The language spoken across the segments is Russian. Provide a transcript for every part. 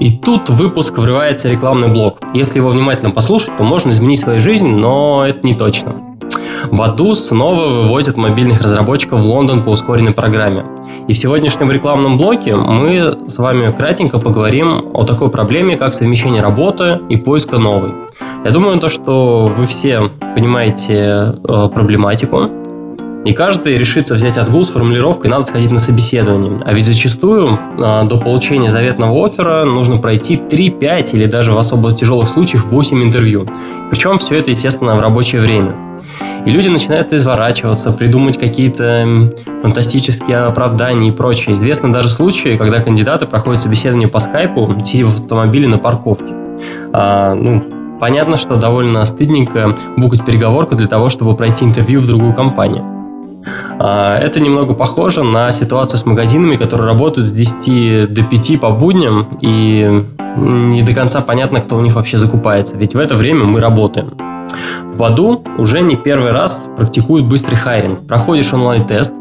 И тут в выпуск врывается рекламный блок. Если его внимательно послушать, то можно изменить свою жизнь, но это не точно. В аду снова вывозят мобильных разработчиков в Лондон по ускоренной программе. И в сегодняшнем рекламном блоке мы с вами кратенько поговорим о такой проблеме, как совмещение работы и поиска новой. Я думаю, то, что вы все понимаете э, проблематику, и каждый решится взять отгул с формулировкой «надо сходить на собеседование». А ведь зачастую э, до получения заветного оффера нужно пройти 3, 5 или даже в особо тяжелых случаях 8 интервью. Причем все это, естественно, в рабочее время. И люди начинают изворачиваться, придумать какие-то фантастические оправдания и прочее. Известны даже случаи, когда кандидаты проходят собеседование по скайпу, сидя в автомобиле на парковке. А, ну, понятно, что довольно стыдненько букать переговорку для того, чтобы пройти интервью в другую компанию. А, это немного похоже на ситуацию с магазинами, которые работают с 10 до 5 по будням, и не до конца понятно, кто у них вообще закупается. Ведь в это время мы работаем. В Баду уже не первый раз практикуют быстрый хайринг. Проходишь онлайн-тест,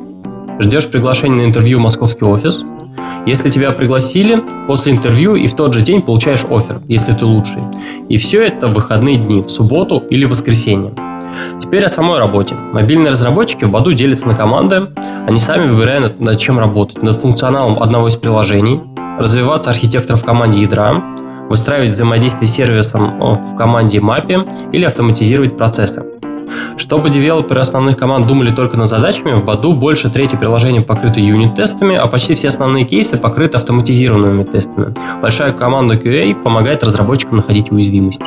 ждешь приглашения на интервью в московский офис. Если тебя пригласили, после интервью и в тот же день получаешь офер, если ты лучший. И все это в выходные дни, в субботу или воскресенье. Теперь о самой работе. Мобильные разработчики в Баду делятся на команды. Они сами выбирают, над чем работать. Над функционалом одного из приложений, развиваться архитектор в команде ядра, выстраивать взаимодействие с сервисом в команде мапе или автоматизировать процессы. Чтобы девелоперы основных команд думали только над задачами, в Баду больше трети приложений покрыты юнит-тестами, а почти все основные кейсы покрыты автоматизированными тестами. Большая команда QA помогает разработчикам находить уязвимости.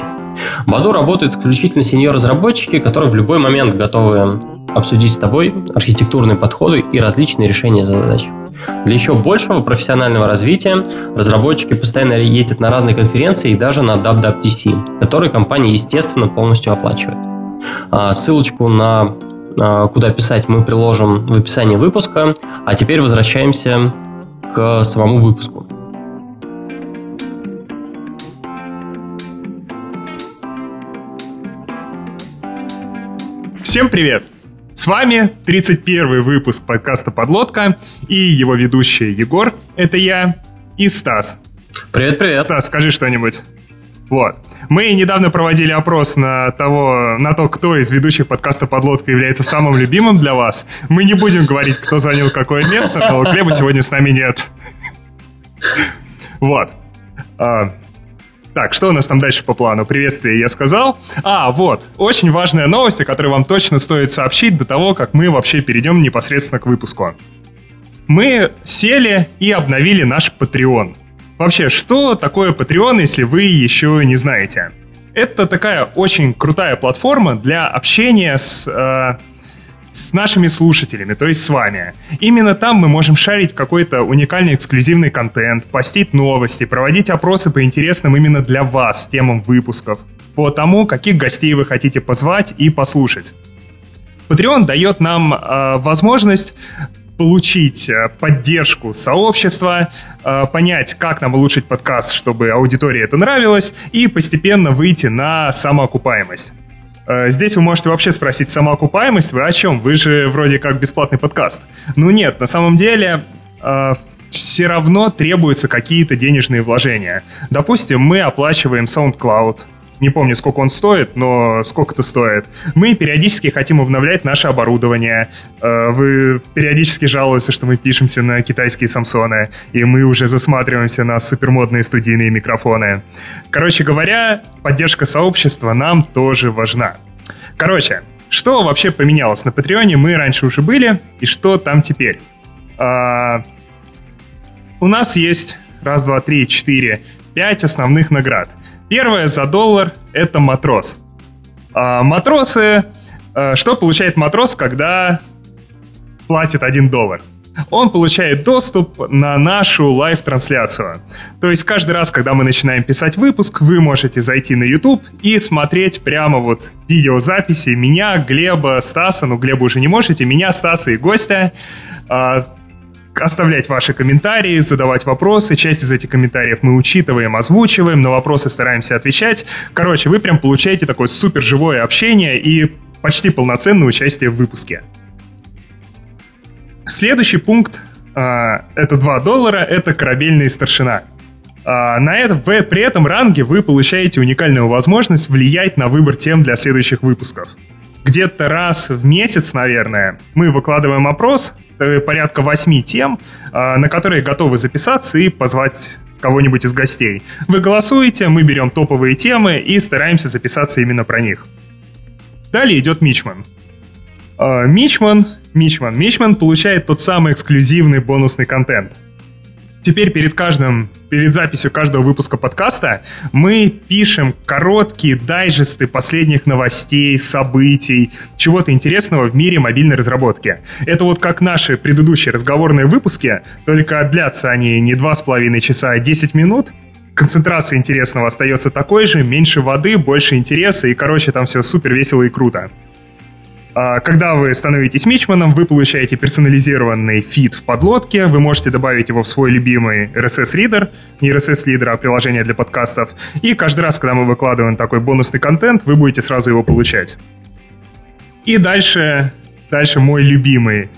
В Баду работают исключительно сеньор-разработчики, которые в любой момент готовы обсудить с тобой архитектурные подходы и различные решения задач. Для еще большего профессионального развития разработчики постоянно ездят на разные конференции и даже на WWDC, которые компания, естественно, полностью оплачивает. А, ссылочку на а, куда писать мы приложим в описании выпуска. А теперь возвращаемся к самому выпуску. Всем привет! С вами 31 выпуск подкаста «Подлодка» и его ведущий Егор, это я, и Стас. Привет-привет. Стас, скажи что-нибудь. Вот. Мы недавно проводили опрос на, того, на то, кто из ведущих подкаста «Подлодка» является самым любимым для вас. Мы не будем говорить, кто занял какое место, но Глеба сегодня с нами нет. Вот. А, так, что у нас там дальше по плану? Приветствие я сказал. А, вот, очень важная новость, о которой вам точно стоит сообщить до того, как мы вообще перейдем непосредственно к выпуску. Мы сели и обновили наш Patreon. Вообще, что такое Patreon, если вы еще не знаете? Это такая очень крутая платформа для общения с э, с нашими слушателями, то есть с вами. Именно там мы можем шарить какой-то уникальный эксклюзивный контент, постить новости, проводить опросы по интересным именно для вас темам выпусков, по тому, каких гостей вы хотите позвать и послушать. Patreon дает нам э, возможность получить э, поддержку сообщества, э, понять, как нам улучшить подкаст, чтобы аудитории это нравилось, и постепенно выйти на самоокупаемость. Э, здесь вы можете вообще спросить, самоокупаемость, вы о чем? Вы же вроде как бесплатный подкаст. Ну нет, на самом деле э, все равно требуются какие-то денежные вложения. Допустим, мы оплачиваем SoundCloud, не помню, сколько он стоит, но сколько-то стоит. Мы периодически хотим обновлять наше оборудование. Э, вы периодически жалуетесь, что мы пишемся на китайские Самсоны, и мы уже засматриваемся на супермодные студийные микрофоны. Короче говоря, поддержка сообщества нам тоже важна. Короче, что вообще поменялось на Патреоне? Мы раньше уже были, и что там теперь? А, у нас есть раз, два, три, четыре, пять основных наград – Первое за доллар – это матрос. А матросы... А, что получает матрос, когда платит 1 доллар? Он получает доступ на нашу лайв-трансляцию. То есть каждый раз, когда мы начинаем писать выпуск, вы можете зайти на YouTube и смотреть прямо вот видеозаписи меня, Глеба, Стаса, ну Глеба уже не можете, меня, Стаса и гостя, а, оставлять ваши комментарии, задавать вопросы. Часть из этих комментариев мы учитываем, озвучиваем, на вопросы стараемся отвечать. Короче, вы прям получаете такое супер живое общение и почти полноценное участие в выпуске. Следующий пункт э, это 2 доллара, это корабельный старшина. А, на это, в, при этом ранге вы получаете уникальную возможность влиять на выбор тем для следующих выпусков. Где-то раз в месяц, наверное, мы выкладываем опрос, порядка восьми тем, а, на которые готовы записаться и позвать кого-нибудь из гостей. Вы голосуете, мы берем топовые темы и стараемся записаться именно про них. Далее идет Мичман. А, Мичман, Мичман, Мичман получает тот самый эксклюзивный бонусный контент. Теперь перед каждым, перед записью каждого выпуска подкаста мы пишем короткие дайджесты последних новостей, событий, чего-то интересного в мире мобильной разработки. Это вот как наши предыдущие разговорные выпуски, только длятся они не 2,5 часа, а 10 минут, концентрация интересного остается такой же, меньше воды, больше интереса, и, короче, там все супер весело и круто. А, когда вы становитесь мичманом, вы получаете персонализированный фид в подлодке, вы можете добавить его в свой любимый RSS-ридер, не RSS-лидер, а приложение для подкастов, и каждый раз, когда мы выкладываем такой бонусный контент, вы будете сразу его получать. И дальше, дальше мой любимый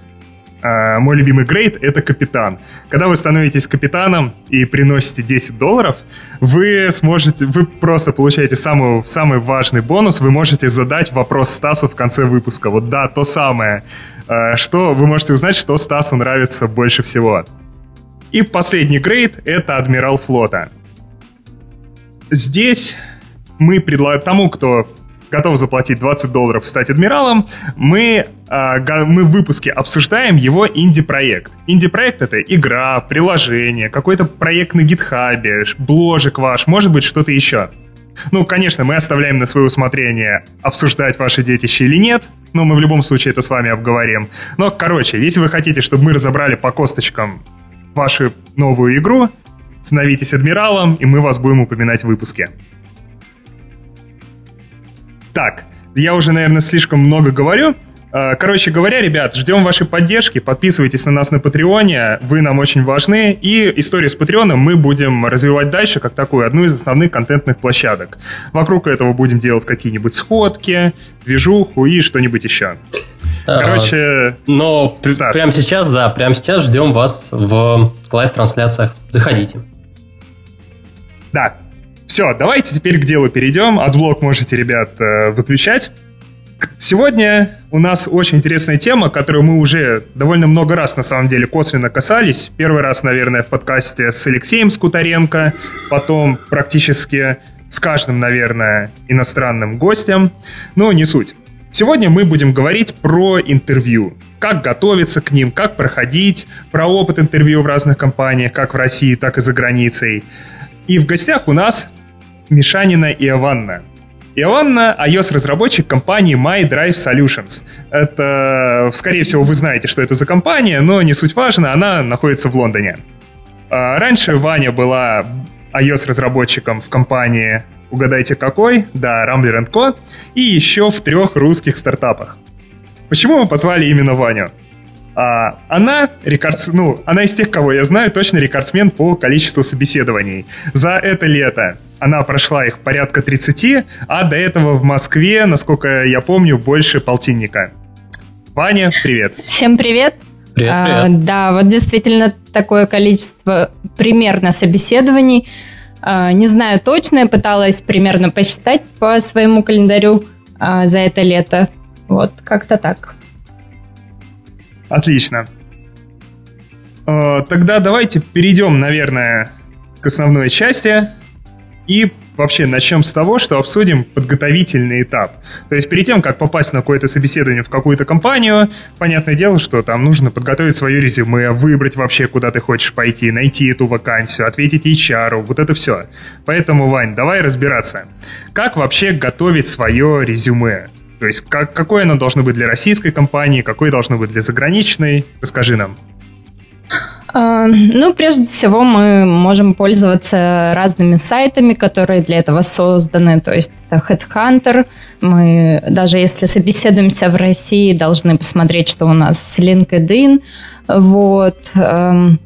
мой любимый грейд — это капитан. Когда вы становитесь капитаном и приносите 10 долларов, вы сможете, вы просто получаете самый, самый важный бонус, вы можете задать вопрос Стасу в конце выпуска. Вот да, то самое. А, что вы можете узнать, что Стасу нравится больше всего. И последний грейд — это адмирал флота. Здесь мы предлагаем тому, кто готов заплатить 20 долларов стать адмиралом, мы, э, мы в выпуске обсуждаем его инди-проект. Инди-проект — это игра, приложение, какой-то проект на гитхабе, бложик ваш, может быть, что-то еще. Ну, конечно, мы оставляем на свое усмотрение, обсуждать ваше детище или нет, но мы в любом случае это с вами обговорим. Но, короче, если вы хотите, чтобы мы разобрали по косточкам вашу новую игру, становитесь адмиралом, и мы вас будем упоминать в выпуске. Так, я уже, наверное, слишком много говорю. А, короче говоря, ребят, ждем вашей поддержки, подписывайтесь на нас на Патреоне, вы нам очень важны, и историю с Патреоном мы будем развивать дальше, как такую одну из основных контентных площадок. Вокруг этого будем делать какие-нибудь сходки, движуху и что-нибудь еще. Короче... Но прямо сейчас, да, прямо сейчас ждем вас в live-трансляциях. Заходите. Да, все, давайте теперь к делу перейдем. AdBlock можете, ребят, э, выключать. Сегодня у нас очень интересная тема, которую мы уже довольно много раз, на самом деле, косвенно касались. Первый раз, наверное, в подкасте с Алексеем Скуторенко, потом практически с каждым, наверное, иностранным гостем. Но не суть. Сегодня мы будем говорить про интервью. Как готовиться к ним, как проходить, про опыт интервью в разных компаниях, как в России, так и за границей. И в гостях у нас Мишанина Иованна. Иованна – iOS-разработчик компании MyDrive Solutions. Это, скорее всего, вы знаете, что это за компания, но не суть важно, она находится в Лондоне. А раньше Ваня была iOS-разработчиком в компании, угадайте какой, да, Rambler Co. и еще в трех русских стартапах. Почему мы позвали именно Ваню? А, она, рекордс... ну, она из тех, кого я знаю, точно рекордсмен по количеству собеседований. За это лето она прошла их порядка 30, а до этого в Москве, насколько я помню, больше полтинника. Ваня, привет. Всем привет. Привет, привет. А, да, вот действительно такое количество примерно собеседований. А, не знаю точно, я пыталась примерно посчитать по своему календарю а, за это лето. Вот, как-то так. Отлично. Э, тогда давайте перейдем, наверное, к основной части и вообще начнем с того, что обсудим подготовительный этап. То есть перед тем, как попасть на какое-то собеседование в какую-то компанию, понятное дело, что там нужно подготовить свое резюме, выбрать вообще, куда ты хочешь пойти, найти эту вакансию, ответить HR, вот это все. Поэтому, Вань, давай разбираться. Как вообще готовить свое резюме? То есть как, какое оно должно быть для российской компании, какое должно быть для заграничной? Расскажи нам. А, ну, прежде всего, мы можем пользоваться разными сайтами, которые для этого созданы. То есть это Headhunter. Мы, даже если собеседуемся в России, должны посмотреть, что у нас LinkedIn. Вот. Эм,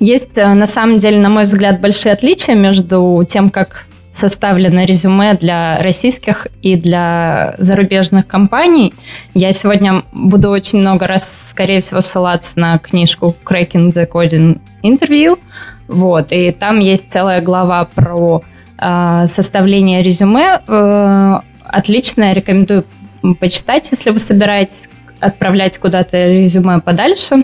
есть, э, на самом деле, на мой взгляд, большие отличия между тем, как составлено резюме для российских и для зарубежных компаний. Я сегодня буду очень много раз, скорее всего, ссылаться на книжку Cracking the Coding Interview. Вот, и там есть целая глава про э, составление резюме. Э, отлично, рекомендую почитать, если вы собираетесь отправлять куда-то резюме подальше.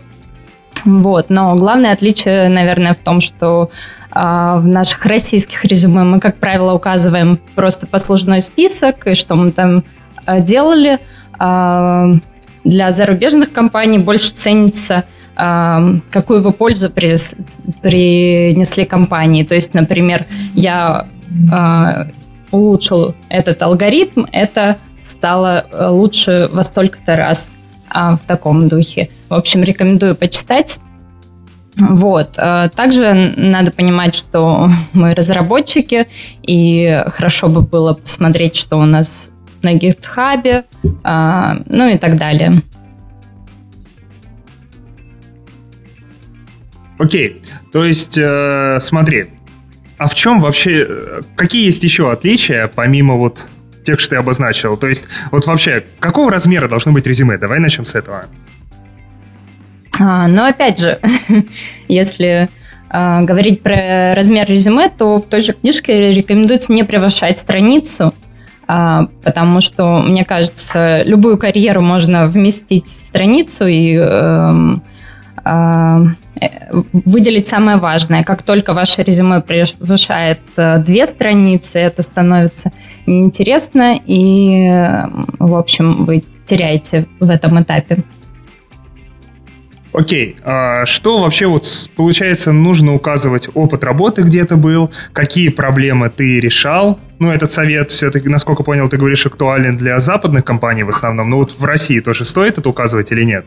Вот, но главное отличие, наверное, в том, что э, в наших российских резюме мы, как правило, указываем просто послужной список и что мы там э, делали. Э, для зарубежных компаний больше ценится какую вы пользу принесли компании. То есть, например, я улучшил этот алгоритм, это стало э, лучше во столько-то раз в таком духе. В общем, рекомендую почитать. Вот. Э, также надо понимать, что мы разработчики, и хорошо бы было посмотреть, что у нас на GitHub, ну и так далее. Окей, то есть, э, смотри, а в чем вообще, э, какие есть еще отличия, помимо вот тех, что ты обозначил? То есть, вот вообще, какого размера должно быть резюме? Давай начнем с этого. А, ну, опять же, если а, говорить про размер резюме, то в той же книжке рекомендуется не превышать страницу, а, потому что, мне кажется, любую карьеру можно вместить в страницу и э, э, выделить самое важное. Как только ваше резюме превышает э, две страницы, это становится неинтересно, и, в общем, вы теряете в этом этапе. Окей, а что вообще вот получается нужно указывать опыт работы где-то был, какие проблемы ты решал? Ну, этот совет все-таки, насколько понял, ты говоришь, актуален для западных компаний в основном, но вот в России тоже стоит это указывать или нет?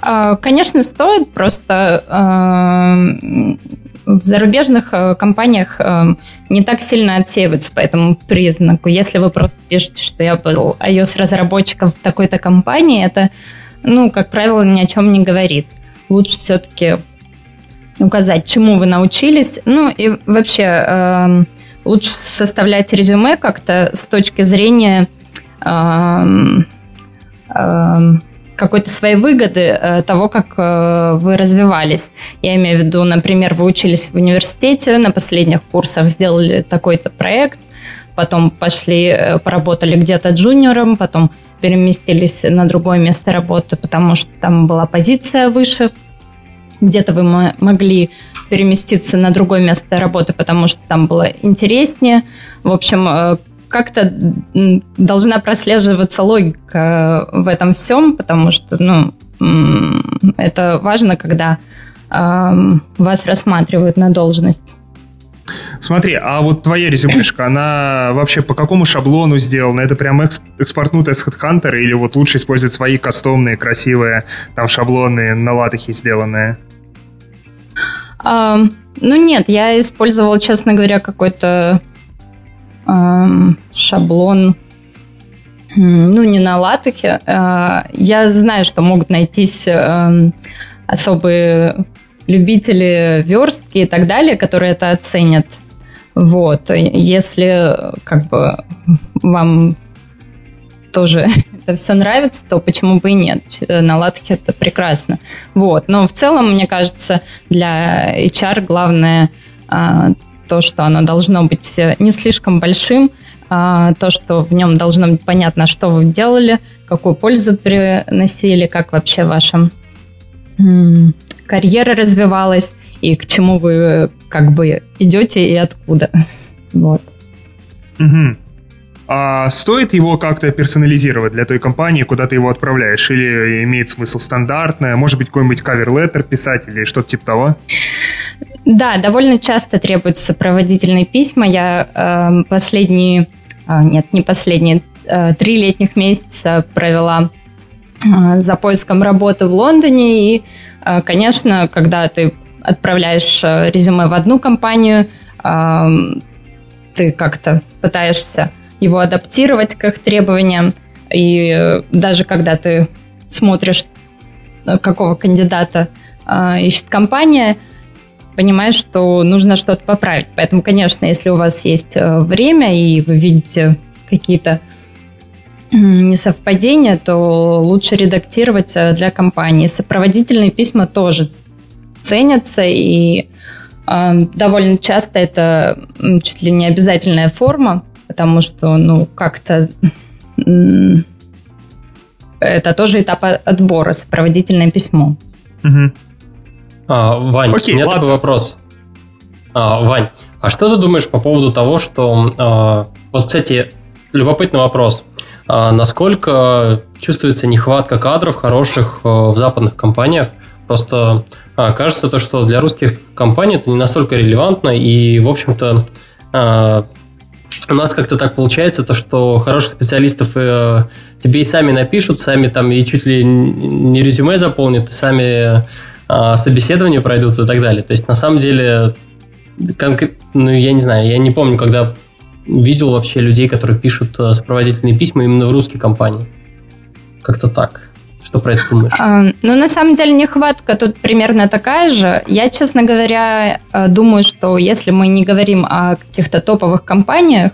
А, конечно, стоит, просто эм, в зарубежных э, компаниях эм, не так сильно отсеиваются по этому признаку. Если вы просто пишете, что я был iOS-разработчиком в такой-то компании, это, ну, как правило, ни о чем не говорит. Лучше все-таки указать, чему вы научились. Ну, и вообще эм, лучше составлять резюме как-то с точки зрения какой-то своей выгоды э, того, как э, вы развивались. Я имею в виду, например, вы учились в университете, на последних курсах сделали такой-то проект, потом пошли, э, поработали где-то джуниором, потом переместились на другое место работы, потому что там была позиция выше. Где-то вы могли переместиться на другое место работы, потому что там было интереснее. В общем, как-то должна прослеживаться логика в этом всем, потому что, ну, это важно, когда э, вас рассматривают на должность. Смотри, а вот твоя резюмешка, она вообще по какому шаблону сделана? Это прям эксп- экспортнутая с HeadHunter или вот лучше использовать свои кастомные, красивые, там шаблоны на латахе сделанные? А, ну нет, я использовала, честно говоря, какой-то шаблон, ну, не на латехе. А, я знаю, что могут найтись особые любители верстки и так далее, которые это оценят. Вот. Если как бы вам тоже это все нравится, то почему бы и нет? На латке это прекрасно. Вот. Но в целом, мне кажется, для HR главное а, то, что оно должно быть э, не слишком большим, а то, что в нем должно быть понятно, что вы делали, какую пользу приносили, как вообще ваша карьера развивалась и к чему вы как бы идете и откуда. Вот. Угу. А стоит его как-то персонализировать для той компании, куда ты его отправляешь? Или имеет смысл стандартное? Может быть, какой-нибудь кавер-леттер писать или что-то типа того? Да, довольно часто требуются сопроводительные письма. Я э, последние, э, нет, не последние, э, три летних месяца провела э, за поиском работы в Лондоне. И, э, конечно, когда ты отправляешь э, резюме в одну компанию, э, ты как-то пытаешься его адаптировать к их требованиям. И э, даже когда ты смотришь, э, какого кандидата э, ищет компания, понимаешь, что нужно что-то поправить. Поэтому, конечно, если у вас есть время и вы видите какие-то несовпадения, то лучше редактировать для компании. Сопроводительные письма тоже ценятся, и э, довольно часто это чуть ли не обязательная форма, потому что, ну, как-то это тоже этап отбора, сопроводительное письмо. Угу. А, Вань, Окей, у меня ладно. такой вопрос. А, Вань, а что ты думаешь по поводу того, что... А, вот, кстати, любопытный вопрос. А, насколько чувствуется нехватка кадров хороших а, в западных компаниях? Просто а, кажется то, что для русских компаний это не настолько релевантно, и, в общем-то, а, у нас как-то так получается, то, что хороших специалистов э, тебе и сами напишут, сами там и чуть ли не резюме заполнят, сами э, собеседование пройдут и так далее. То есть, на самом деле, конкрет... ну, я не знаю, я не помню, когда видел вообще людей, которые пишут э, сопроводительные письма именно в русские компании. Как-то так. Что про это думаешь? А, ну, на самом деле, нехватка тут примерно такая же. Я, честно говоря, э, думаю, что если мы не говорим о каких-то топовых компаниях,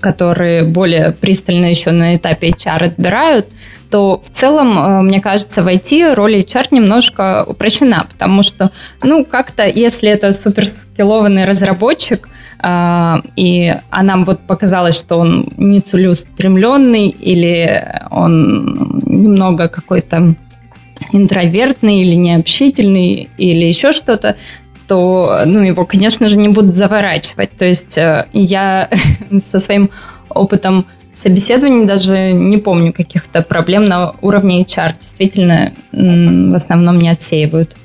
которые более пристально еще на этапе HR отбирают, то в целом, э, мне кажется, в IT роль HR немножко упрощена, потому что, ну, как-то, если это суперскиллованный разработчик, а, и а нам вот показалось, что он не целеустремленный или он немного какой-то интровертный или необщительный или еще что-то, то ну, его, конечно же, не будут заворачивать. То есть э, я со своим опытом собеседований даже не помню каких-то проблем на уровне HR. Действительно, в основном не отсеивают.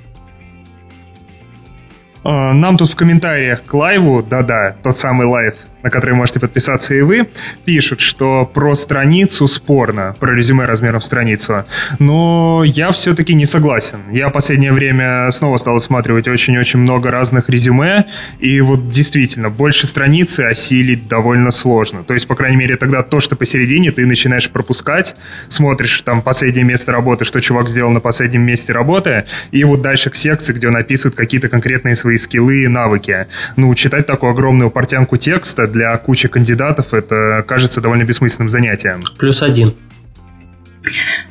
А, нам тут в комментариях к live у, да-да, тот самый live, на который можете подписаться и вы, пишут, что про страницу спорно, про резюме размером в страницу. Но я все-таки не согласен. Я в последнее время снова стал осматривать очень-очень много разных резюме, и вот действительно, больше страницы осилить довольно сложно. То есть, по крайней мере, тогда то, что посередине, ты начинаешь пропускать, смотришь там последнее место работы, что чувак сделал на последнем месте работы, и вот дальше к секции, где он описывает какие-то конкретные свои скиллы и навыки. Ну, читать такую огромную портянку текста для кучи кандидатов это кажется довольно бессмысленным занятием. Плюс один.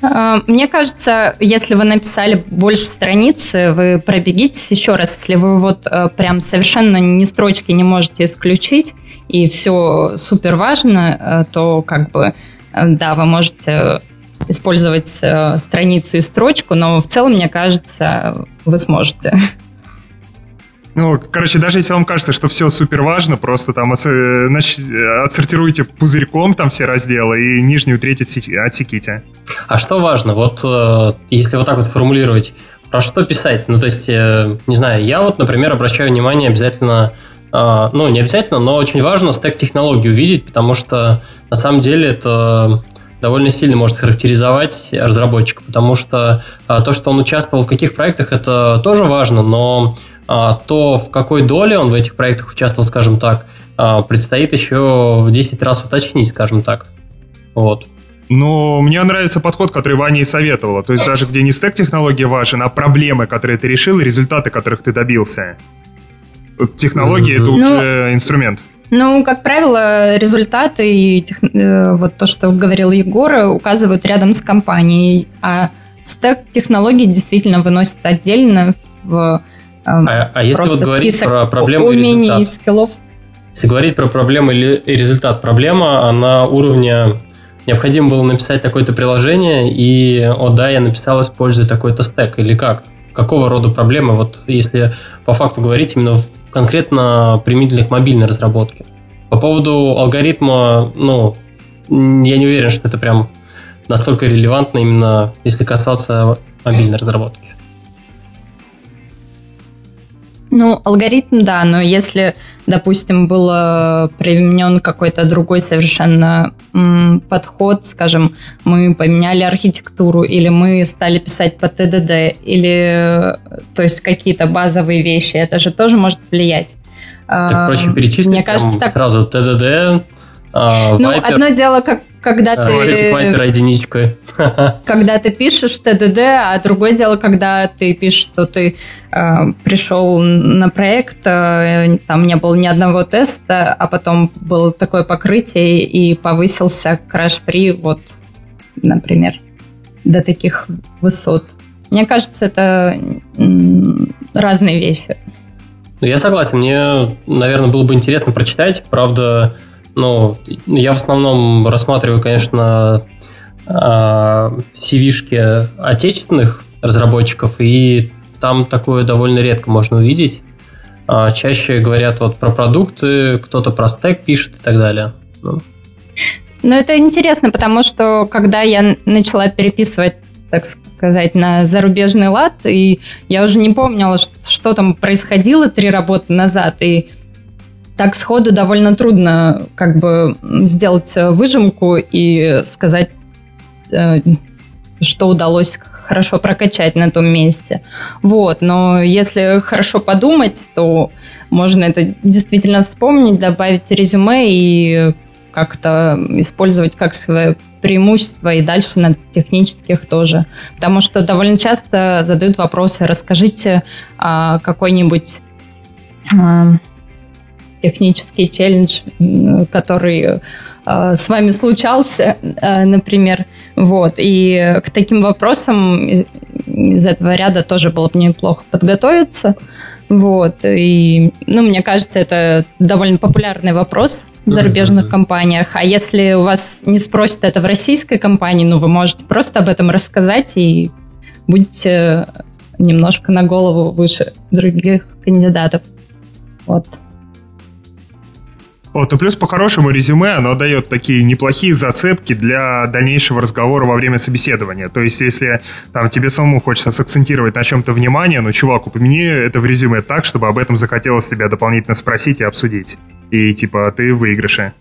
А, мне кажется, если вы написали больше страниц, вы пробегитесь еще раз. Если вы вот э, прям совершенно ни строчки не можете исключить, и все супер важно, э, то как бы, э, да, вы можете использовать страницу и строчку, но в целом, мне кажется, вы сможете. Ну, короче, даже если вам кажется, что все супер важно, просто там отсортируйте пузырьком там все разделы и нижнюю треть отсеките. А что важно? Вот э, если вот так вот формулировать, про что писать? Ну, то есть, э, не знаю, я вот, например, обращаю внимание обязательно э, ну, не обязательно, но очень важно стек технологий увидеть, потому что на самом деле это довольно сильно может характеризовать разработчика, потому что то, что он участвовал в каких проектах, это тоже важно, но то в какой доле он в этих проектах участвовал, скажем так, а, предстоит еще в 10 раз уточнить, скажем так. Вот. Но мне нравится подход, который Ваня и советовала. То есть даже где не стек технологии важен, а проблемы, которые ты решил, и результаты, которых ты добился. Технологии mm-hmm. это ну, уже инструмент. Ну, как правило, результаты и тех... Э, вот то, что говорил Егор, указывают рядом с компанией, а стек технологий действительно выносит отдельно в а, а если вот говорить про проблему и результат? скиллов. Если говорить про проблему и результат, проблема, она уровня необходимо было написать такое-то приложение, и, о да, я написал, используя такой-то стек, или как? Какого рода проблемы, вот если по факту говорить именно в, конкретно применительно к мобильной разработке? По поводу алгоритма, ну, я не уверен, что это прям настолько релевантно именно если касаться мобильной разработки. Ну, алгоритм, да, но если, допустим, был применен какой-то другой совершенно подход, скажем, мы поменяли архитектуру, или мы стали писать по ТДД, или, то есть, какие-то базовые вещи, это же тоже может влиять. Так проще перечислить Мне кажется, так... сразу ТДД, а, ну, Viper. одно дело, как, когда а, ты... Viper единичкой. Когда ты пишешь ТДД, а другое дело, когда ты пишешь, что ты э, пришел на проект, э, там не было ни одного теста, а потом было такое покрытие и повысился краш-фри, вот, например, до таких высот. Мне кажется, это разные вещи. Ну, я согласен, мне, наверное, было бы интересно прочитать, правда, ну, я в основном рассматриваю, конечно, а, отечественных разработчиков, и там такое довольно редко можно увидеть. А, чаще говорят вот про продукты, кто-то про стек пишет и так далее. Ну. ну, это интересно, потому что когда я начала переписывать так сказать, на зарубежный лад, и я уже не помнила, что там происходило три работы назад, и так сходу довольно трудно как бы сделать выжимку и сказать, э, что удалось хорошо прокачать на том месте. Вот, но если хорошо подумать, то можно это действительно вспомнить, добавить резюме и как-то использовать как свое преимущество и дальше на технических тоже. Потому что довольно часто задают вопросы, расскажите а, какой-нибудь а, технический челлендж, который а, с вами случался, а, например. Вот. И к таким вопросам из этого ряда тоже было бы неплохо подготовиться. Вот. И, ну, мне кажется, это довольно популярный вопрос в зарубежных компаниях. А если у вас не спросят это в российской компании, ну, вы можете просто об этом рассказать и будете немножко на голову выше других кандидатов. Вот. Вот, ну плюс по-хорошему резюме, оно дает такие неплохие зацепки для дальнейшего разговора во время собеседования. То есть, если там тебе самому хочется сакцентировать на чем-то внимание, ну, чувак, упомяни это в резюме так, чтобы об этом захотелось тебя дополнительно спросить и обсудить. И типа ты в выигрыше.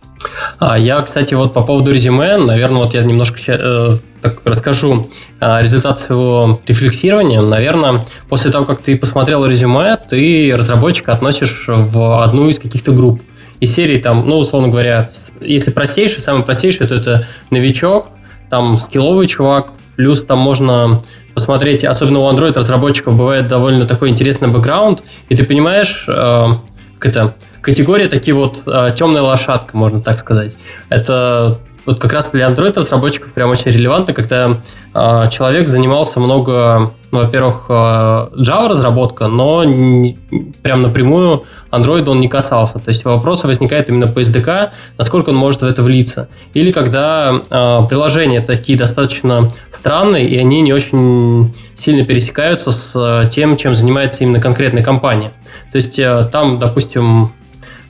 А, я, кстати, вот по поводу резюме, наверное, вот я немножко э, так расскажу э, результат своего рефлексирования. Наверное, после того, как ты посмотрел резюме, ты разработчика относишь в одну из каких-то групп из серии там, ну, условно говоря, если простейший, самый простейший, то это новичок, там скилловый чувак, плюс там можно посмотреть, особенно у Android разработчиков бывает довольно такой интересный бэкграунд, и ты понимаешь, э, как это, категория такие вот э, темная лошадка, можно так сказать. Это вот как раз для Android разработчиков прям очень релевантно, когда э, человек занимался много, ну, во-первых, э, Java разработка, но не, прям напрямую Android он не касался. То есть вопросы возникают именно по SDK, насколько он может в это влиться. Или когда э, приложения такие достаточно странные, и они не очень сильно пересекаются с тем, чем занимается именно конкретная компания. То есть э, там, допустим,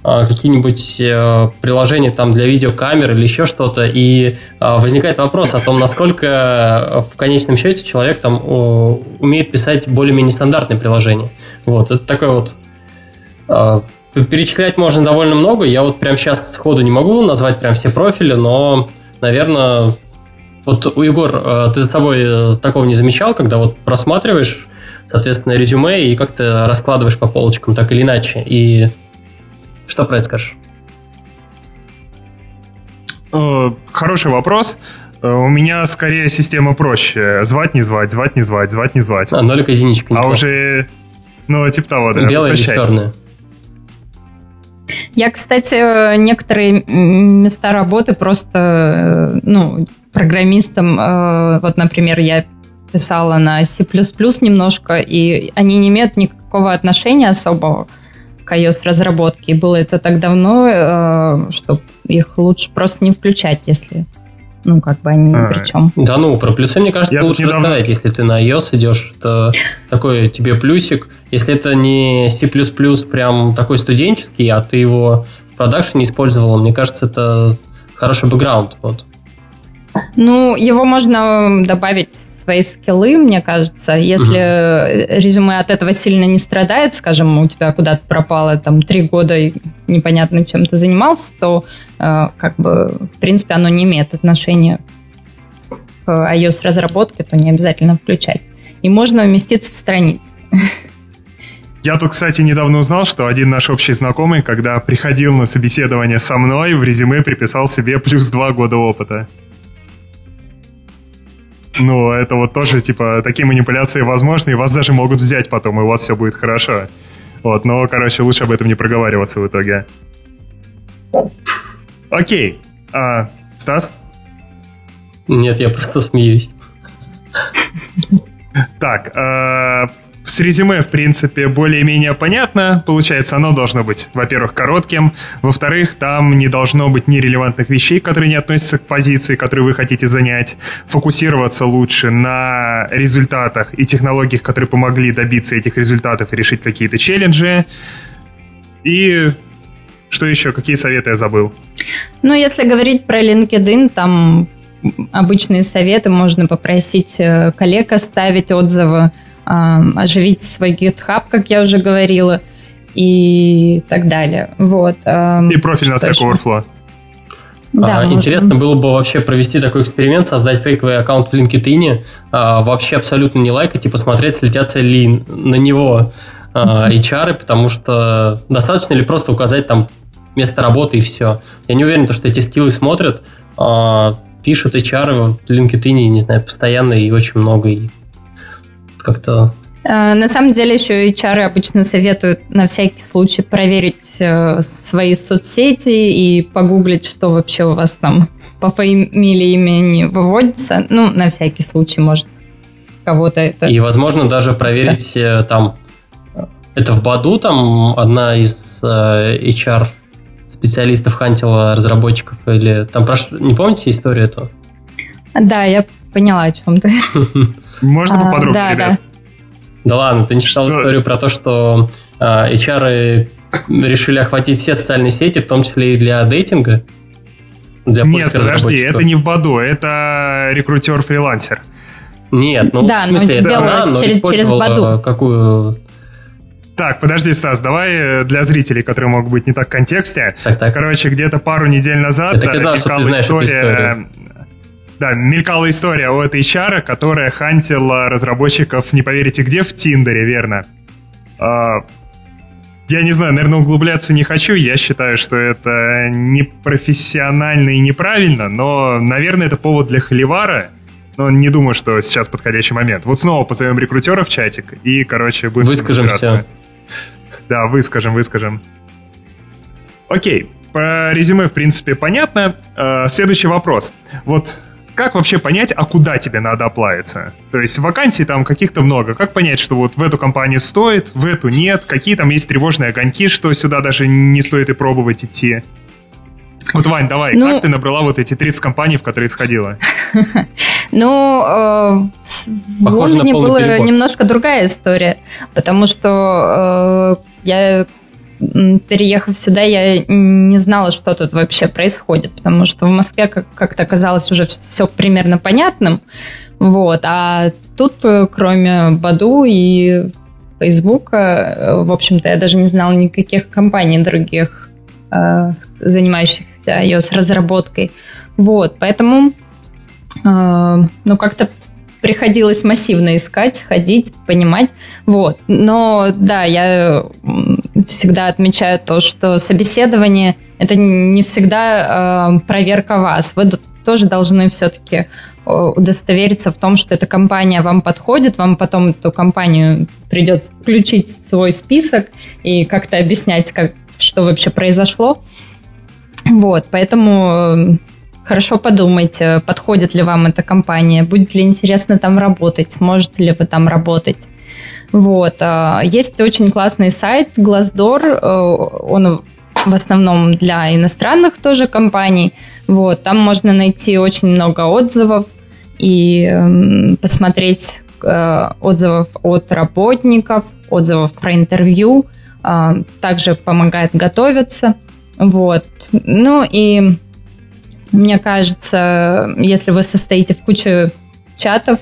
какие-нибудь э, приложения там для видеокамер или еще что-то, и а, возникает вопрос о том, насколько э, в конечном счете человек там умеет писать более-менее стандартные приложения. Вот, это такой вот а, Перечислять можно довольно много. Я вот прямо сейчас сходу не могу назвать прям все профили, но, наверное, вот у Егор, э, ты за собой такого не замечал, когда вот просматриваешь, соответственно, резюме и как-то раскладываешь по полочкам так или иначе. И что про это скажешь? Э, хороший вопрос. Э, у меня скорее система проще. Звать, не звать, звать, не звать, звать, не звать. А, нолик, единичка. А уже, ну, типа того, да. Белое или черное? Я, кстати, некоторые места работы просто, э, ну, программистам, вот, например, я писала на C++ немножко, и они не имеют никакого отношения особого к iOS-разработке. было это так давно, э, что их лучше просто не включать, если ну, как бы они ни а, при чем. Да ну, про плюсы, мне кажется, Я лучше недавно... рассказать, если ты на iOS идешь, это такой тебе плюсик. Если это не C++ прям такой студенческий, а ты его в продакшене использовал, мне кажется, это хороший бэкграунд. Вот. Ну, его можно добавить свои скиллы, мне кажется. Если угу. резюме от этого сильно не страдает, скажем, у тебя куда-то пропало там три года и непонятно чем ты занимался, то э, как бы в принципе оно не имеет отношения к iOS разработке, то не обязательно включать. И можно уместиться в страницу. Я тут, кстати, недавно узнал, что один наш общий знакомый, когда приходил на собеседование со мной, в резюме приписал себе плюс два года опыта. Ну, это вот тоже, типа, такие манипуляции возможны, и вас даже могут взять потом, и у вас все будет хорошо. Вот, но, короче, лучше об этом не проговариваться в итоге. Окей. А, Стас? Нет, я просто смеюсь. Так, в резюме, в принципе, более-менее понятно. Получается, оно должно быть, во-первых, коротким. Во-вторых, там не должно быть нерелевантных вещей, которые не относятся к позиции, которую вы хотите занять. Фокусироваться лучше на результатах и технологиях, которые помогли добиться этих результатов и решить какие-то челленджи. И что еще? Какие советы я забыл? Ну, если говорить про LinkedIn, там обычные советы можно попросить э, коллег оставить отзывы, оживить свой GitHub, как я уже говорила, и так далее. Вот. И профиль на Stack Overflow. Да, а, интересно было бы вообще провести такой эксперимент, создать фейковый аккаунт в LinkedIn, а, вообще абсолютно не лайкать и посмотреть, слетятся ли на него а, HR, потому что достаточно ли просто указать там место работы и все. Я не уверен, что эти скиллы смотрят, а, пишут HR в LinkedIn, не знаю, постоянно и очень много, и как-то а, на самом деле еще HR обычно советуют на всякий случай проверить э, свои соцсети и погуглить, что вообще у вас там по фамилии имени выводится. Ну, на всякий случай, может, кого-то это... И, возможно, даже проверить да. Э, там... Это в Баду там одна из э, HR специалистов хантила разработчиков или там про что... Не помните историю эту? Да, я поняла, о чем ты. Можно а, поподробнее, да, ребят? Да. да ладно, ты не читал что? историю про то, что а, HR решили охватить все социальные сети, в том числе и для дейтинга? Для Нет, подожди, это не в Баду, это рекрутер-фрилансер. Нет, ну да, в смысле, это она, но через, через Баду. какую так, подожди, Стас, давай э, для зрителей, которые могут быть не так в контексте. Так, так. Короче, где-то пару недель назад Я так и знал, что ты знаешь история, историю. Да, мелькала история от HR, которая хантила разработчиков, не поверите где, в Тиндере, верно? А, я не знаю, наверное, углубляться не хочу. Я считаю, что это непрофессионально и неправильно, но, наверное, это повод для холивара. Но не думаю, что сейчас подходящий момент. Вот снова позовем рекрутера в чатик и, короче, будем Выскажем все. Да, выскажем, выскажем. Окей, по резюме, в принципе, понятно. Э, следующий вопрос. Вот как вообще понять, а куда тебе надо оплавиться? То есть вакансий там каких-то много. Как понять, что вот в эту компанию стоит, в эту нет? Какие там есть тревожные огоньки, что сюда даже не стоит и пробовать идти? Вот, Вань, давай, ну, как ты набрала вот эти 30 компаний, в которые сходила? Ну, э, в Лондоне была немножко другая история, потому что э, я переехав сюда, я не знала, что тут вообще происходит, потому что в Москве как-то оказалось уже все примерно понятным. Вот. А тут, э, кроме Баду и Фейсбука, в общем-то, я даже не знала никаких компаний других, занимающихся iOS-разработкой. Вот, поэтому, э, ну, как-то приходилось массивно искать, ходить, понимать. Вот. Но да, я всегда отмечаю то, что собеседование это не всегда э, проверка вас. Вы тоже должны все-таки э, удостовериться в том, что эта компания вам подходит, вам потом эту компанию придется включить в свой список и как-то объяснять, как, что вообще произошло. Вот, поэтому э, хорошо подумайте, подходит ли вам эта компания, будет ли интересно там работать, сможете ли вы там работать. Вот. А, есть очень классный сайт Glassdoor, э, он в основном для иностранных тоже компаний. Вот. Там можно найти очень много отзывов и эм, посмотреть э, отзывов от работников, отзывов про интервью. А, также помогает готовиться. Вот. Ну и мне кажется, если вы состоите в куче чатов,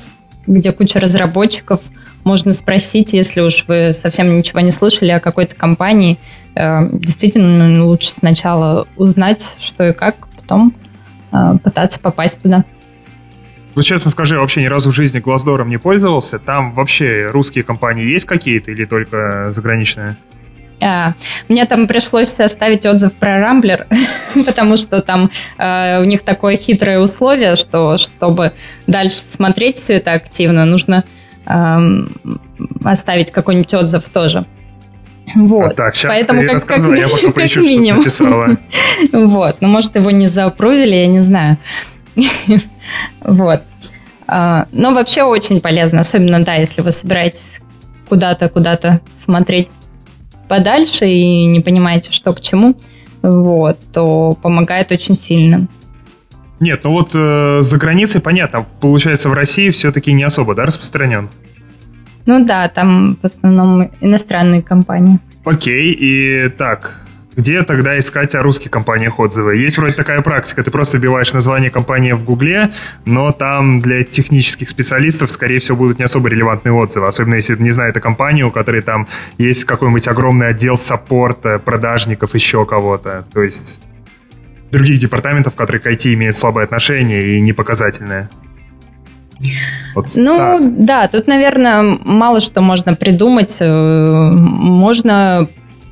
где куча разработчиков, можно спросить, если уж вы совсем ничего не слышали о какой-то компании, э, действительно лучше сначала узнать, что и как, потом э, пытаться попасть туда. Ну, честно скажи, вообще ни разу в жизни Глаздором не пользовался. Там вообще русские компании есть какие-то или только заграничные? А, мне там пришлось оставить отзыв про Рамблер, потому что там э, у них такое хитрое условие, что чтобы дальше смотреть все это активно, нужно оставить какой-нибудь отзыв тоже. Вот. А так, сейчас Поэтому ты как, как, я пока поищу, что написала. вот, ну может его не заапрувили, я не знаю. вот. А, но вообще очень полезно, особенно, да, если вы собираетесь куда-то, куда-то смотреть подальше и не понимаете, что к чему, вот, то помогает очень сильно. Нет, ну вот э, за границей понятно, получается в России все-таки не особо, да, распространен? Ну да, там в основном иностранные компании. Окей, и так, где тогда искать о русских компаниях отзывы? Есть вроде такая практика, ты просто вбиваешь название компании в Гугле, но там для технических специалистов, скорее всего, будут не особо релевантные отзывы, особенно если, не знаю, это компания, у которой там есть какой-нибудь огромный отдел саппорта, продажников, еще кого-то. То есть других департаментов, которые к IT имеют слабое отношение и непоказательное. Вот ну, Стас. да, тут, наверное, мало что можно придумать. Э, можно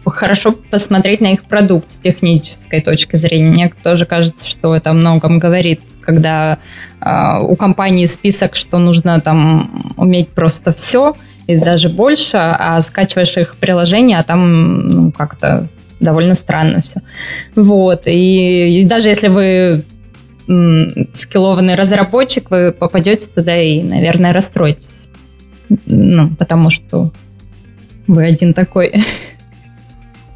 хорошо посмотреть на их продукт с технической точки зрения. Мне тоже кажется, что это о многом говорит, когда э, у компании список, что нужно там уметь просто все и даже больше, а скачиваешь их приложение, а там ну, как-то довольно странно все. Вот. И, и даже если вы скиллованный разработчик, вы попадете туда и, наверное, расстроитесь. Ну, потому что вы один такой.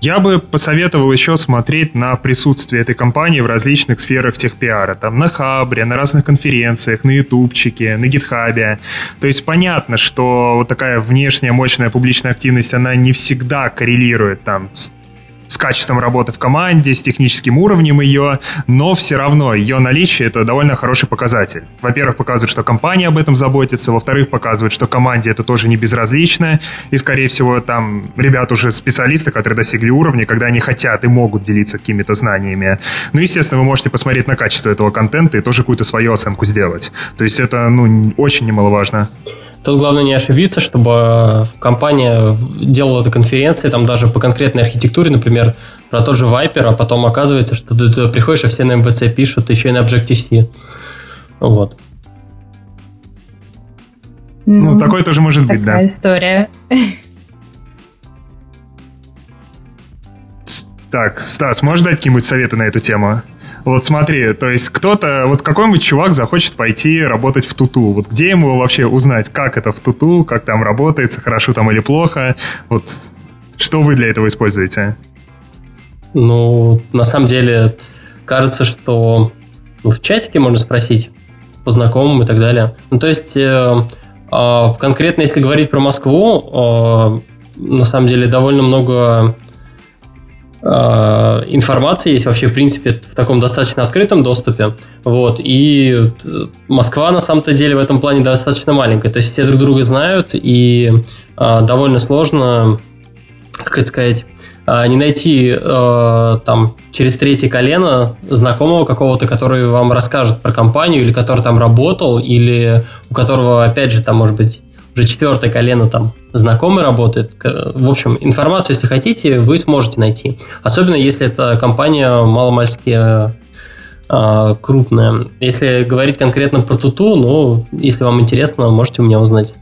Я бы посоветовал еще смотреть на присутствие этой компании в различных сферах техпиара. Там на Хабре, на разных конференциях, на Ютубчике, на Гитхабе. То есть понятно, что вот такая внешняя мощная публичная активность, она не всегда коррелирует там с качеством работы в команде, с техническим уровнем ее, но все равно ее наличие это довольно хороший показатель. Во-первых, показывает, что компания об этом заботится, во-вторых, показывает, что команде это тоже не безразлично, и, скорее всего, там ребят уже специалисты, которые достигли уровня, когда они хотят и могут делиться какими-то знаниями. Ну, естественно, вы можете посмотреть на качество этого контента и тоже какую-то свою оценку сделать. То есть это, ну, очень немаловажно. Тут главное не ошибиться, чтобы э, компания делала это конференции, там даже по конкретной архитектуре, например, про тот же Viper, а потом оказывается, что ты, ты приходишь, а все на MVC пишут, еще и на Objective-C. Вот. Ну, ну такое тоже может быть, да. история. Так, Стас, можешь дать какие-нибудь советы на эту тему? Вот смотри, то есть кто-то, вот какой-нибудь чувак захочет пойти работать в Туту. Вот где ему вообще узнать, как это в Туту, как там работается, хорошо там или плохо? Вот что вы для этого используете? Ну, на самом деле, кажется, что ну, в чатике можно спросить по знакомым и так далее. Ну, то есть, э, э, конкретно если говорить про Москву, э, на самом деле довольно много информация есть вообще, в принципе, в таком достаточно открытом доступе. Вот. И Москва, на самом-то деле, в этом плане достаточно маленькая. То есть все друг друга знают, и э, довольно сложно, как это сказать, э, не найти э, там через третье колено знакомого какого-то, который вам расскажет про компанию, или который там работал, или у которого, опять же, там, может быть, уже четвертое колено там знакомый работает. В общем, информацию, если хотите, вы сможете найти. Особенно, если это компания маломальски э, крупная. Если говорить конкретно про Туту, ну, если вам интересно, можете у меня узнать.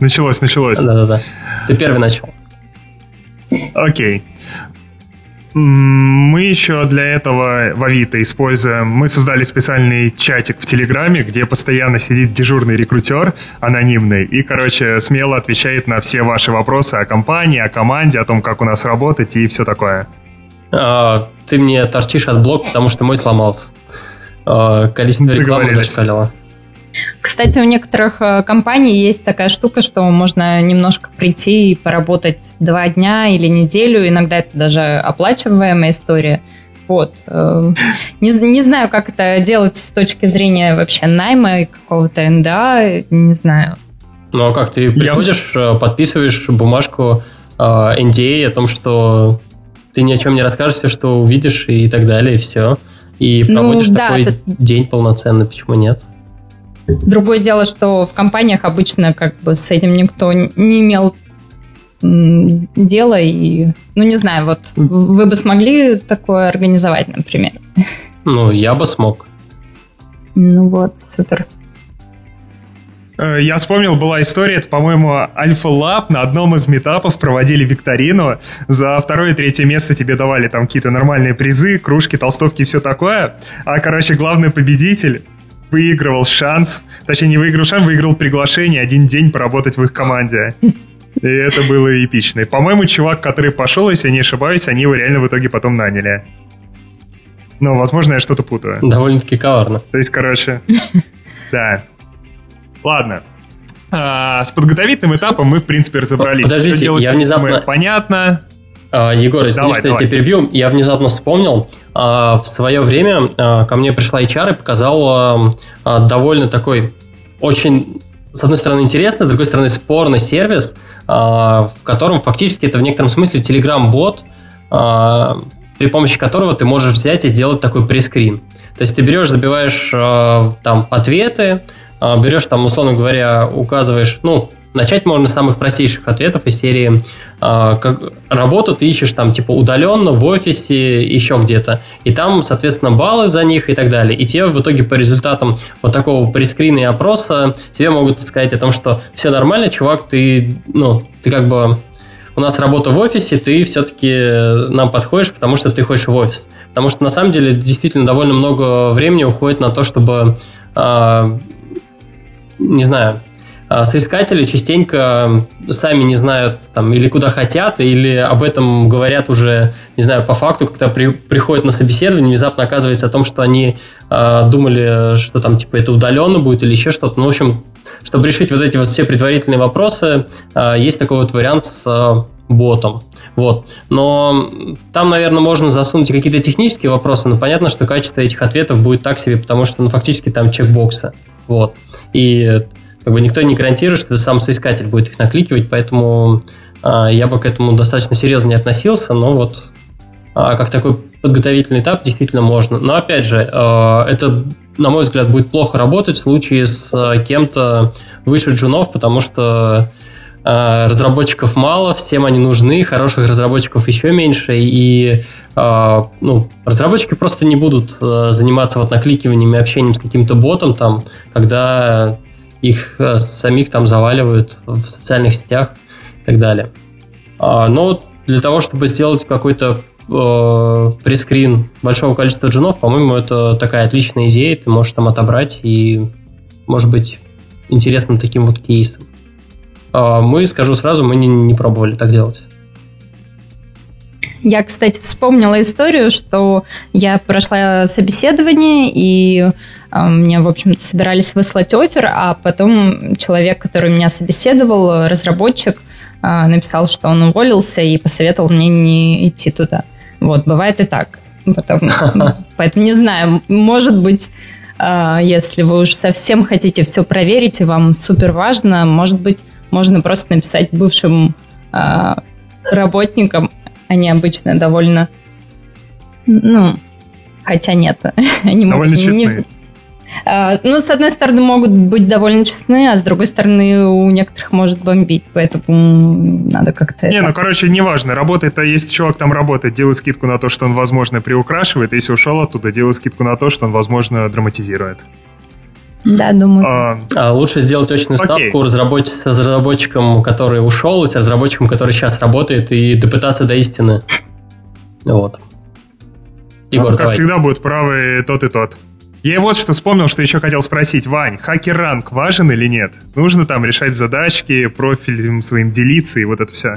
началось, началось. Да-да-да. Ты первый начал. Окей. Мы еще для этого в Авито используем... Мы создали специальный чатик в Телеграме, где постоянно сидит дежурный рекрутер анонимный и, короче, смело отвечает на все ваши вопросы о компании, о команде, о том, как у нас работать и все такое. А, ты мне торчишь от блока, потому что мой сломался. А, количество рекламы зашкалило. Кстати, у некоторых э, компаний есть такая штука, что можно немножко прийти и поработать два дня или неделю. Иногда это даже оплачиваемая история. Вот. Э, не, не знаю, как это делать с точки зрения вообще найма и какого-то НДА, не знаю. Ну а как, ты приходишь, Я... Э, подписываешь бумажку NDA о том, что ты ни о чем не расскажешь, что увидишь и так далее, и все. И ну проводишь ну, да, такой это... день полноценный, почему нет? Другое дело, что в компаниях обычно как бы с этим никто не имел дела и, ну не знаю, вот вы бы смогли такое организовать, например? Ну, я бы смог. Ну вот, супер. Э, я вспомнил, была история, это, по-моему, Альфа Лаб на одном из метапов проводили викторину. За второе и третье место тебе давали там какие-то нормальные призы, кружки, толстовки и все такое. А, короче, главный победитель выигрывал шанс, точнее не выиграл шанс, выиграл приглашение один день поработать в их команде. И это было эпично. И, по-моему, чувак, который пошел, если я не ошибаюсь, они его реально в итоге потом наняли. Но, возможно, я что-то путаю. Довольно-таки коварно. То есть, короче, да. Ладно. А, с подготовительным этапом мы, в принципе, разобрались. Подождите, Что делать я внезапно- Понятно. А, Егор, извини, Давай, что я тебя перебью. Я внезапно вспомнил. а, В свое время а, ко мне пришла HR и показала довольно такой очень, с одной стороны, интересный, с другой стороны, спорный сервис, в котором фактически это в некотором смысле Telegram-бот, при помощи которого ты можешь взять и сделать такой пресскрин. То есть ты берешь, забиваешь там ответы, берешь там, условно говоря, указываешь, ну, начать можно с самых простейших ответов из серии а, как работу ты ищешь там типа удаленно, в офисе, еще где-то. И там, соответственно, баллы за них и так далее. И тебе в итоге по результатам вот такого прескрина и опроса тебе могут сказать о том, что все нормально, чувак, ты, ну, ты как бы у нас работа в офисе, ты все-таки нам подходишь, потому что ты хочешь в офис. Потому что на самом деле действительно довольно много времени уходит на то, чтобы, а, не знаю, соискатели частенько сами не знают там или куда хотят, или об этом говорят уже, не знаю, по факту, когда при- приходят на собеседование, внезапно оказывается о том, что они а, думали, что там типа это удаленно будет или еще что-то. Ну, в общем, чтобы решить вот эти вот все предварительные вопросы, а, есть такой вот вариант с а, ботом. Вот. Но там, наверное, можно засунуть какие-то технические вопросы, но понятно, что качество этих ответов будет так себе, потому что, ну, фактически там чекбоксы. Вот. И как бы никто не гарантирует, что сам соискатель будет их накликивать, поэтому а, я бы к этому достаточно серьезно не относился, но вот а, как такой подготовительный этап действительно можно. Но опять же, а, это, на мой взгляд, будет плохо работать в случае с а, кем-то выше джунов, потому что а, разработчиков мало, всем они нужны, хороших разработчиков еще меньше, и а, ну, разработчики просто не будут а, заниматься вот накликиванием и общением с каким-то ботом, там, когда их а, самих там заваливают в социальных сетях и так далее. А, но для того, чтобы сделать какой-то э, прескрин большого количества джунов, по-моему, это такая отличная идея, ты можешь там отобрать и, может быть, интересным таким вот кейсом. А, Мы, скажу сразу, мы не, не пробовали так делать. Я, кстати, вспомнила историю, что я прошла собеседование, и э, мне, в общем-то, собирались выслать офер, а потом человек, который меня собеседовал, разработчик, э, написал, что он уволился и посоветовал мне не идти туда. Вот, бывает и так. Потом- поэтому не знаю, может быть, э, если вы уж совсем хотите все проверить, и вам супер важно, может быть, можно просто написать бывшим работникам, они обычно довольно, ну, хотя нет, они Довольно могут не- честны. А, Ну, с одной стороны, могут быть довольно честны, а с другой стороны, у некоторых может бомбить, поэтому надо как-то... Не, это- ну, короче, неважно. Работает-то, если чувак там работает, делай скидку на то, что он, возможно, приукрашивает. Если ушел оттуда, делай скидку на то, что он, возможно, драматизирует. Да, думаю. А, А лучше сделать очную Окей. ставку разработч- с разработчиком, который ушел, и с разработчиком, который сейчас работает, и допытаться до истины. Вот. Егор, как давай. всегда, будут правы тот и тот. Я вот что вспомнил, что еще хотел спросить. Вань, хакер-ранг важен или нет? Нужно там решать задачки, профилем своим делиться и вот это все.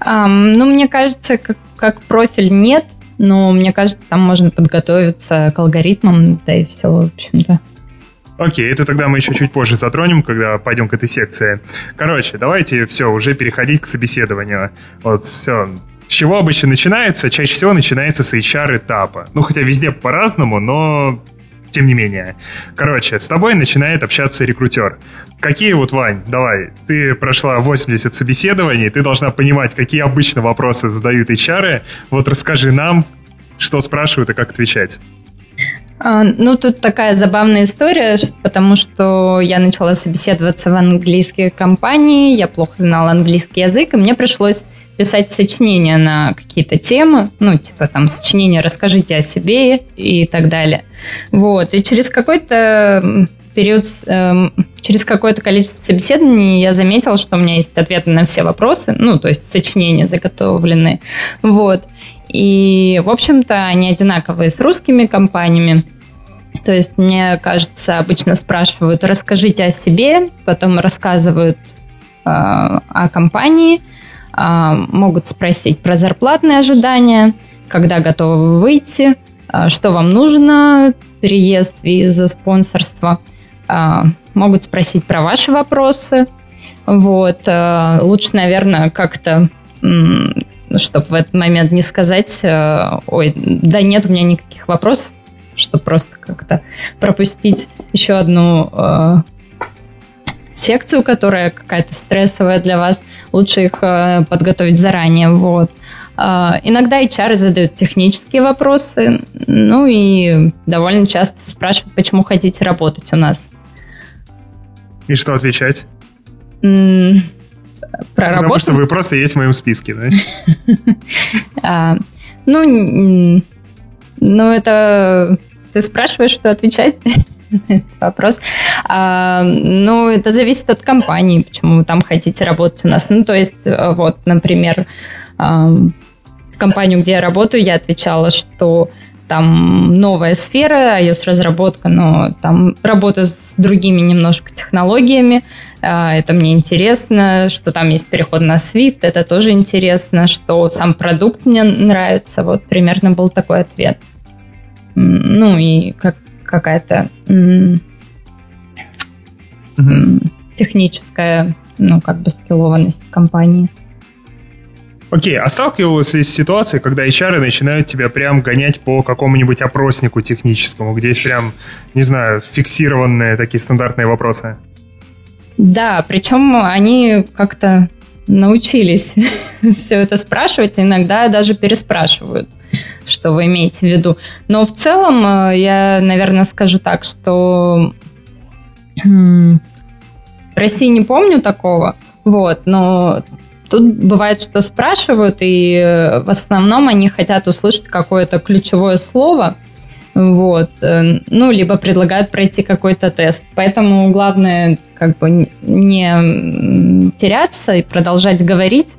Ам, ну, мне кажется, как, как профиль нет, но мне кажется, там можно подготовиться к алгоритмам, да и все, в общем-то. Окей, это тогда мы еще чуть позже затронем, когда пойдем к этой секции. Короче, давайте все, уже переходить к собеседованию. Вот все. С чего обычно начинается? Чаще всего начинается с HR-этапа. Ну, хотя везде по-разному, но тем не менее. Короче, с тобой начинает общаться рекрутер. Какие вот, Вань, давай, ты прошла 80 собеседований, ты должна понимать, какие обычно вопросы задают HR. Вот расскажи нам, что спрашивают и как отвечать. А, Ну, тут такая забавная история, потому что я начала собеседоваться в английские компании, я плохо знала английский язык, и мне пришлось писать сочинения на какие-то темы, ну, типа там сочинение «Расскажите о себе» и так далее. Вот, и через какой-то период, эм, через какое-то количество собеседований я заметила, что у меня есть ответы на все вопросы, ну, то есть сочинения заготовленные, вот. И, в общем-то, они одинаковые с русскими компаниями. То есть, мне кажется, обычно спрашивают, расскажите о себе, потом рассказывают э, о компании, э, могут спросить про зарплатные ожидания, когда готовы выйти, э, что вам нужно, переезд, виза, спонсорство. Э, могут спросить про ваши вопросы. Вот. Лучше, наверное, как-то чтобы в этот момент не сказать, ой, да нет у меня никаких вопросов, чтобы просто как-то пропустить еще одну секцию, которая какая-то стрессовая для вас, лучше их э, подготовить заранее, вот. Э, иногда HR задают технические вопросы, ну и довольно часто спрашивают, почему хотите работать у нас. И что отвечать? М- про Потому работу? что вы просто есть в моем списке, да? А, ну, ну, это... Ты спрашиваешь, что отвечать? вопрос. А, ну, это зависит от компании, почему вы там хотите работать у нас. Ну, то есть, э, вот, например, в компанию, где я работаю, я отвечала, что там новая сфера, iOS-разработка, но там работа с другими немножко технологиями, а, это мне интересно, что там есть переход на Swift, это тоже интересно, что сам продукт мне нравится, вот примерно был такой ответ. Ну и как какая-то техническая, ну как бы скиллованность компании. Окей, а сталкивалась ли с ситуацией, когда HR начинают тебя прям гонять по какому-нибудь опроснику техническому, где есть прям, не знаю, фиксированные такие стандартные вопросы? Да, причем они как-то научились все это спрашивать, иногда даже переспрашивают, что вы имеете в виду. Но в целом э, я, наверное, скажу так, что в России не помню такого, вот, но Тут бывает, что спрашивают, и э, в основном они хотят услышать какое-то ключевое слово, вот, э, ну, либо предлагают пройти какой-то тест. Поэтому главное как бы не теряться и продолжать говорить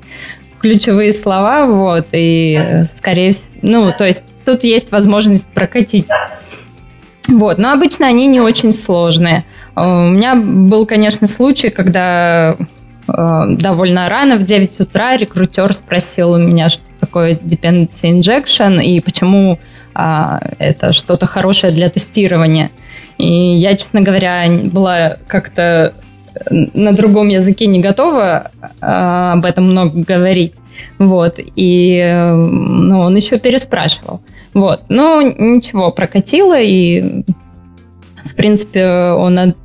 ключевые слова, вот, и э, скорее всего, ну, то есть тут есть возможность прокатить. Вот, но обычно они не очень сложные. У меня был, конечно, случай, когда Э, довольно рано, в 9 утра, рекрутер спросил у меня, что такое dependency injection и почему а, это что-то хорошее для тестирования. И я, честно говоря, была как-то на другом языке не готова а, об этом много говорить. Вот. И ну, он еще переспрашивал. Вот. Но ничего, прокатило, и в принципе он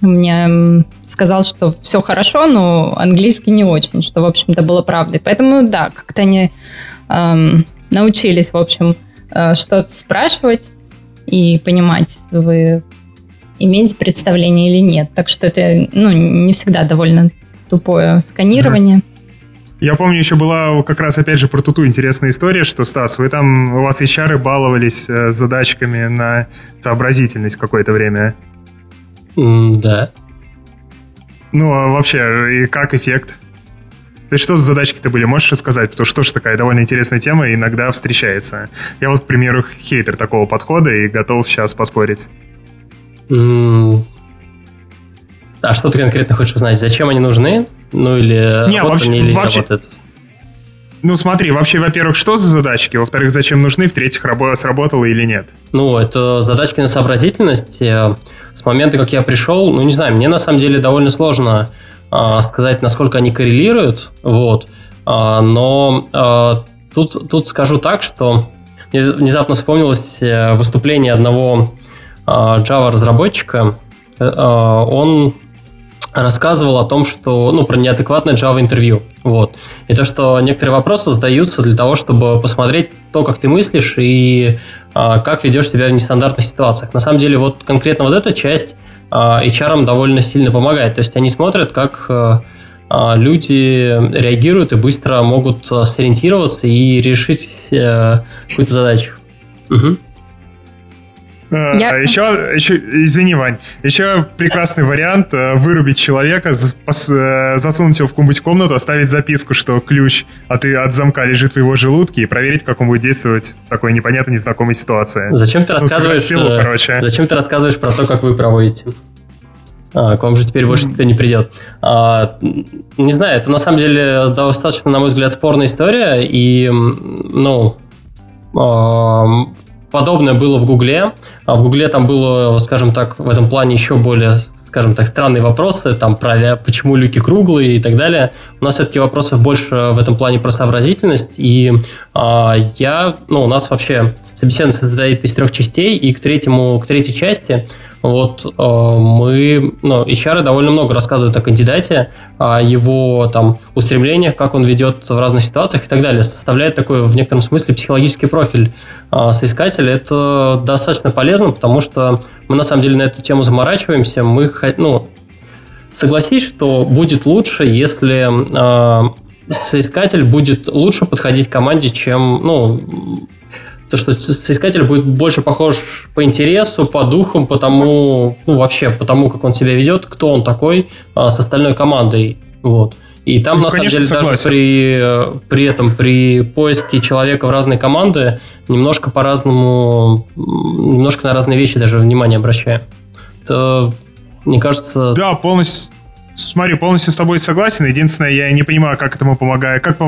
мне сказал, что все хорошо, но английский не очень, что, в общем-то, было правдой. Поэтому, да, как-то они эм, научились, в общем, э, что-то спрашивать и понимать, вы имеете представление или нет. Так что это, ну, не всегда довольно тупое сканирование. Я помню, еще была как раз, опять же, про туту интересная история, что, Стас, вы там, у вас HR баловались э, задачками на сообразительность какое-то время. Mm, да. Ну, а вообще, и как эффект? То есть что за задачки-то были, можешь рассказать? Потому что тоже такая довольно интересная тема и иногда встречается. Я вот, к примеру, хейтер такого подхода и готов сейчас поспорить. А что ты конкретно хочешь узнать? Зачем они нужны? Ну или Не, вообще, они или вообще... работают? Ну смотри, вообще, во-первых, что за задачки? Во-вторых, зачем нужны? В-третьих, рабо- сработало или нет? Ну, это задачки на сообразительность. С момента, как я пришел, ну, не знаю, мне на самом деле довольно сложно а, сказать, насколько они коррелируют, вот. А, но а, тут, тут скажу так, что внезапно вспомнилось э, выступление одного а, Java-разработчика. А, он рассказывал о том, что, ну, про неадекватное Java интервью, вот. И то, что некоторые вопросы задаются для того, чтобы посмотреть то, как ты мыслишь и а, как ведешь себя в нестандартных ситуациях. На самом деле, вот конкретно вот эта часть а, HR довольно сильно помогает. То есть они смотрят, как а люди реагируют и быстро могут сориентироваться и решить а, какую-то задачу. Угу. А, Я... Еще, еще, извини, Вань, еще прекрасный вариант э, вырубить человека, э, засунуть его в какую-нибудь комнату, оставить записку, что ключ от, от замка лежит в его желудке и проверить, как он будет действовать в такой непонятной, незнакомой ситуации. Зачем ты ну, рассказываешь, пилу, короче. Зачем ты рассказываешь про то, как вы проводите? А, к вам же теперь больше никто не придет. А, не знаю, это на самом деле достаточно, на мой взгляд, спорная история. И, ну, а, подобное было в Гугле. А в Гугле там было, скажем так, в этом плане еще более, скажем так, странные вопросы, там про почему люки круглые и так далее. У нас все-таки вопросов больше в этом плане про сообразительность. И а, я, ну, у нас вообще собеседование состоит из трех частей, и к третьему, к третьей части вот э, мы, ну, HR довольно много рассказывают о кандидате, о его там устремлениях, как он ведет в разных ситуациях и так далее. Составляет такой в некотором смысле психологический профиль э, соискателя. Это достаточно полезно, потому что мы на самом деле на эту тему заморачиваемся. Мы, ну, согласись, что будет лучше, если э, соискатель будет лучше подходить команде, чем, ну, то, что соискатель будет больше похож по интересу, по духам, по тому, ну, вообще, по тому, как он себя ведет, кто он такой а, с остальной командой. Вот. И там, ну, на конечно, самом деле, согласен. даже при, при этом, при поиске человека в разные команды, немножко по-разному, немножко на разные вещи даже внимание обращаем. Это, мне кажется... Да, полностью, Смотри, полностью с тобой согласен. Единственное, я не понимаю, как этому помогает, как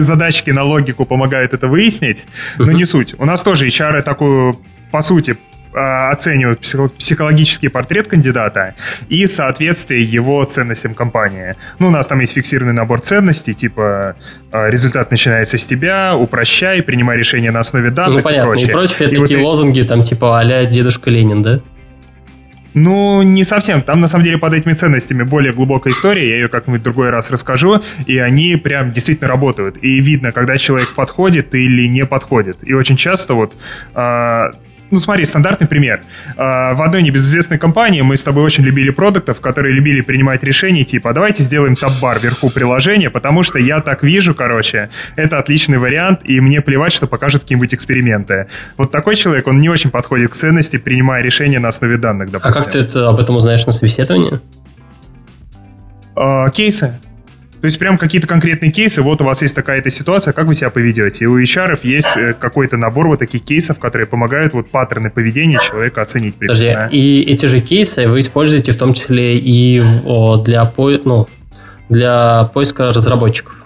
задачки на логику помогают это выяснить, но не суть. У нас тоже HR такую, по сути, а, оценивают психологический портрет кандидата и соответствие его ценностям компании. Ну, у нас там есть фиксированный набор ценностей, типа а, результат начинается с тебя, упрощай, принимай решения на основе данных ну, понятно. и прочее. И прочее и такие вот лозунги, там типа а дедушка Ленин, да? Ну, не совсем. Там, на самом деле, под этими ценностями более глубокая история. Я ее как-нибудь другой раз расскажу. И они прям действительно работают. И видно, когда человек подходит или не подходит. И очень часто вот э, ну, смотри, стандартный пример. А, в одной небезызвестной компании мы с тобой очень любили продуктов, которые любили принимать решения типа, «А давайте сделаем таб-бар вверху приложения, потому что я так вижу, короче, это отличный вариант, и мне плевать, что покажут какие-нибудь эксперименты. Вот такой человек, он не очень подходит к ценности, принимая решения на основе данных, допустим. А как ты это, об этом узнаешь на собеседовании? А, кейсы. То есть прям какие-то конкретные кейсы, вот у вас есть такая-то ситуация, как вы себя поведете. И у HR есть э, какой-то набор вот таких кейсов, которые помогают вот паттерны поведения человека оценить. Подожди, и эти же кейсы вы используете в том числе и для, ну, для поиска разработчиков?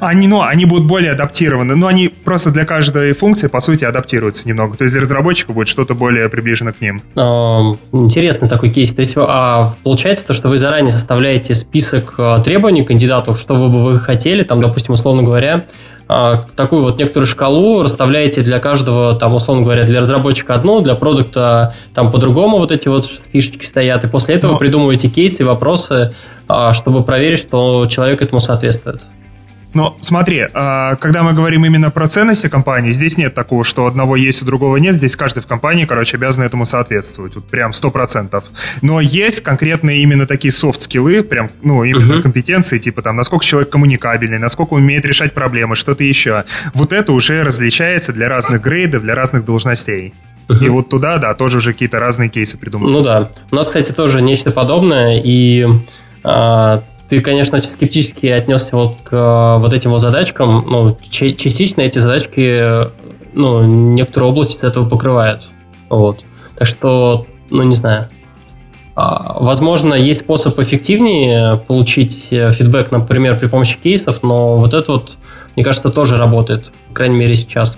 Они, ну, они будут более адаптированы, но они просто для каждой функции, по сути, адаптируются немного. То есть для разработчика будет что-то более приближено к ним. Интересный такой кейс. То есть а, получается то, что вы заранее составляете список а, требований кандидатов, что вы бы вы хотели, там, допустим, условно говоря, а, такую вот некоторую шкалу расставляете для каждого, там, условно говоря, для разработчика одно, для продукта там по-другому вот эти вот фишечки стоят, и после этого Но... придумываете кейсы, вопросы, чтобы проверить, что человек этому соответствует. Но смотри, а, когда мы говорим именно про ценности компании, здесь нет такого, что одного есть, у другого нет. Здесь каждый в компании, короче, обязан этому соответствовать. Вот прям сто процентов. Но есть конкретные именно такие софт-скиллы, прям, ну, именно uh-huh. компетенции, типа там, насколько человек коммуникабельный, насколько умеет решать проблемы, что-то еще. Вот это уже различается для разных грейдов, для разных должностей. Uh-huh. И вот туда, да, тоже уже какие-то разные кейсы придумываются. Ну да. У нас, кстати, тоже нечто подобное, и а, ты, конечно, скептически отнесся вот к э, вот этим вот задачкам. Ну, частично эти задачки, ну, некоторые области этого покрывают. Вот. Так что, ну, не знаю. А, возможно, есть способ эффективнее получить э, фидбэк, например, при помощи кейсов, но вот это вот, мне кажется, тоже работает, по крайней мере, сейчас.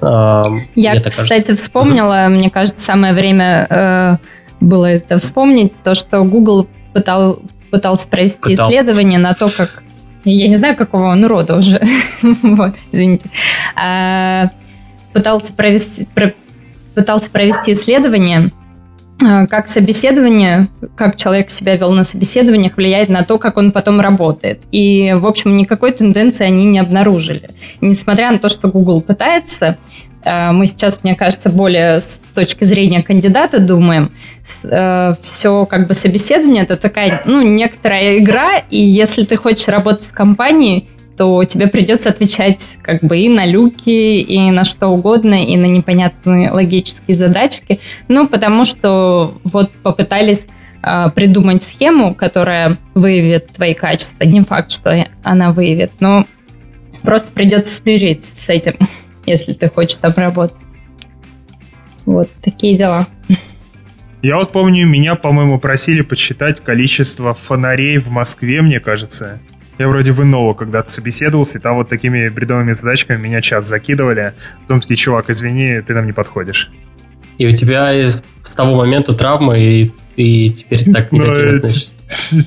А, Я, кстати, кажется. вспомнила, мне кажется, самое время э, было это вспомнить, то, что Google пытал, пытался провести Пытал. исследование на то, как... Я не знаю, какого он рода уже. вот, извините. А, пытался, провести, про, пытался провести исследование, а, как собеседование, как человек себя вел на собеседованиях, влияет на то, как он потом работает. И, в общем, никакой тенденции они не обнаружили. Несмотря на то, что Google пытается, мы сейчас, мне кажется, более с точки зрения кандидата думаем. Э, Все как бы собеседование это такая, ну, некоторая игра, и если ты хочешь работать в компании, то тебе придется отвечать как бы и на люки, и на что угодно, и на непонятные логические задачки. Ну, потому что вот попытались э, придумать схему, которая выявит твои качества. Не факт, что она выявит, но просто придется смириться с этим, если ты хочешь там работать. Вот такие дела. Я вот помню, меня, по-моему, просили подсчитать количество фонарей в Москве, мне кажется. Я вроде в иного когда-то собеседовался, и там вот такими бредовыми задачками меня час закидывали. Потом такие, чувак, извини, ты нам не подходишь. И у тебя с того момента травма, и ты теперь так ну, негативно относишься.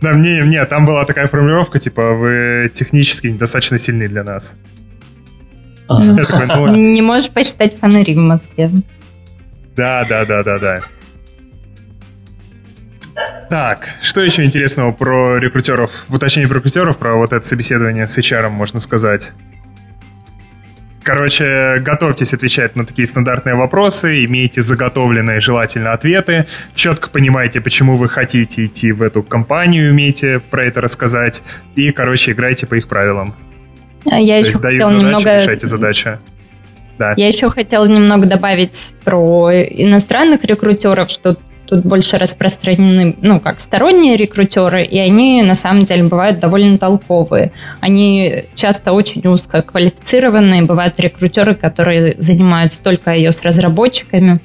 Да, мне, мне, там была такая формулировка, типа, вы технически недостаточно сильны для нас. А. Ну, не можешь посчитать фонари в Москве. Да, да, да, да, да. Так, что еще интересного про рекрутеров? В уточнении про рекрутеров, про вот это собеседование с HR, можно сказать. Короче, готовьтесь отвечать на такие стандартные вопросы, имейте заготовленные желательно ответы, четко понимайте, почему вы хотите идти в эту компанию, умейте про это рассказать, и, короче, играйте по их правилам. А я То еще хотела задачи, немного... решайте задачи. Да. Я еще хотела немного добавить про иностранных рекрутеров, что тут больше распространены, ну, как сторонние рекрутеры, и они, на самом деле, бывают довольно толковые. Они часто очень узко квалифицированные, бывают рекрутеры, которые занимаются только iOS-разработчиками.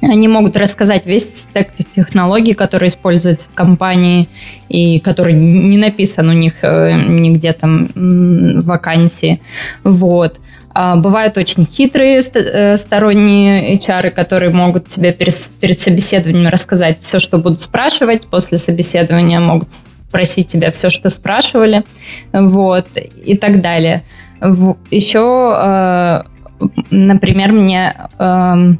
Они могут рассказать весь стек технологий, которые используются в компании и который не написан у них э, нигде там вакансии. Вот. А, бывают очень хитрые э, сторонние HR, которые могут тебе перед собеседованием рассказать все, что будут спрашивать. После собеседования могут спросить тебя все, что спрашивали. Вот, и так далее. Еще, э, например, мне эм,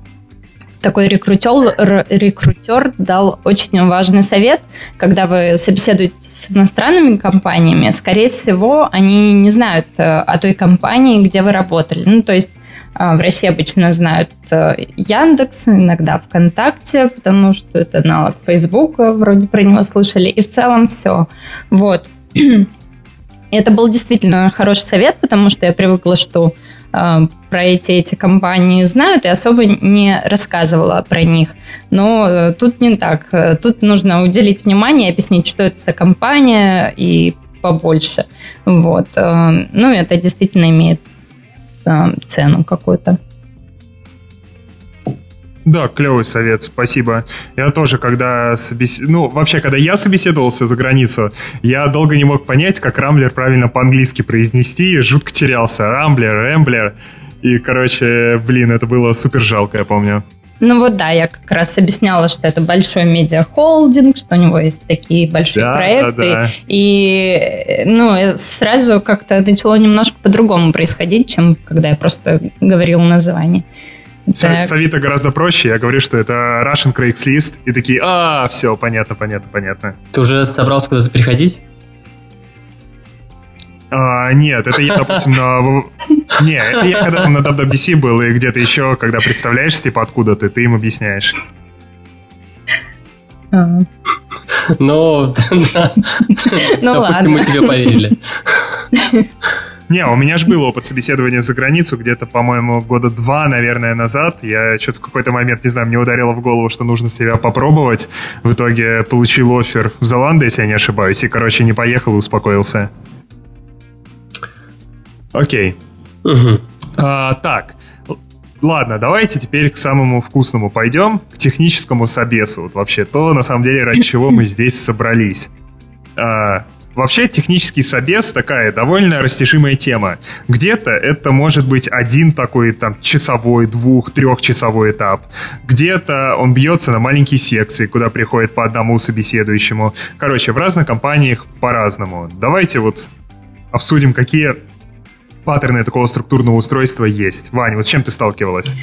такой рекрутер, рекрутер дал очень важный совет, когда вы собеседуете с иностранными компаниями, скорее всего, они не знают э, о той компании, где вы работали. Ну, то есть э, в России обычно знают э, Яндекс, иногда ВКонтакте, потому что это аналог Фейсбука, вроде про него слышали, и в целом все. Вот. Это был действительно хороший совет, потому что я привыкла, что про эти, эти компании знают и особо не рассказывала про них. Но э, тут не так. Тут нужно уделить внимание, объяснить, что это за компания и побольше. Вот. Э, ну, это действительно имеет э, цену какую-то. Да, клевый совет, спасибо. Я тоже, когда собес... ну, вообще, когда я собеседовался за границу, я долго не мог понять, как Рамблер правильно по-английски произнести, жутко терялся. Рамблер, Рэмблер. И, короче, блин, это было супер жалко, я помню. Ну вот да, я как раз объясняла, что это большой медиахолдинг, что у него есть такие большие да, проекты. Да. И ну, сразу как-то начало немножко по-другому происходить, чем когда я просто говорила название. Так. С Авито гораздо проще. Я говорю, что это Russian Craigslist. И такие, а, все, понятно, понятно, понятно. Ты уже собрался куда-то приходить? А, нет, это я, допустим, на... Не, это я когда на WWDC был и где-то еще, когда представляешь, типа, откуда ты, ты им объясняешь. А. Ну, ну допустим, мы тебе поверили. Не, у меня же был опыт собеседования за границу где-то, по-моему, года два, наверное, назад. Я что-то в какой-то момент, не знаю, мне ударило в голову, что нужно себя попробовать. В итоге получил офер в Золанде, если я не ошибаюсь, и, короче, не поехал и успокоился. Окей. Угу. А, так, Ладно, давайте теперь к самому вкусному пойдем, к техническому собесу. Вот вообще то, на самом деле, ради чего мы здесь собрались. А, Вообще технический собес такая довольно растяжимая тема. Где-то это может быть один такой там часовой, двух, трехчасовой этап. Где-то он бьется на маленькие секции, куда приходит по одному собеседующему. Короче, в разных компаниях по-разному. Давайте вот обсудим, какие паттерны такого структурного устройства есть. Ваня, вот с чем ты сталкивалась?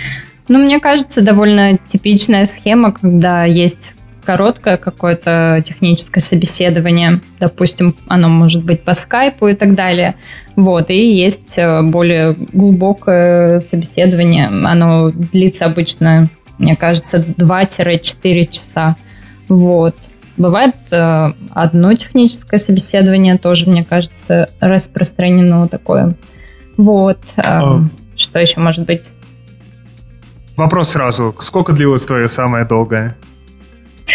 Ну, мне кажется, довольно типичная схема, когда есть короткое какое-то техническое собеседование, допустим, оно может быть по скайпу и так далее. Вот, и есть э, более глубокое собеседование, оно длится обычно, мне кажется, 2-4 часа. Вот. бывает э, одно техническое собеседование, тоже, мне кажется, распространено такое. Вот. А... Что еще может быть? Вопрос сразу. Сколько длилось твое самое долгое?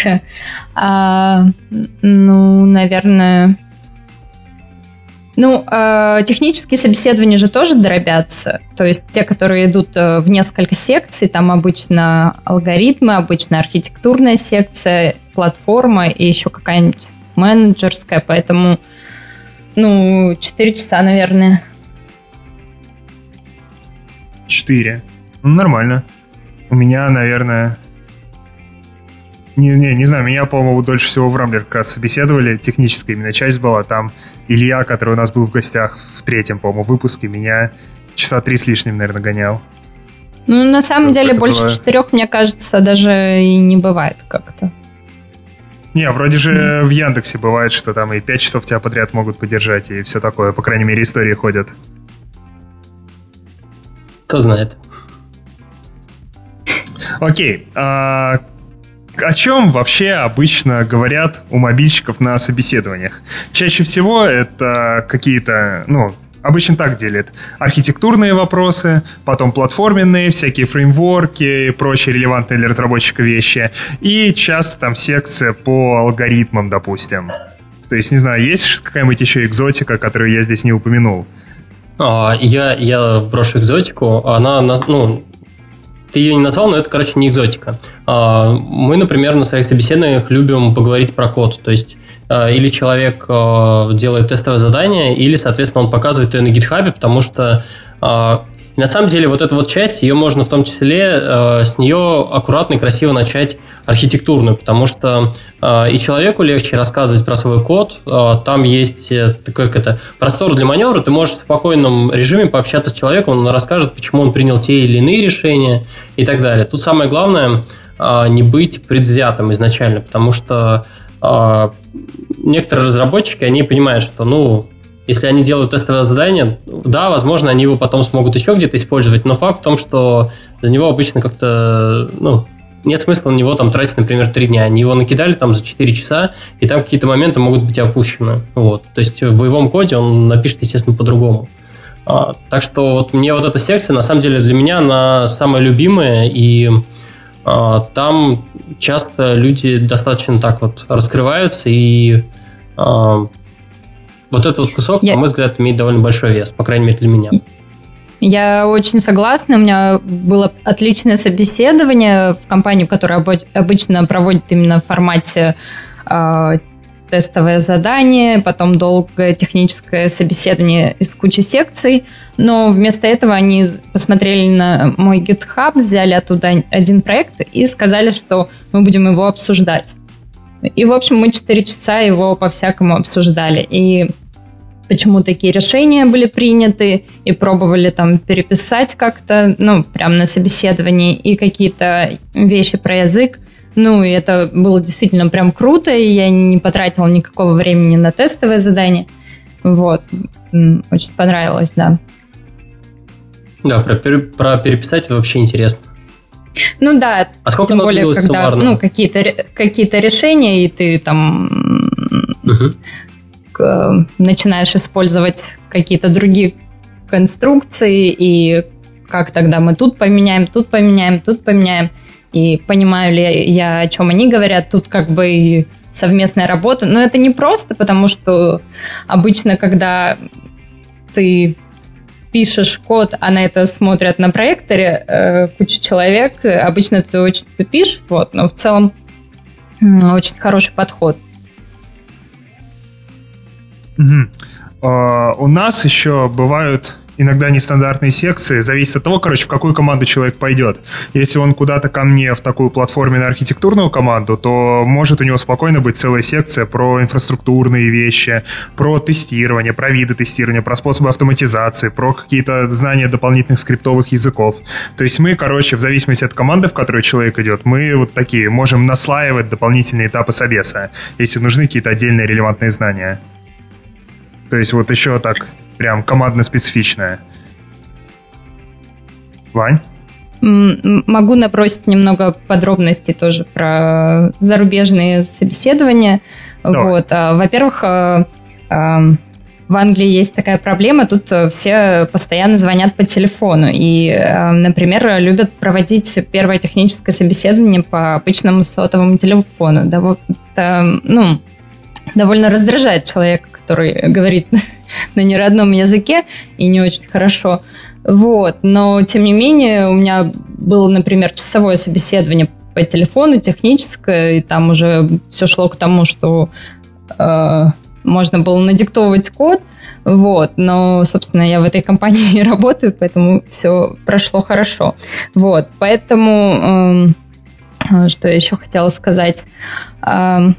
А, ну, наверное... Ну, э, технические собеседования же тоже дробятся. То есть те, которые идут э, в несколько секций, там обычно алгоритмы, обычно архитектурная секция, платформа и еще какая-нибудь менеджерская. Поэтому, ну, 4 часа, наверное. 4. Ну, нормально. У меня, наверное... Не, не, не знаю, меня, по-моему, дольше всего в Рамблер как раз собеседовали. Техническая именно часть была. Там Илья, который у нас был в гостях в третьем, по-моему, выпуске, меня часа три с лишним, наверное, гонял. Ну, на самом Что деле, больше бывает? четырех, мне кажется, даже и не бывает как-то. Не, вроде же в Яндексе бывает, что там и пять часов тебя подряд могут поддержать, и все такое. По крайней мере, истории ходят. Кто знает. Окей. А, о чем вообще обычно говорят у мобильщиков на собеседованиях? Чаще всего это какие-то, ну, обычно так делят. Архитектурные вопросы, потом платформенные, всякие фреймворки и прочие релевантные для разработчика вещи. И часто там секция по алгоритмам, допустим. То есть, не знаю, есть какая-нибудь еще экзотика, которую я здесь не упомянул? А, я, я брошу экзотику. Она, ну, ты ее не назвал, но это, короче, не экзотика. А, мы, например, на своих собеседованиях любим поговорить про код. То есть а, или человек делает тестовое задание, или, соответственно, он показывает ее на гитхабе, потому что на самом деле вот эта вот часть, ее можно в том числе с нее аккуратно и красиво начать архитектурную, потому что э, и человеку легче рассказывать про свой код. Э, там есть э, такой как это простор для маневра. Ты можешь в спокойном режиме пообщаться с человеком, он расскажет, почему он принял те или иные решения и так далее. Тут самое главное э, не быть предвзятым изначально, потому что э, некоторые разработчики они понимают, что ну если они делают тестовое задание, да, возможно, они его потом смогут еще где-то использовать, но факт в том, что за него обычно как-то, ну, нет смысла на него там тратить, например, три дня. Они его накидали там за 4 часа, и там какие-то моменты могут быть опущены. Вот. То есть в боевом коде он напишет, естественно, по-другому. А, так что вот мне вот эта секция, на самом деле, для меня она самая любимая, и а, там часто люди достаточно так вот раскрываются, и а, вот этот кусок, Я... на мой взгляд, имеет довольно большой вес, по крайней мере, для меня. Я очень согласна. У меня было отличное собеседование в компанию, которая обычно проводит именно в формате э, тестовое задание, потом долгое техническое собеседование из кучи секций. Но вместо этого они посмотрели на мой GitHub, взяли оттуда один проект и сказали, что мы будем его обсуждать. И, в общем, мы 4 часа его по-всякому обсуждали. И почему такие решения были приняты, и пробовали там переписать как-то, ну, прямо на собеседовании, и какие-то вещи про язык. Ну, и это было действительно прям круто, и я не потратила никакого времени на тестовое задание. Вот. Очень понравилось, да. Да, про, про переписать вообще интересно. Ну да, а сколько тем более, когда суммарно? ну, какие-то, какие-то решения, и ты там угу. Э, начинаешь использовать какие-то другие конструкции, и как тогда мы тут поменяем, тут поменяем, тут поменяем. И понимаю ли я, о чем они говорят, тут как бы совместная работа. Но это не просто, потому что обычно, когда ты пишешь код, а на это смотрят на проекторе э, куча человек, обычно ты очень тупишь, вот, но в целом очень хороший подход. Угу. Uh, у нас еще бывают иногда нестандартные секции, зависит от того, короче, в какую команду человек пойдет. Если он куда-то ко мне в такую платформенную архитектурную команду, то может у него спокойно быть целая секция про инфраструктурные вещи, про тестирование, про виды тестирования, про способы автоматизации, про какие-то знания дополнительных скриптовых языков. То есть мы, короче, в зависимости от команды, в которой человек идет, мы вот такие можем наслаивать дополнительные этапы собеса, если нужны какие-то отдельные релевантные знания. То есть вот еще так прям командно-специфичная. Вань? могу набросить немного подробностей тоже про зарубежные собеседования. Давай. Вот. А, во-первых, а, в Англии есть такая проблема, тут э, все постоянно звонят по телефону. И, э, например, любят проводить первое техническое собеседование по обычному сотовому телефону. Это, ну, довольно раздражает человека, который говорит на неродном языке и не очень хорошо. Вот. Но, тем не менее, у меня было, например, часовое собеседование по телефону, техническое, и там уже все шло к тому, что э, можно было надиктовывать код, вот, но, собственно, я в этой компании и работаю, поэтому все прошло хорошо. Вот, поэтому, э, что я еще хотела сказать, э,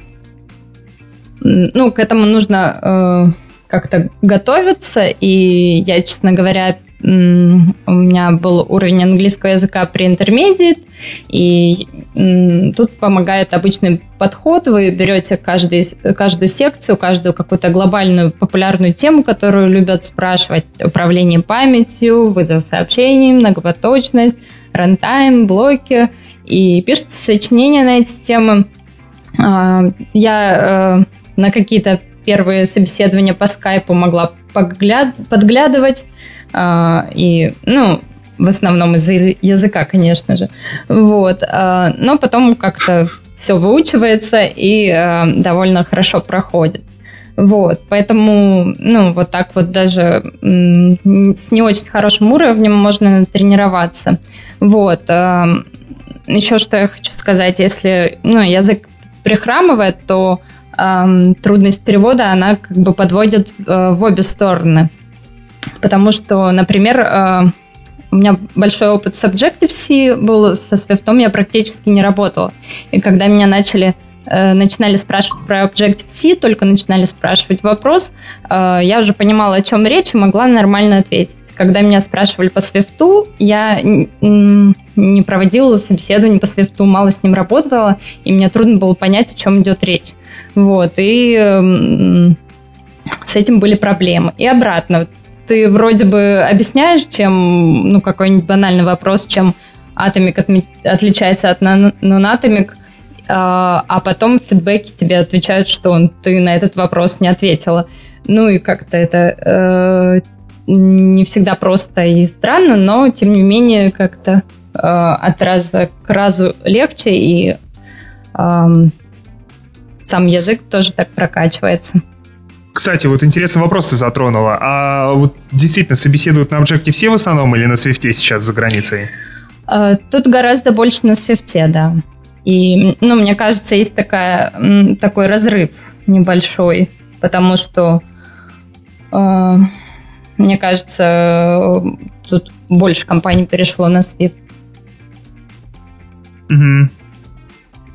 ну, к этому нужно э, как-то готовиться, и я, честно говоря, у меня был уровень английского языка при интермедиат, и тут помогает обычный подход. Вы берете каждый, каждую секцию, каждую какую-то глобальную популярную тему, которую любят спрашивать. Управление памятью, вызов сообщений, многопоточность, рантайм, блоки. И пишете сочинения на эти темы. А, я э, на какие-то первые собеседования по скайпу могла подглядывать а, и, ну, в основном из-за языка, конечно же. Вот. А, но потом как-то все выучивается и а, довольно хорошо проходит. Вот, поэтому, ну, вот так вот даже с не очень хорошим уровнем можно тренироваться. Вот. Еще что я хочу сказать, если, ну, язык прихрамывает, то трудность перевода, она как бы подводит в обе стороны. Потому что, например, э, у меня большой опыт с Objective-C был, со Swift я практически не работала. И когда меня начали э, начинали спрашивать про Objective-C, только начинали спрашивать вопрос, э, я уже понимала, о чем речь, и могла нормально ответить. Когда меня спрашивали по Swift, я не проводила собеседование по Swift, мало с ним работала, и мне трудно было понять, о чем идет речь. Вот, и с этим были проблемы. И обратно, ты вроде бы объясняешь, чем, ну, какой-нибудь банальный вопрос, чем атомик отличается от нонатомик, а, а потом в фидбэке тебе отвечают, что он, ты на этот вопрос не ответила. Ну и как-то это э, не всегда просто и странно, но тем не менее как-то э, от раза к разу легче, и э, сам язык тоже так прокачивается. Кстати, вот интересный вопрос ты затронула. А вот действительно собеседуют на Objective-C в основном или на Swift сейчас за границей? А, тут гораздо больше на Swift, да. И, ну, мне кажется, есть такая, такой разрыв небольшой, потому что, э, мне кажется, тут больше компаний перешло на Swift. Угу.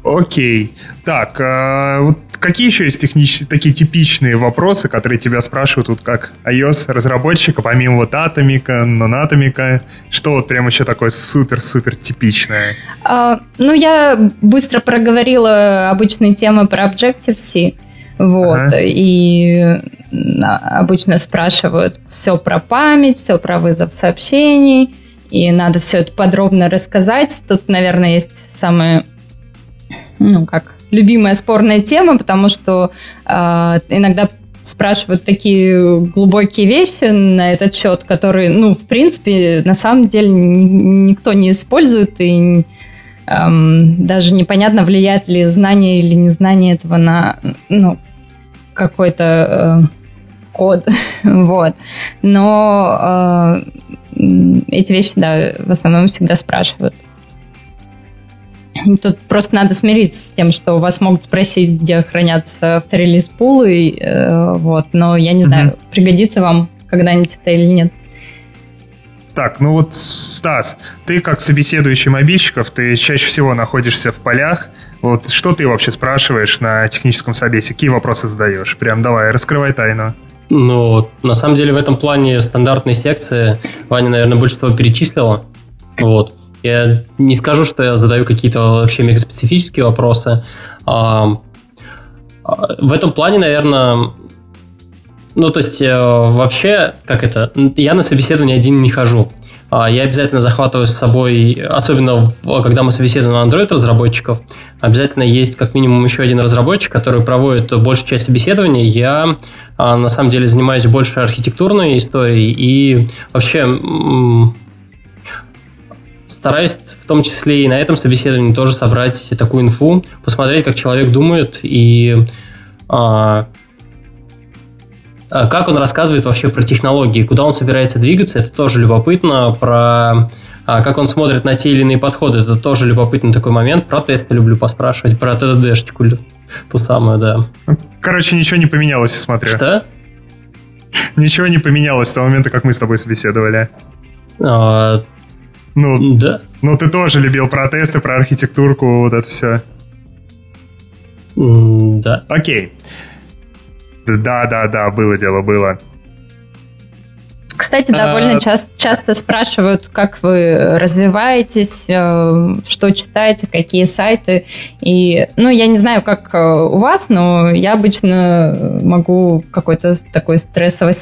Окей. Так, а, вот какие еще есть технические, такие типичные вопросы, которые тебя спрашивают вот как iOS-разработчика, помимо вот атомика, нонатомика? Что вот прям еще такое супер-супер типичное? А, ну, я быстро проговорила обычные темы про Objective-C. Вот, ага. и обычно спрашивают все про память, все про вызов сообщений, и надо все это подробно рассказать. Тут, наверное, есть самые, ну, как любимая спорная тема, потому что э, иногда спрашивают такие глубокие вещи на этот счет, которые, ну, в принципе, на самом деле никто не использует, и эм, даже непонятно, влияет ли знание или незнание этого на, ну, какой-то э, код, вот. Но э, эти вещи, да, в основном всегда спрашивают. Тут просто надо смириться с тем, что у вас могут спросить, где хранятся авторелиз пулы, э, вот, но я не угу. знаю, пригодится вам когда-нибудь это или нет. Так, ну вот, Стас, ты как собеседующий мобильщиков, ты чаще всего находишься в полях. Вот что ты вообще спрашиваешь на техническом собесе? Какие вопросы задаешь? Прям давай, раскрывай тайну. Ну, на самом деле в этом плане стандартные секции Ваня, наверное, больше всего перечислила. Вот. Я не скажу, что я задаю какие-то вообще мегаспецифические вопросы. А, а, в этом плане, наверное, ну, то есть, э, вообще, как это, я на собеседование один не хожу. А, я обязательно захватываю с собой, особенно когда мы собеседуем Android-разработчиков, обязательно есть как минимум еще один разработчик, который проводит большую часть собеседования. Я а, на самом деле занимаюсь больше архитектурной историей и вообще стараюсь в том числе и на этом собеседовании тоже собрать такую инфу, посмотреть, как человек думает и а, как он рассказывает вообще про технологии, куда он собирается двигаться, это тоже любопытно, про а как он смотрит на те или иные подходы, это тоже любопытный такой момент. Про тесты люблю поспрашивать, про ТДДшечку, ту самую, да. Короче, ничего не поменялось, я смотрю. Что? Ничего не поменялось с того момента, как мы с тобой собеседовали. А, ну, да. Ну, ты тоже любил про тесты, про архитектурку, вот это все. Да. Окей. Да, да, да, было дело, было. Кстати, довольно а... часто, часто спрашивают, как вы развиваетесь, э, что читаете, какие сайты. И, ну, я не знаю, как э, у вас, но я обычно могу в какой-то такой стрессовой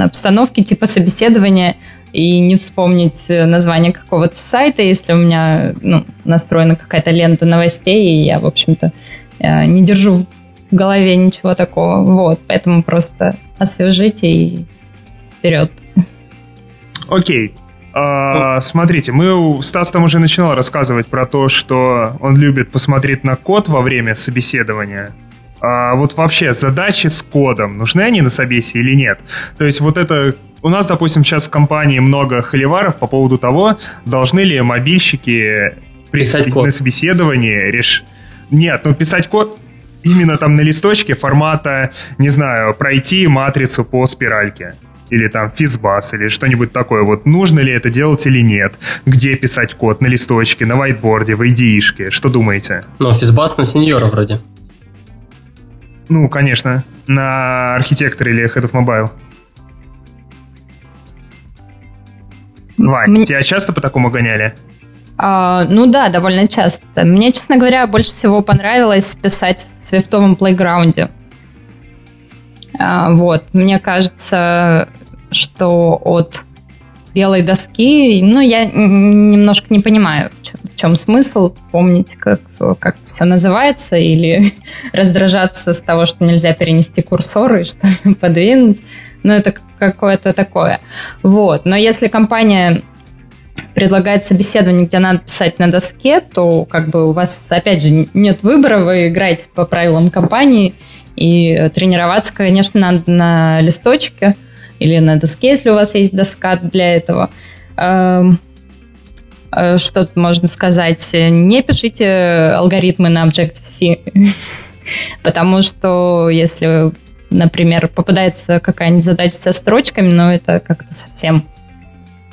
обстановке, типа собеседования, и не вспомнить название какого-то сайта, если у меня ну, настроена какая-то лента новостей, и я, в общем-то, э, не держу в голове ничего такого. Вот, поэтому просто освежите и вперед. Окей. А, смотрите, мы Стас там уже начинал рассказывать про то, что он любит посмотреть на код во время собеседования. А вот вообще задачи с кодом, нужны они на собесе или нет? То есть вот это... У нас, допустим, сейчас в компании много холиваров по поводу того, должны ли мобильщики писать на собеседовании реш... Нет, ну писать код именно там на листочке формата, не знаю, пройти матрицу по спиральке или там физбас, или что-нибудь такое. Вот нужно ли это делать или нет? Где писать код? На листочке, на вайтборде, в IDE-шке? Что думаете? Ну, физбас на сеньора вроде. Ну, конечно. На архитектор или Head of Mobile. Вань, Мне... тебя часто по такому гоняли? А, ну да, довольно часто. Мне, честно говоря, больше всего понравилось писать в свифтовом плейграунде. А, вот, мне кажется, что от белой доски, ну, я немножко не понимаю, в чем, в чем смысл помнить, как, как все называется, или раздражаться с того, что нельзя перенести курсор и что-то подвинуть. Ну, это какое-то такое. Вот. Но если компания предлагает собеседование, где надо писать на доске, то как бы у вас, опять же, нет выбора, вы играете по правилам компании, и тренироваться, конечно, надо на листочке или на доске, если у вас есть доска для этого. Эм, э, что тут можно сказать? Не пишите алгоритмы на Objective-C, потому что если, например, попадается какая-нибудь задача со строчками, но это как-то совсем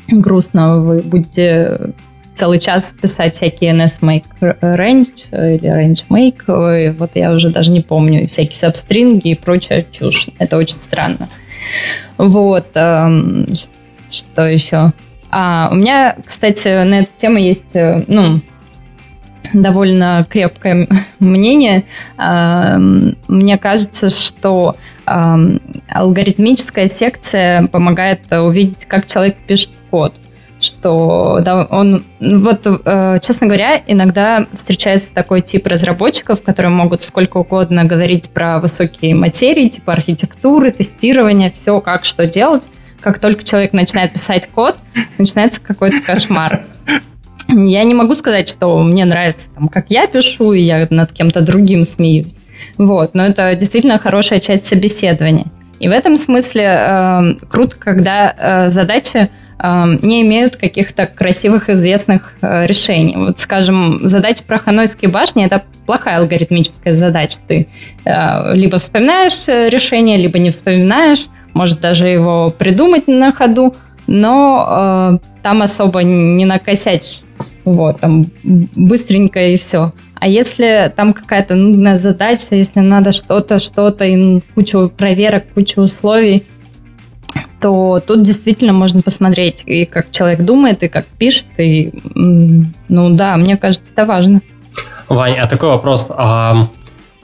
грустно, вы будете целый час писать всякие NSMake range или range make, вот я уже даже не помню, всякие сабстринги и прочая чушь. Это очень странно. Вот. Эм, что еще? А, у меня, кстати, на эту тему есть, э, ну, довольно крепкое мнение. Эм, мне кажется, что эм, алгоритмическая секция помогает увидеть, как человек пишет код что да, он, вот, э, честно говоря, иногда встречается такой тип разработчиков, которые могут сколько угодно говорить про высокие материи, типа архитектуры, тестирования, все, как что делать. Как только человек начинает писать код, начинается какой-то кошмар. Я не могу сказать, что мне нравится, там, как я пишу, и я над кем-то другим смеюсь. Вот, но это действительно хорошая часть собеседования. И в этом смысле э, круто, когда э, задача не имеют каких-то красивых известных э, решений. Вот, скажем, задача про Ханойские башни – это плохая алгоритмическая задача. Ты э, либо вспоминаешь э, решение, либо не вспоминаешь, может даже его придумать на ходу, но там особо не накосячь. Вот, там быстренько и все. А если там какая-то нудная задача, если надо что-то, что-то, и кучу проверок, кучу условий, то тут действительно можно посмотреть и как человек думает, и как пишет, и ну да, мне кажется, это важно. Вань, а такой вопрос. А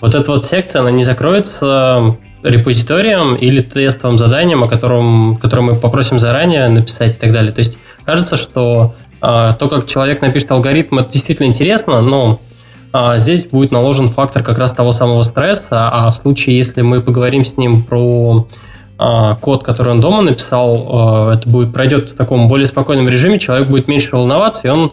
вот эта вот секция, она не закроется репозиторием или тестовым заданием, о котором, которое мы попросим заранее написать и так далее. То есть кажется, что а, то, как человек напишет алгоритм, это действительно интересно, но а, здесь будет наложен фактор как раз того самого стресса, а в случае, если мы поговорим с ним про код, который он дома написал, а, это будет пройдет в таком более спокойном режиме, человек будет меньше волноваться, и он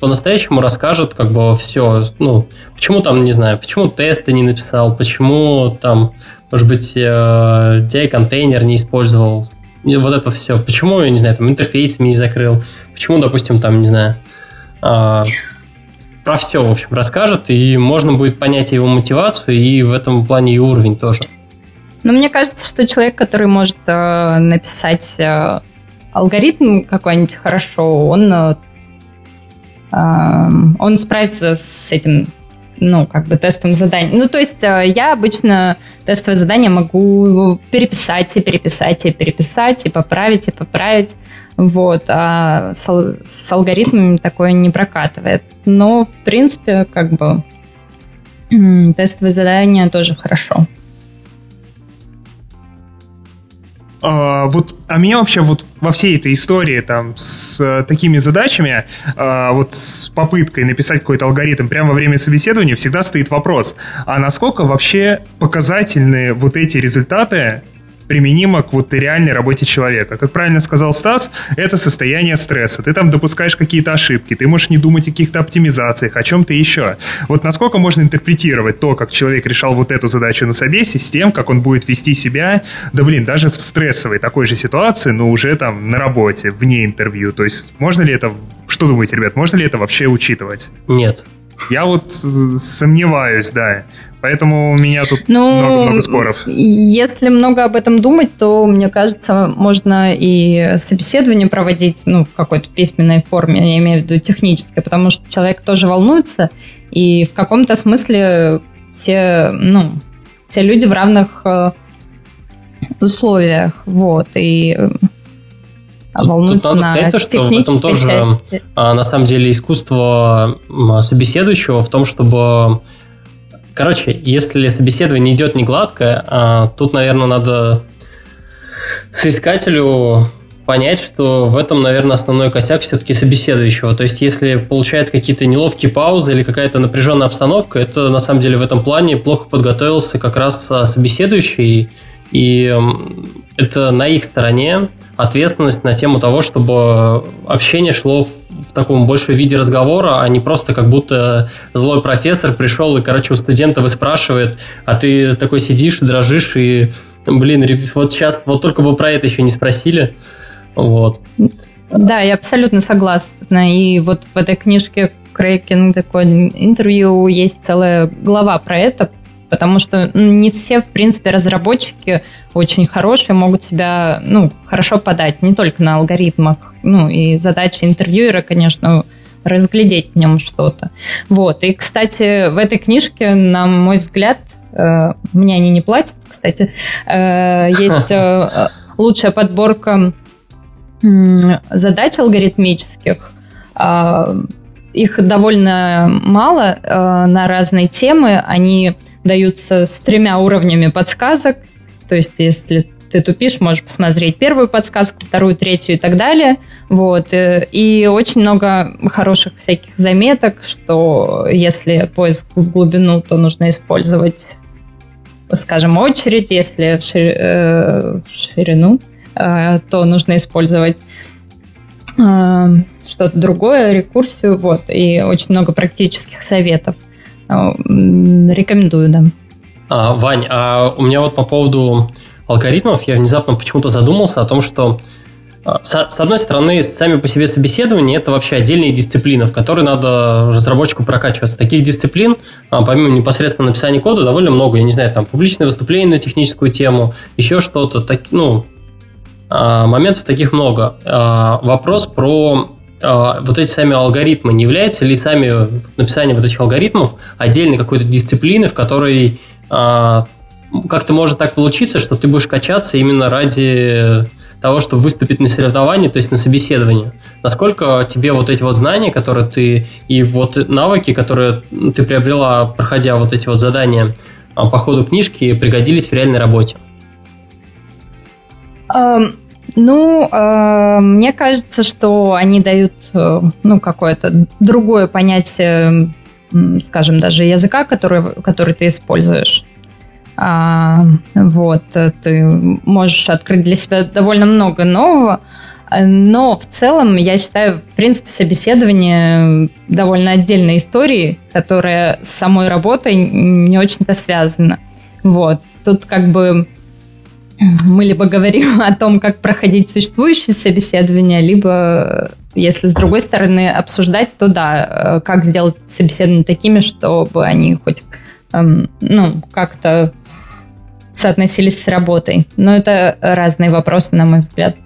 по-настоящему расскажет, как бы все, ну, почему там, не знаю, почему тесты не написал, почему там, может быть, DI-контейнер э, не использовал, вот это все, почему, я не знаю, там интерфейс не закрыл, почему, допустим, там, не знаю, а, про все, в общем, расскажет, и можно будет понять его мотивацию, и в этом плане и уровень тоже. Но мне кажется, что человек, который может э, написать э, алгоритм какой-нибудь хорошо, он, э, эм, он справится с этим, ну, как бы тестовым заданием. Ну, то есть э, я обычно тестовое задание могу переписать и переписать и переписать, и поправить, и поправить. Вот. А с, с алгоритмами такое не прокатывает. Но, в принципе, как бы тестовое задание тоже хорошо. А, вот, а меня вообще вот во всей этой истории там с а, такими задачами, а, вот с попыткой написать какой-то алгоритм прямо во время собеседования всегда стоит вопрос, а насколько вообще показательны вот эти результаты применимо к вот реальной работе человека. Как правильно сказал Стас, это состояние стресса. Ты там допускаешь какие-то ошибки, ты можешь не думать о каких-то оптимизациях, о чем-то еще. Вот насколько можно интерпретировать то, как человек решал вот эту задачу на собесе, с тем, как он будет вести себя, да блин, даже в стрессовой такой же ситуации, но уже там на работе, вне интервью. То есть можно ли это, что думаете, ребят, можно ли это вообще учитывать? Нет. Я вот сомневаюсь, да. Поэтому у меня тут много-много ну, споров. Если много об этом думать, то, мне кажется, можно и собеседование проводить ну, в какой-то письменной форме, я имею в виду технической, потому что человек тоже волнуется, и в каком-то смысле все, ну, все люди в равных э, условиях. Вот, и э, волнуется Тут надо сказать, что в этом тоже части. А, на самом деле искусство собеседующего в том, чтобы Короче, если собеседование идет не гладко, а, тут, наверное, надо соискателю понять, что в этом, наверное, основной косяк все-таки собеседующего. То есть, если получается какие-то неловкие паузы или какая-то напряженная обстановка, это на самом деле в этом плане плохо подготовился как раз а, собеседующий, и это на их стороне ответственность на тему того, чтобы общение шло в, в таком большем виде разговора, а не просто как будто злой профессор пришел и, короче, у студента выспрашивает, а ты такой сидишь, дрожишь и, блин, вот сейчас вот только бы про это еще не спросили. Вот. Да, я абсолютно согласна. И вот в этой книжке the Coding интервью есть целая глава про это, потому что не все, в принципе, разработчики очень хорошие, могут себя ну, хорошо подать, не только на алгоритмах. Ну, и задача интервьюера, конечно, разглядеть в нем что-то. Вот. И, кстати, в этой книжке, на мой взгляд, э, мне они не платят, кстати, э, есть э, лучшая подборка задач алгоритмических. Их довольно мало на разные темы. Они даются с тремя уровнями подсказок. То есть, если ты тупишь, можешь посмотреть первую подсказку, вторую, третью и так далее. Вот. Э, и очень много хороших всяких заметок, что если поиск в глубину, то нужно использовать, скажем, очередь, если в, шир... Э, в ширину, э, то нужно использовать что-то другое, рекурсию, вот, и очень много практических советов. Рекомендую, да. А, Вань, а у меня вот по поводу алгоритмов я внезапно почему-то задумался о том, что а, с, одной стороны, сами по себе собеседования – это вообще отдельные дисциплины, в которые надо разработчику прокачиваться. Таких дисциплин, а, помимо непосредственно написания кода, довольно много. Я не знаю, там публичные выступления на техническую тему, еще что-то. Так, ну, а, моментов таких много. Вопрос про а, вот эти сами алгоритмы, не являются ли сами написание вот этих алгоритмов отдельной какой-то дисциплины, в которой а, как-то может так получиться, что ты будешь качаться именно ради того, чтобы выступить на соревновании, то есть на собеседовании. Насколько тебе вот эти вот знания, которые ты, и вот навыки, которые ты приобрела, проходя вот эти вот задания а, по ходу книжки, пригодились в реальной работе? Ну, э, мне кажется, что они дают э, ну, какое-то другое понятие, скажем, даже языка, который, который ты используешь. А, вот, ты можешь открыть для себя довольно много нового, но в целом я считаю, в принципе, собеседование довольно отдельной историей, которая с самой работой не очень-то связана. Вот, тут как бы мы либо говорим о том, как проходить существующие собеседования, либо, если с другой стороны обсуждать, то да, как сделать собеседования такими, чтобы они хоть эм, ну, как-то соотносились с работой. Но это разные вопросы, на мой взгляд.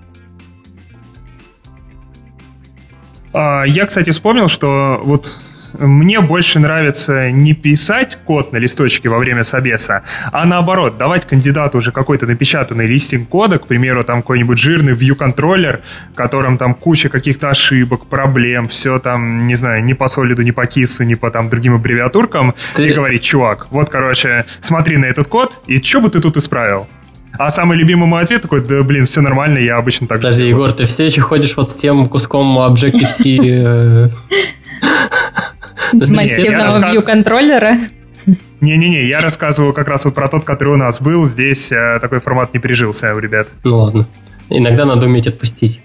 А, я, кстати, вспомнил, что вот мне больше нравится не писать код на листочке во время собеса, а наоборот, давать кандидату уже какой-то напечатанный листинг кода, к примеру, там какой-нибудь жирный view-контроллер, в котором там куча каких-то ошибок, проблем, все там, не знаю, ни по солиду, ни по кису, ни по там другим аббревиатуркам, ты... и говорить, чувак, вот, короче, смотри на этот код, и что бы ты тут исправил? А самый любимый мой ответ такой, да, блин, все нормально, я обычно так Подожди, Егор, ты все еще ходишь вот с тем куском Objective-C массивного view-контроллера. Не-не-не, я рассказываю как раз вот про тот, который у нас был. Здесь э, такой формат не пережился у ребят. Ну ладно. Иногда надо уметь отпустить.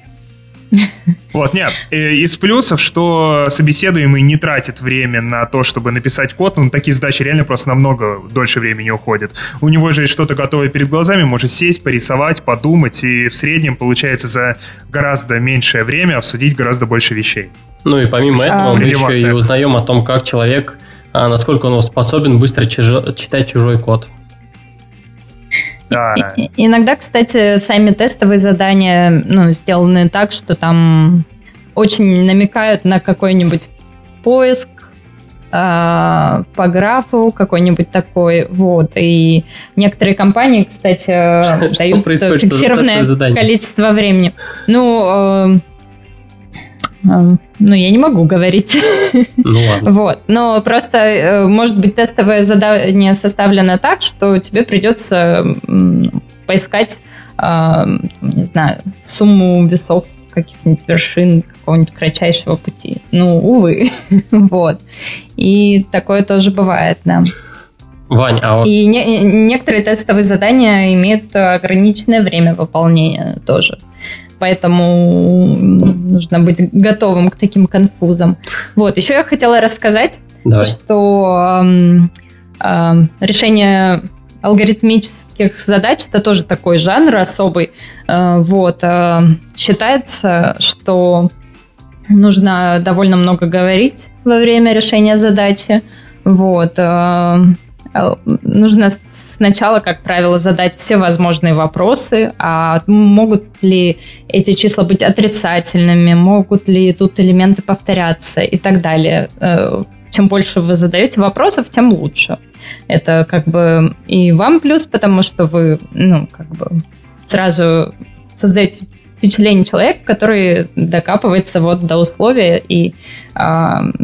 Вот, нет, э, из плюсов, что собеседуемый не тратит время на то, чтобы написать код, ну, такие задачи реально просто намного дольше времени уходят. У него же есть что-то готовое перед глазами, может сесть, порисовать, подумать, и в среднем получается за гораздо меньшее время обсудить гораздо больше вещей. Ну и помимо этого мы еще и узнаем о том, как человек, а, насколько он способен быстро читать чужой код. И, иногда, кстати, сами тестовые задания ну, сделаны так, что там очень намекают на какой-нибудь поиск э, по графу, какой-нибудь такой. Вот. И некоторые компании, кстати, дают фиксированное количество времени. Ну, э, ну, я не могу говорить. Ну ладно. Вот. Но просто, э, может быть, тестовое задание составлено так, что тебе придется поискать, не знаю, сумму весов каких-нибудь вершин какого-нибудь кратчайшего пути. Ну, увы. вот. И такое тоже бывает, да. Вань, а вот... И не, некоторые тестовые задания имеют ограниченное время выполнения тоже поэтому нужно быть готовым к таким конфузам. Вот, еще я хотела рассказать, Давай. что э, э, решение алгоритмических задач это тоже такой жанр особый. Э, вот, э, считается, что нужно довольно много говорить во время решения задачи. Вот, э, э нужно сначала, как правило, задать все возможные вопросы, а могут ли эти числа быть отрицательными, могут ли тут элементы повторяться и так далее. Э, чем больше вы задаете вопросов, тем лучше. Это как бы и вам плюс, потому что вы, ну, как бы сразу создаете впечатление человека, который докапывается вот до условия и э,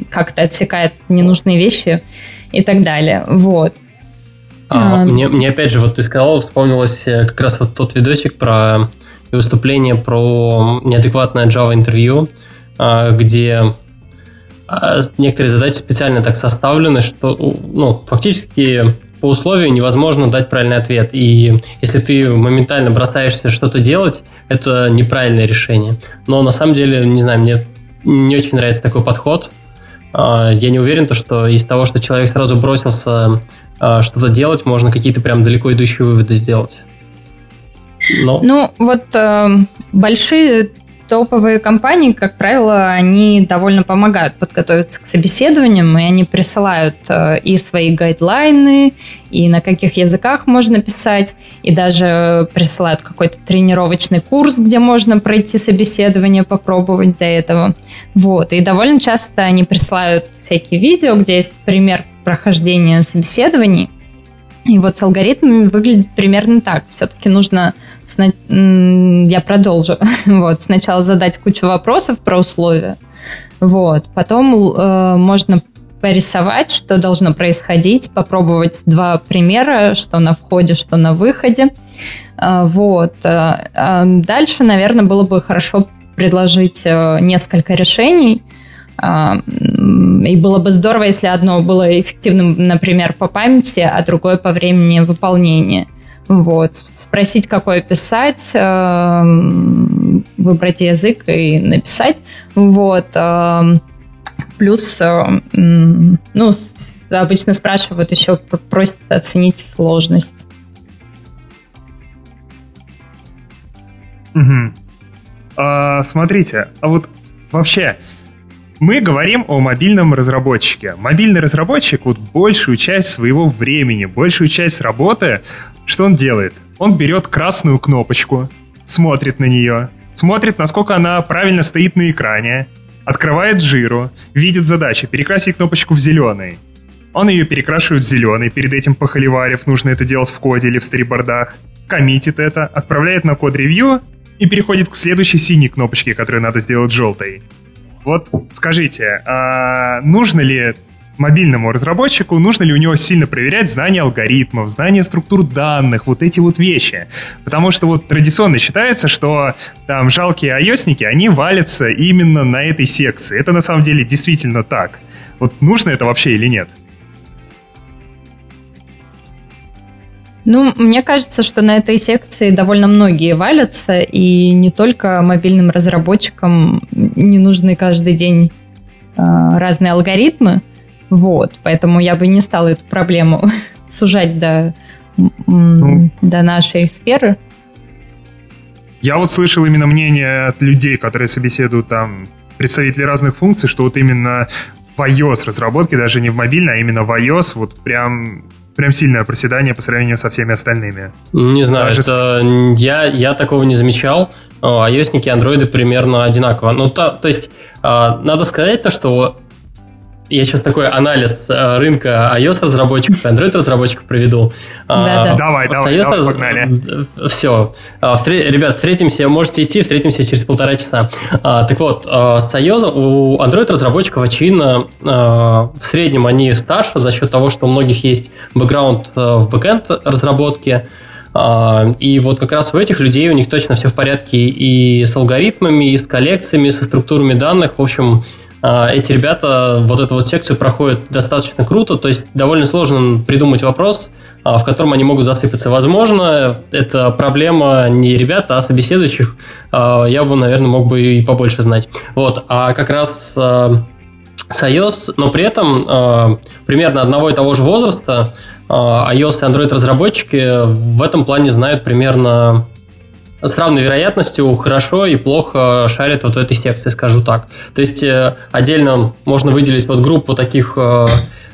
как-то отсекает ненужные вещи и так далее. Вот. А, мне, мне опять же, вот ты сказал, вспомнилось э, как раз вот тот видосик про выступление про неадекватное Java интервью, а, где а, некоторые задачи специально так составлены, что ну, фактически по условию невозможно дать правильный ответ. И если ты моментально бросаешься что-то делать, это неправильное решение. Но на самом деле, не знаю, мне не очень нравится такой подход. Я не уверен, что из того, что человек сразу бросился а, что-то делать, можно какие-то прям далеко идущие выводы сделать. Но... Ну, вот э, большие топовые компании, как правило, они довольно помогают подготовиться к собеседованиям, и они присылают э, и свои гайдлайны, и на каких языках можно писать, и даже присылают какой-то тренировочный курс, где можно пройти собеседование, попробовать до этого. Вот. И довольно часто они присылают всякие видео, где есть пример прохождения собеседований. И вот с алгоритмами выглядит примерно так. Все-таки нужно... Я продолжу. Вот, сначала задать кучу вопросов про условия. Вот. Потом э, можно порисовать, что должно происходить, попробовать два примера, что на входе, что на выходе. А, вот. А, дальше, наверное, было бы хорошо предложить э, несколько решений. И было бы здорово, если одно было эффективным, например, по памяти, а другое по времени выполнения. Вот. Спросить, какое писать, выбрать язык и написать. Вот. Плюс, ну, обычно спрашивают еще, просят оценить сложность. Угу. А, смотрите, а вот вообще мы говорим о мобильном разработчике. Мобильный разработчик вот большую часть своего времени, большую часть работы, что он делает? Он берет красную кнопочку, смотрит на нее, смотрит, насколько она правильно стоит на экране, открывает жиру, видит задачу, перекрасить кнопочку в зеленый. Он ее перекрашивает в зеленый, перед этим похоливарив, нужно это делать в коде или в сторибордах, коммитит это, отправляет на код-ревью и переходит к следующей синей кнопочке, которую надо сделать желтой. Вот скажите, а нужно ли мобильному разработчику, нужно ли у него сильно проверять знания алгоритмов, знания структур данных, вот эти вот вещи. Потому что вот традиционно считается, что там жалкие ios они валятся именно на этой секции. Это на самом деле действительно так. Вот нужно это вообще или нет? Ну, мне кажется, что на этой секции довольно многие валятся, и не только мобильным разработчикам не нужны каждый день э, разные алгоритмы. Вот, поэтому я бы не стала эту проблему сужать до, ну, до нашей сферы. Я вот слышал именно мнение от людей, которые собеседуют там представители разных функций, что вот именно в iOS разработке, даже не в мобильной, а именно в iOS, вот прям прям сильное проседание по сравнению со всеми остальными. Не знаю, Даже... это я, я такого не замечал. ios и андроиды примерно одинаково. Ну, то, то есть, а, надо сказать то, что я сейчас такой анализ э, рынка iOS-разработчиков и Android-разработчиков проведу. Да, да. Давай, давай, давай, погнали. Все. А. Ребят, встретимся, можете идти, встретимся через полтора часа. А, так вот, а, с iOS у Android-разработчиков, очевидно, в среднем они старше за счет того, что у многих есть бэкграунд в бэкэнд разработке, и вот как раз у этих людей у них точно все в порядке и с алгоритмами, и с коллекциями, и со структурами данных. В общем, а, эти ребята вот эту вот секцию проходят достаточно круто, то есть довольно сложно придумать вопрос, а, в котором они могут засыпаться. Возможно, это проблема не ребят, а собеседующих. А, я бы, наверное, мог бы и побольше знать. Вот, а как раз с iOS, но при этом примерно одного и того же возраста iOS и Android разработчики в этом плане знают примерно с равной вероятностью хорошо и плохо шарят вот в этой секции, скажу так. То есть э, отдельно можно выделить вот группу таких, э,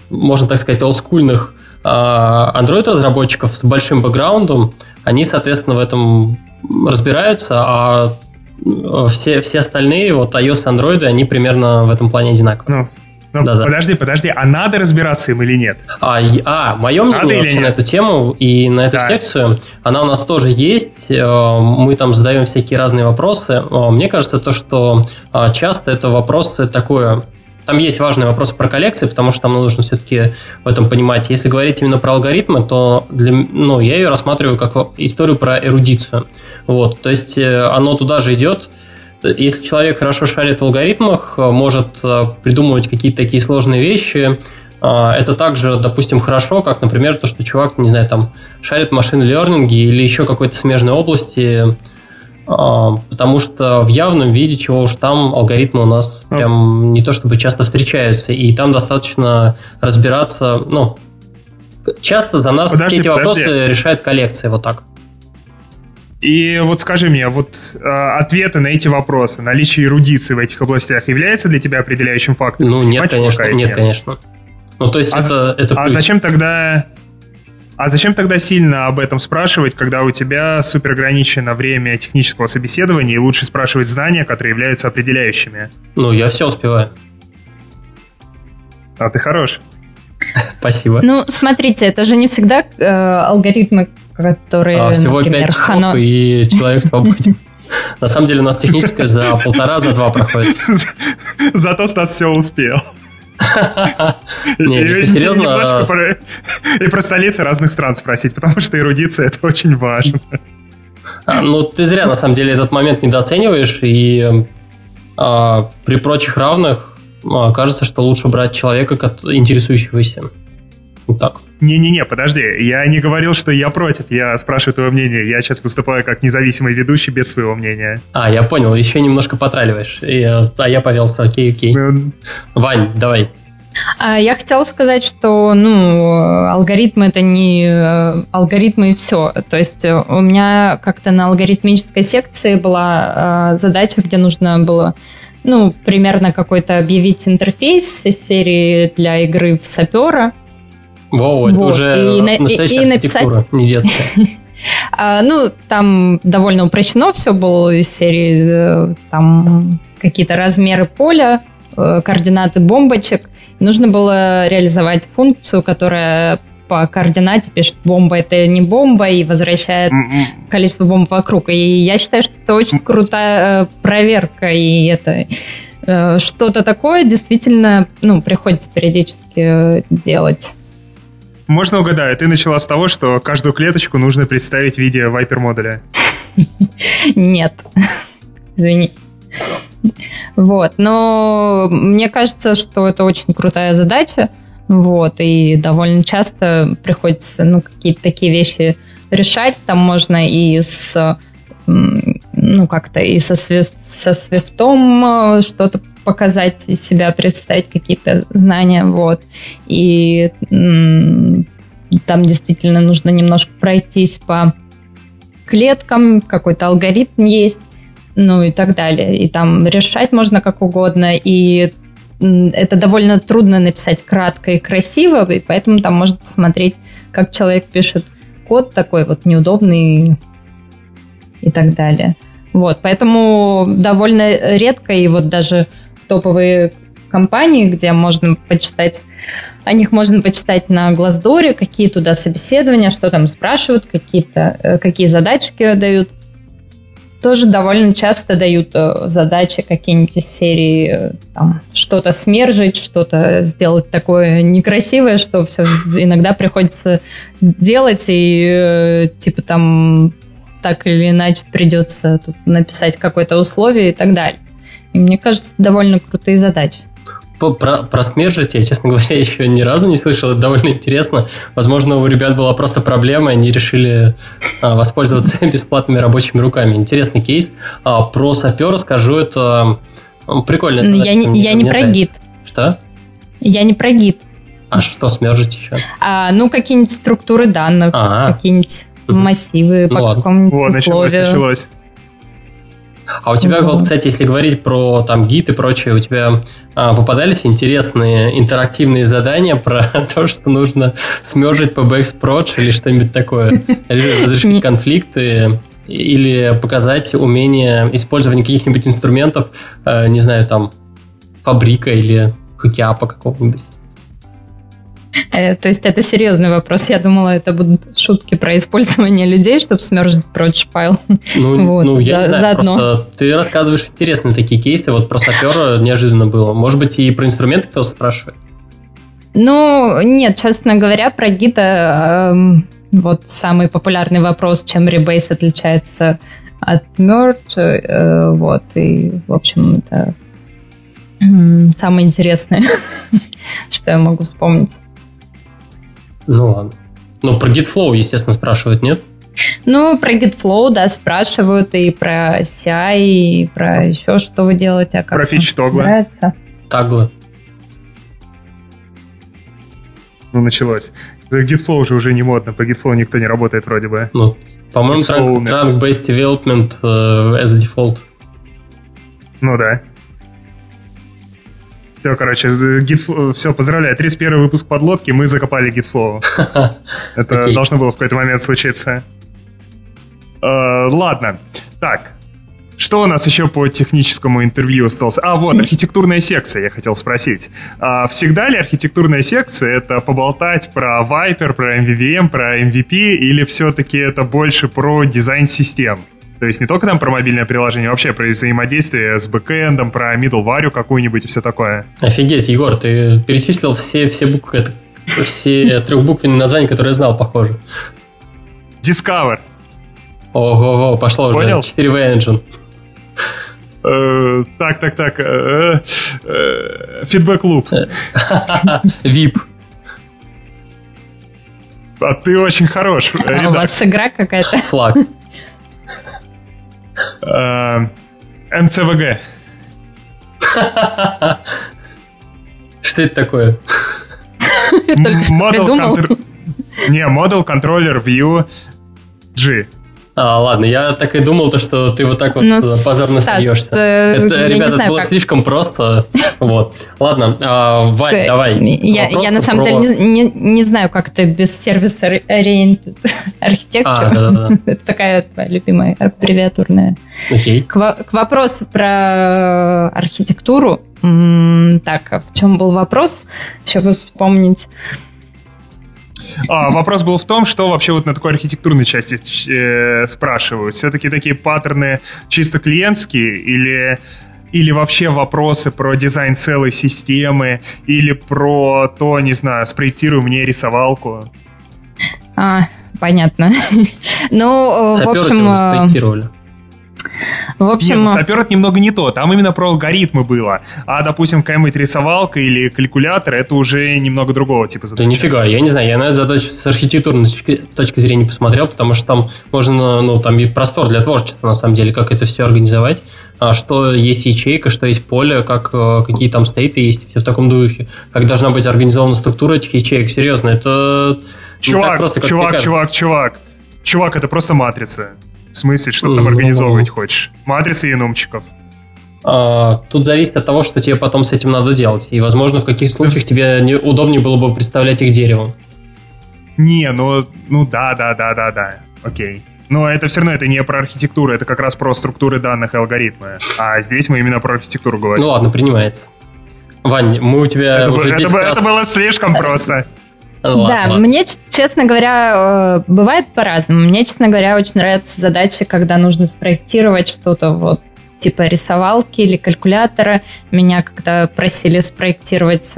можно так сказать, олдскульных э, Android-разработчиков с большим бэкграундом. Они, соответственно, в этом разбираются, а все, все остальные, вот iOS и Android, они примерно в этом плане одинаковые. Ну, ну, да, подожди, да. подожди, а надо разбираться им или нет? А, а мое мнение вообще на эту тему и на эту да. секцию, она у нас тоже есть. Э, мы там задаем всякие разные вопросы. Э, мне кажется, то, что э, часто это вопросы такое там есть важные вопросы про коллекции, потому что там нужно все-таки в этом понимать. Если говорить именно про алгоритмы, то для, ну, я ее рассматриваю как историю про эрудицию. Вот, то есть оно туда же идет, если человек хорошо шарит в алгоритмах, э, может э, придумывать какие-то такие сложные вещи, э, это также, допустим, хорошо, как, например, то, что чувак, не знаю, там, шарит машин лернинге или еще какой-то смежной области, потому что в явном виде, чего уж там, алгоритмы у нас прям не то чтобы часто встречаются, и там достаточно разбираться, ну, часто за нас подожди, все эти подожди. вопросы решает коллекция, вот так. И вот скажи мне, вот э, ответы на эти вопросы, наличие эрудиции в этих областях является для тебя определяющим фактором? Ну, нет, конечно, нет, нет, конечно. Ну, то есть а, это, это А зачем тогда... А зачем тогда сильно об этом спрашивать, когда у тебя супер ограничено время технического собеседования, и лучше спрашивать знания, которые являются определяющими? Ну, я все успеваю. А ты хорош. Спасибо. Ну, смотрите, это же не всегда э, алгоритмы которые, а, всего например, 5 Хано... и человек свободен. На самом деле у нас техническая за полтора, за два проходит. Зато Стас все успел. Не, если серьезно... И про столицы разных стран спросить, потому что эрудиция это очень важно. А, ну, ты зря, на самом деле, этот момент недооцениваешь, и а, при прочих равных а, кажется, что лучше брать человека, интересующегося. Вот так. Не-не-не, подожди, я не говорил, что я против, я спрашиваю твое мнение, я сейчас выступаю как независимый ведущий без своего мнения. А, я понял, еще немножко потраливаешь, и, а я повелся, окей, окей. Ну... Вань, давай, а я хотела сказать, что ну, алгоритмы это не э, алгоритмы и все. То есть э, у меня как-то на алгоритмической секции была э, задача, где нужно было ну, примерно какой-то объявить интерфейс из серии для игры в сапера. Воу, вот. уже и, настоящая и, и написать... не детская. А, ну, там довольно упрощено все было из серии, там какие-то размеры поля, координаты бомбочек. Нужно было реализовать функцию, которая по координате пишет бомба это не бомба и возвращает mm-hmm. количество бомб вокруг. И я считаю, что это очень крутая э, проверка, и это э, что-то такое действительно ну, приходится периодически э, делать. Можно угадаю, ты начала с того, что каждую клеточку нужно представить в виде вайпер модуля. Нет. Извини. Вот. Но мне кажется, что это очень крутая задача. Вот. И довольно часто приходится ну, какие-то такие вещи решать. Там можно и с ну, как-то и со, со свифтом э, что-то показать себя, представить какие-то знания, вот. И там действительно нужно немножко пройтись по клеткам, какой-то алгоритм есть, ну и так далее. И там решать можно как угодно, и это довольно трудно написать кратко и красиво, и поэтому там можно посмотреть, как человек пишет код такой вот неудобный и так далее. Вот, поэтому довольно редко, и вот даже топовые компании, где можно почитать, о них можно почитать на Глаздоре, какие туда собеседования, что там спрашивают, какие-то, э, какие задачки дают тоже довольно часто дают э, задачи какие-нибудь из серии э, там, что-то смержить, что-то сделать такое некрасивое, что все иногда приходится делать, и типа там так или иначе придется тут написать какое-то условие и так далее. И мне кажется, довольно крутые задачи. Про, про смержить я, честно говоря, еще ни разу не слышал. Это довольно интересно. Возможно, у ребят была просто проблема, и они решили а, воспользоваться бесплатными рабочими руками. Интересный кейс. А, про сапера скажу, это прикольно. Я, не, я не про гид. Что? Я не про гид. А что смержить еще? А, ну, какие-нибудь структуры данных, А-а. какие-нибудь массивы ну, по какому-нибудь вот, условию. Началось, началось. А у тебя, вот, кстати, если говорить про там гид и прочее, у тебя а, попадались интересные интерактивные задания про то, что нужно смержить PBX Proj или что-нибудь такое? Или разрешить конфликты? Или показать умение использования каких-нибудь инструментов, э, не знаю, там, фабрика или хокеапа какого-нибудь? Э, то есть это серьезный вопрос. Я думала, это будут шутки про использование людей, чтобы смержить прочь файл. Ну, вот, ну я за, не знаю, заодно. просто ты рассказываешь интересные такие кейсы. Вот про сапера неожиданно было. Может быть, и про инструменты кто спрашивает? Ну, нет, честно говоря, про гита э, вот самый популярный вопрос, чем Rebase отличается от Merge, э, вот, и, в общем, это э, самое интересное, что я могу вспомнить. Ну ладно. Ну, про GitFlow, естественно, спрашивают, нет? Ну, про GitFlow, да, спрашивают и про CI, и про еще что вы делаете. А как про фич тогла. Таглы. Ну, началось. GitFlow уже уже не модно, по GitFlow никто не работает вроде бы. Ну, по-моему, trunk-based development uh, as a default. Ну да. Все, короче, Git, все, поздравляю. 31 выпуск подлодки, мы закопали GitFlow. Это должно было в какой-то момент случиться. Э, ладно. Так, что у нас еще по техническому интервью осталось? А, вот, архитектурная секция, я хотел спросить. А всегда ли архитектурная секция это поболтать про Viper, про MVVM, про MVP, или все-таки это больше про дизайн систем? То есть не только там про мобильное приложение, вообще про взаимодействие с бэкэндом, про middleware какую-нибудь и все такое. Офигеть, Егор, ты перечислил все, все буквы, все трехбуквенные названия, которые я знал, похоже. Discover. Ого-го, пошло Понял? уже. 4V Engine. Э, так, так, так. Фидбэк луп. VIP. А ты очень хорош. А у вас игра какая-то? Флаг. МЦВГ. Что это такое? Только Не, Model Controller View G. А, ладно, я так и думал, то, что ты вот так вот ну, позорно Стас, смеешься. Э, это, ребята, знаю, было как... слишком просто. Вот. Ладно, а, Вань, Слушай, давай. Я, я на самом про... деле не, не, не знаю, как ты без сервис-ориентед архитектура. А, да, да, да. Это такая твоя любимая аббревиатурная. Окей. К, к вопросу про архитектуру. Так, а в чем был вопрос? Еще бы вспомнить. А, вопрос был в том, что вообще вот на такой архитектурной части э, спрашивают. Все-таки такие паттерны чисто клиентские или или вообще вопросы про дизайн целой системы, или про то, не знаю, спроектируй мне рисовалку. А, понятно. ну, в общем... Э, спроектировали. В общем... Нет, ну, сапер это немного не то. Там именно про алгоритмы было. А, допустим, какая-нибудь рисовалка или калькулятор, это уже немного другого типа задачи. Да нифига, я не знаю. Я на задачу с архитектурной точки зрения посмотрел, потому что там можно, ну, там и простор для творчества, на самом деле, как это все организовать. А что есть ячейка, что есть поле, как, э, какие там стейты есть, все в таком духе. Как должна быть организована структура этих ячеек. Серьезно, это... Чувак, просто, чувак, чувак, чувак. Чувак, это просто матрица. В смысле, что ты там организовывать хочешь? Матрицы янумчиков. А, тут зависит от того, что тебе потом с этим надо делать. И, возможно, в каких случаях тебе не, удобнее было бы представлять их деревом. Не, ну, ну да, да, да, да, да. Окей. Но это все равно это не про архитектуру, это как раз про структуры данных и алгоритмы. А здесь мы именно про архитектуру говорим. Ну ладно, принимается. Вань, мы у тебя это, уже это, раз... это было слишком просто. Да, мне, честно говоря, э, бывает по-разному. Мне, честно говоря, очень нравятся задачи, когда нужно спроектировать что-то вот типа рисовалки или калькулятора. Меня когда просили спроектировать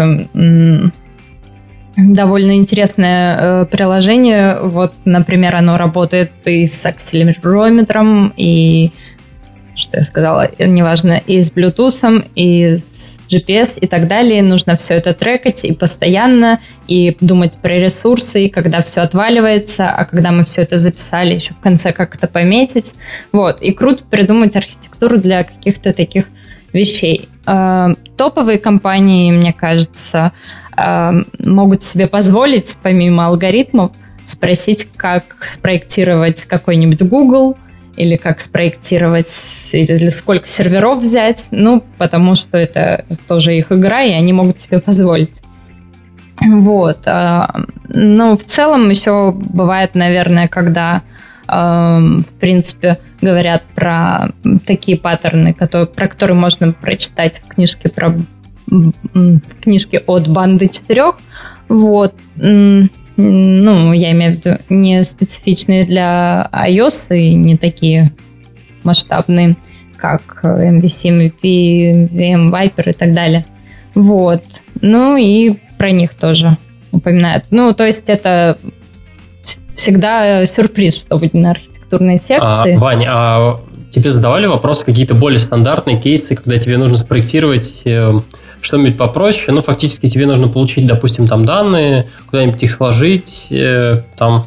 довольно интересное э, приложение. Вот, например, оно работает и с акселерометром, и что я сказала, неважно, и с Bluetooth, и с GPS и так далее. Нужно все это трекать и постоянно, и думать про ресурсы, и когда все отваливается, а когда мы все это записали, еще в конце как-то пометить. Вот. И круто придумать архитектуру для каких-то таких вещей. Э, топовые компании, мне кажется, э, могут себе позволить, помимо алгоритмов, спросить, как спроектировать какой-нибудь Google – или как спроектировать, или сколько серверов взять, ну, потому что это тоже их игра, и они могут себе позволить. Вот. А, ну, в целом еще бывает, наверное, когда, в принципе, говорят про такие паттерны, которые, про которые можно прочитать в книжке про в книжке от банды четырех. Вот ну, я имею в виду, не специфичные для iOS и не такие масштабные, как MVC, MVP, VM Viper и так далее. Вот. Ну и про них тоже упоминают. Ну, то есть это всегда сюрприз, что будет на архитектурной секции. А, Вань, а тебе задавали вопрос какие-то более стандартные кейсы, когда тебе нужно спроектировать э, что-нибудь попроще, ну, фактически тебе нужно получить, допустим, там данные, куда-нибудь их сложить, э, там,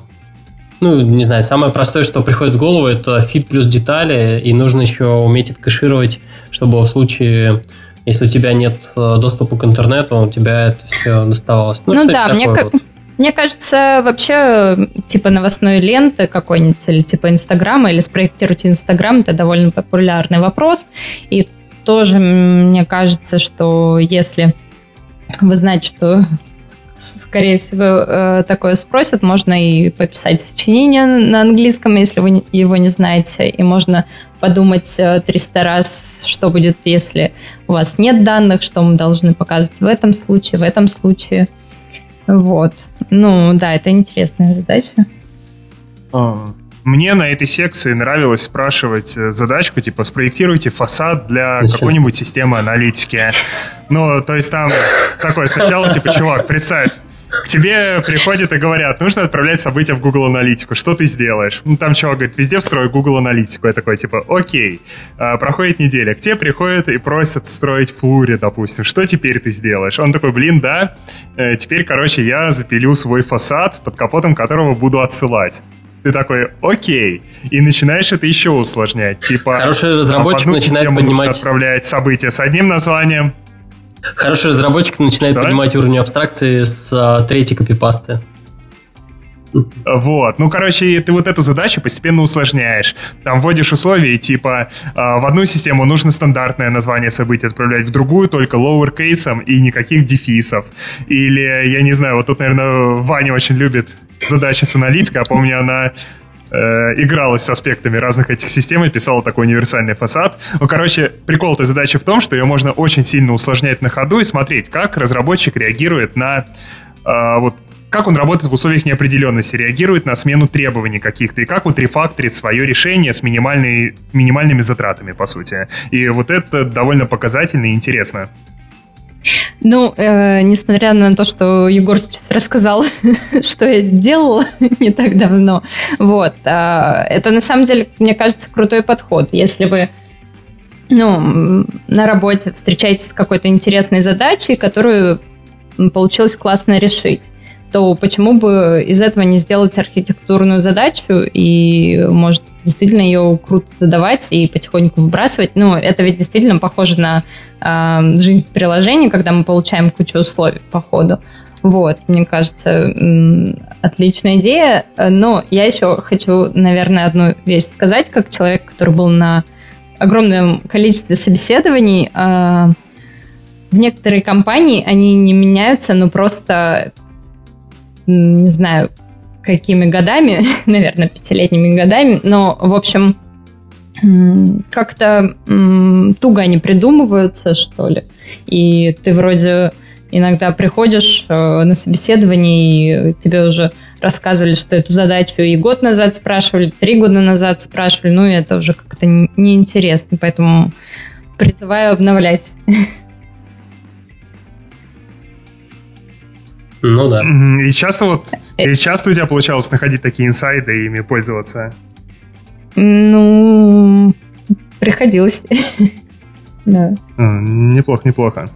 ну, не знаю, самое простое, что приходит в голову, это фит плюс детали, и нужно еще уметь это кэшировать, чтобы в случае, если у тебя нет э, доступа к интернету, у тебя это все доставалось. Ну, ну да, мне, вот. мне кажется, вообще, типа новостной ленты какой-нибудь, или типа Инстаграма, или спроектировать Инстаграм, это довольно популярный вопрос, и тоже мне кажется, что если вы знаете, что скорее всего, э, такое спросят. Можно и пописать сочинение на английском, если вы его не знаете, и можно подумать 300 э, раз, что будет, если у вас нет данных, что мы должны показывать в этом случае, в этом случае. Вот. Ну, да, это интересная задача. Мне на этой секции нравилось спрашивать э, задачку, типа, спроектируйте фасад для какой-нибудь системы аналитики. Ну, то есть там такое сначала, типа, чувак, представь, к тебе приходят и говорят, нужно отправлять события в Google Аналитику, что ты сделаешь? Ну, там чувак говорит, везде встрою Google Аналитику. Я такой, типа, окей. А, проходит неделя, к тебе приходят и просят строить Флури, допустим. Что теперь ты сделаешь? Он такой, блин, да, э, теперь, короче, я запилю свой фасад, под капотом которого буду отсылать. Ты такой, окей, и начинаешь это еще усложнять. Типа, Хороший разработчик начинает понимать... отправлять события с одним названием, Хороший разработчик начинает Что? понимать уровень абстракции с а, третьей копипасты. Вот, ну, короче, ты вот эту задачу постепенно усложняешь. Там вводишь условия, типа, э, в одну систему нужно стандартное название события отправлять, в другую только lowercase и никаких дефисов. Или, я не знаю, вот тут, наверное, Ваня очень любит задачи с аналитикой, а помню, она э, игралась с аспектами разных этих систем и писала такой универсальный фасад. Ну, короче, прикол этой задачи в том, что ее можно очень сильно усложнять на ходу и смотреть, как разработчик реагирует на э, вот как он работает в условиях неопределенности, реагирует на смену требований каких-то, и как вот рефакторит свое решение с, минимальной, минимальными затратами, по сути. И вот это довольно показательно и интересно. Ну, э, несмотря на то, что Егор сейчас рассказал, что я делала не так давно, вот, э, это на самом деле, мне кажется, крутой подход. Если вы ну, на работе встречаетесь с какой-то интересной задачей, которую получилось классно решить то почему бы из этого не сделать архитектурную задачу и, может, действительно ее круто задавать и потихоньку выбрасывать. Ну, это ведь действительно похоже на э, жизнь приложения, когда мы получаем кучу условий по ходу. Вот, мне кажется, отличная идея. Но я еще хочу, наверное, одну вещь сказать, как человек, который был на огромном количестве собеседований. Э, в некоторые компании они не меняются, но просто не знаю, какими годами, наверное, пятилетними годами, но, в общем, как-то туго они придумываются, что ли. И ты вроде иногда приходишь э, на собеседование, и тебе уже рассказывали, что эту задачу и год назад спрашивали, три года назад спрашивали, ну, и это уже как-то неинтересно, поэтому призываю обновлять. Ну да. И часто вот, и э. часто у тебя получалось находить такие инсайды и ими пользоваться? Ну, приходилось. Да. Неплохо, неплохо.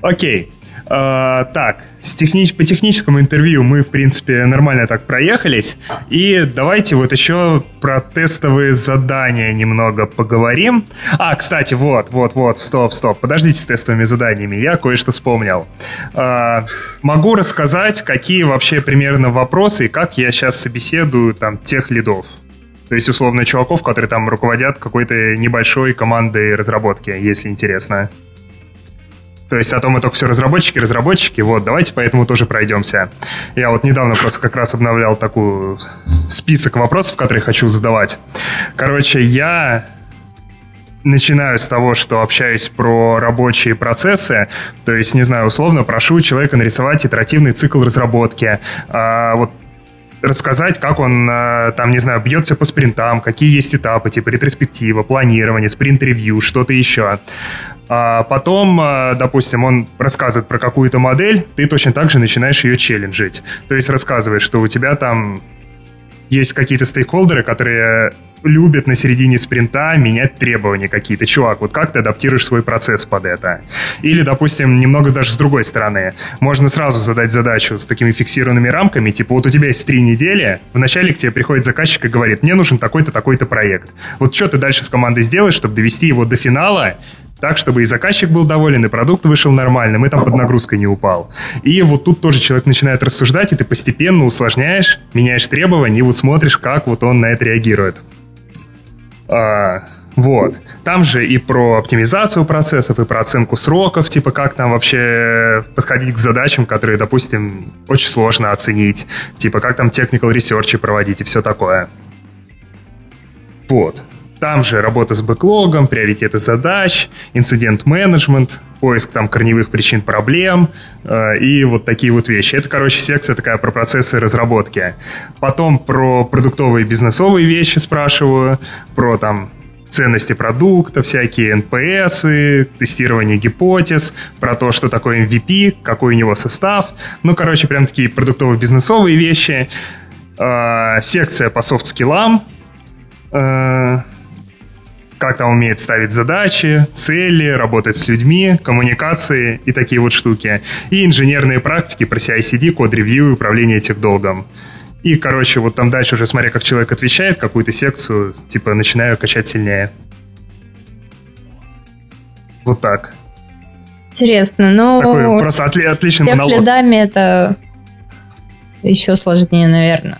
Окей. А, так, с технич... по техническому интервью мы, в принципе, нормально так проехались. И давайте вот еще про тестовые задания немного поговорим. А, кстати, вот, вот, вот, стоп, стоп. Подождите с тестовыми заданиями, я кое-что вспомнил. А, могу рассказать, какие вообще примерно вопросы и как я сейчас собеседую там тех лидов. То есть, условно, чуваков, которые там руководят какой-то небольшой командой разработки, если интересно. То есть, а то мы только все разработчики, разработчики, вот, давайте поэтому тоже пройдемся. Я вот недавно просто как раз обновлял такую список вопросов, которые хочу задавать. Короче, я начинаю с того, что общаюсь про рабочие процессы, то есть, не знаю, условно прошу человека нарисовать итеративный цикл разработки, а, вот рассказать, как он, а, там, не знаю, бьется по спринтам, какие есть этапы, типа ретроспектива, планирование, спринт-ревью, что-то еще. А потом, а, допустим, он рассказывает про какую-то модель, ты точно так же начинаешь ее челленджить. То есть рассказывает, что у тебя там есть какие-то стейкхолдеры, которые любят на середине спринта менять требования какие-то. Чувак, вот как ты адаптируешь свой процесс под это? Или, допустим, немного даже с другой стороны. Можно сразу задать задачу с такими фиксированными рамками, типа вот у тебя есть три недели, вначале к тебе приходит заказчик и говорит, мне нужен такой-то, такой-то проект. Вот что ты дальше с командой сделаешь, чтобы довести его до финала, так, чтобы и заказчик был доволен, и продукт вышел нормальным, и там под нагрузкой не упал. И вот тут тоже человек начинает рассуждать, и ты постепенно усложняешь, меняешь требования, и вот смотришь, как вот он на это реагирует. А, вот. Там же и про оптимизацию процессов, и про оценку сроков, типа как там вообще подходить к задачам, которые, допустим, очень сложно оценить, типа как там technical research проводить и все такое. Вот. Там же работа с бэклогом, приоритеты задач, инцидент-менеджмент. поиск там корневых причин проблем э, и вот такие вот вещи. Это, короче, секция такая про процессы разработки. Потом про продуктовые бизнесовые вещи спрашиваю, про там ценности продукта, всякие NPS, тестирование гипотез, про то, что такое MVP, какой у него состав. Ну, короче, прям такие продуктово-бизнесовые вещи. Э, секция по soft skill ам. Э, как там умеет ставить задачи, цели, работать с людьми, коммуникации и такие вот штуки. И инженерные практики про CI-CD, код-ревью и управление долгом. И, короче, вот там дальше уже, смотря как человек отвечает, какую-то секцию, типа, начинаю качать сильнее. Вот так. Интересно, но... Такой просто отли- отличный с монолог. лидами это еще сложнее, наверное.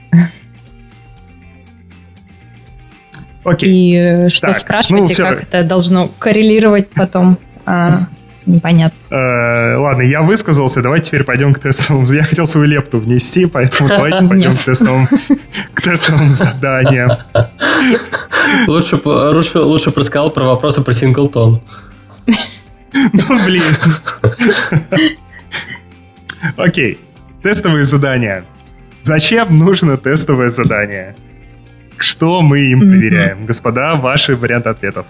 Окей. И э, что Так, спрашиваете, ну, всё. как это должно коррелировать потом? А, непонятно. Э, ладно, я высказался, давайте теперь пойдем к тестовым. Я хотел свою лепту внести, поэтому давайте пойдем к тестовым, к тестовым заданиям. Лучше, лучше, лучше бы рассказал про вопросы про синглтон. Ну, блин. Окей, тестовые задания. Зачем нужно тестовое задание? Что мы им проверяем? Господа, ваши варианты ответов.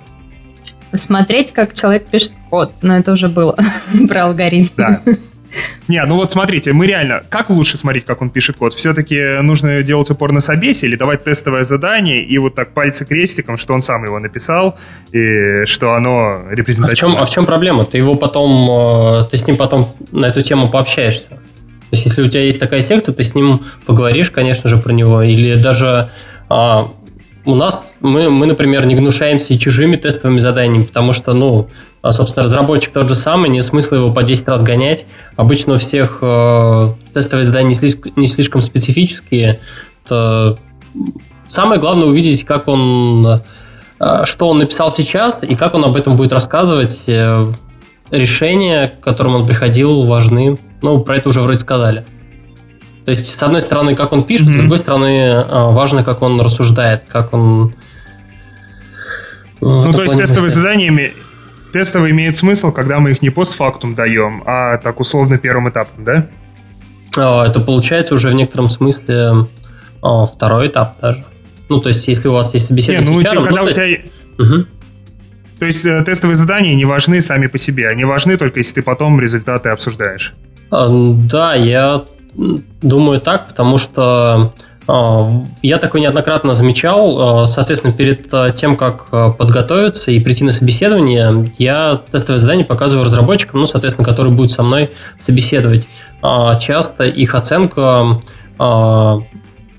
Смотреть, как человек пишет код. Но это уже было про алгоритм. Да. Не, ну вот смотрите, мы реально, как лучше смотреть, как он пишет код? Все-таки нужно делать упор на собесе или давать тестовое задание и вот так пальцы крестиком, что он сам его написал и что оно А в, репрезентативно. чем, а в чем проблема? Ты его потом, э, ты с ним потом на эту тему пообщаешься. То есть, если у тебя есть такая секция, ты с ним поговоришь, конечно же, про него. Или даже а, у нас, мы, мы, например, не гнушаемся и чужими тестовыми заданиями, потому что, ну, а, собственно, разработчик тот же самый, нет смысла его по 10 раз гонять. Обычно у всех э, тестовые задания не слишком, не слишком специфические. То самое главное увидеть, как он э, что он написал сейчас и как он об этом будет рассказывать. Э, Решения, к которым он приходил, важны. Ну, про это уже вроде сказали. То есть, с одной стороны, как он пишет, Мгм. с другой стороны, э, важно, как он рассуждает, как он... Ну, то есть тестовые задания тестовые имеют смысл, когда мы их не постфактум даем, а так условно первым этапом, да? А, Это получается уже в некотором смысле а, второй этап даже. Ну, то есть, если у вас есть беседа Не, ну, с HR, ну, когда то у есть- тебя Мгм. То есть э, тестовые задания не важны сами по себе, они важны только если ты потом результаты обсуждаешь. А, Да, я думаю так, потому что а, я такое неоднократно замечал. А, Соответственно, перед а, тем, как подготовиться и прийти на собеседование, я тестовые задания показываю разработчикам, ну, соответственно, которые будут со мной собеседовать. Часто их оценка по,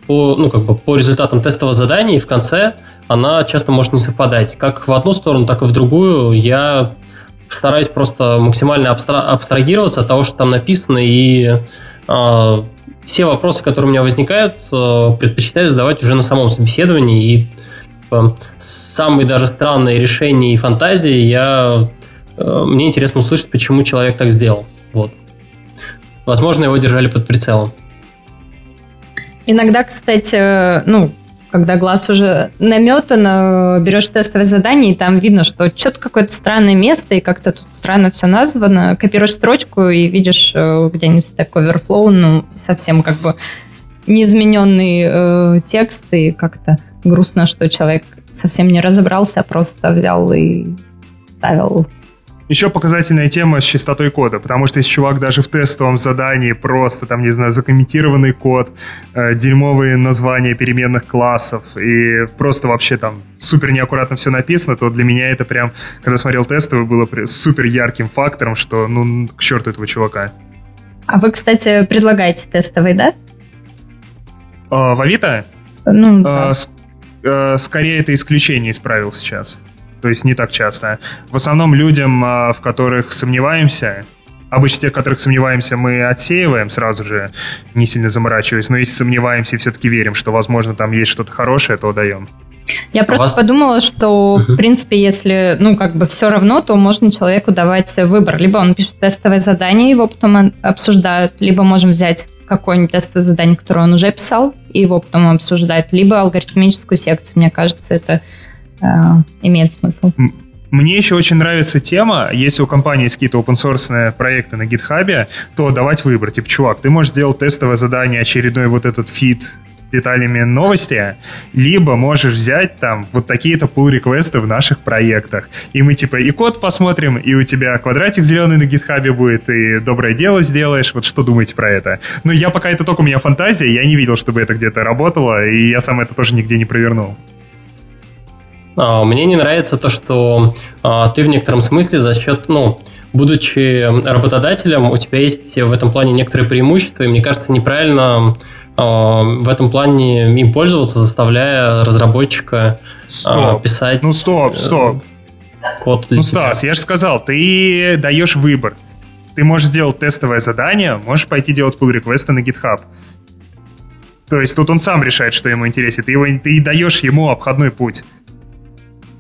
ну, как бы по результатам тестового задания и в конце она часто может не совпадать. Как в одну сторону, так и в другую. Я стараюсь просто максимально абстра- абстрагироваться от того, что там написано, и все вопросы, которые у меня возникают, э, предпочитаю задавать уже на самом собеседовании. И э, самые даже странные решения и фантазии я э, мне интересно услышать, почему человек так сделал. Вот. Возможно, его держали под прицелом. Иногда, кстати, ну, когда глаз уже наметан, э, берешь тестовое задание, и там видно, что что-то какое-то странное место, и как-то тут странно все названо. Копируешь строчку и видишь э, где-нибудь Stack Overflow, ну, совсем как бы неизмененный э, текст, и как-то грустно, что человек совсем не разобрался, а просто взял и ставил Еще показательная тема с чистотой кода, потому что если чувак даже в тестовом задании просто, там, не знаю, закомментированный код, э, дерьмовые названия переменных классов и просто вообще там супер неаккуратно все написано, то для меня это прям, когда смотрел тестовый, было супер ярким фактором, что ну к черту этого чувака. А вы, кстати, предлагаете тестовый, да? А, в Авито? Ну, Э, да. с- э, скорее это исключение исправил сейчас. То есть не так часто. В основном людям, а, в которых сомневаемся, обычно тех, в которых сомневаемся, мы отсеиваем сразу же, не сильно заморачиваясь. Но если сомневаемся и все-таки верим, что, возможно, там есть что-то хорошее, то даем. Я просто вас- подумала, что, в принципе, если, ну, как бы все равно, то можно человеку давать выбор. Либо он пишет тестовое задание, его потом обсуждают, либо можем взять какое-нибудь тестовое задание, которое он уже писал, и его потом обсуждают, либо алгоритмическую секцию. Мне кажется, это имеет смысл. Мне еще очень нравится тема, если у компании есть какие-то open source проекты на GitHub е, то давать выбор. Типа, чувак, ты можешь сделать тестовое задание, очередной вот этот feed с деталями новости, либо можешь взять там вот такие-то pull request ы в наших проектах. И мы типа и код посмотрим, и у тебя квадратик зеленый на GitHub е будет, и доброе дело сделаешь. Вот что думаете про это? Ну, я пока это только у меня фантазия, я не видел, чтобы это где-то работало, и я сам это тоже нигде не провернул. А, мне не нравится то, что а, ты в некотором смысле за счет, ну, будучи работодателем, у тебя есть в этом плане некоторые преимущества, и мне кажется, неправильно а, в этом плане им пользоваться, заставляя разработчика стоп. писать... Ну стоп, э, стоп. Код ну, Стас, я же сказал, ты даешь выбор. Ты можешь сделать тестовое задание, можешь пойти делать pull реквесты на GitHub. То есть тут он сам решает, что ему интересно. Ты, его, ты даешь ему обходной путь.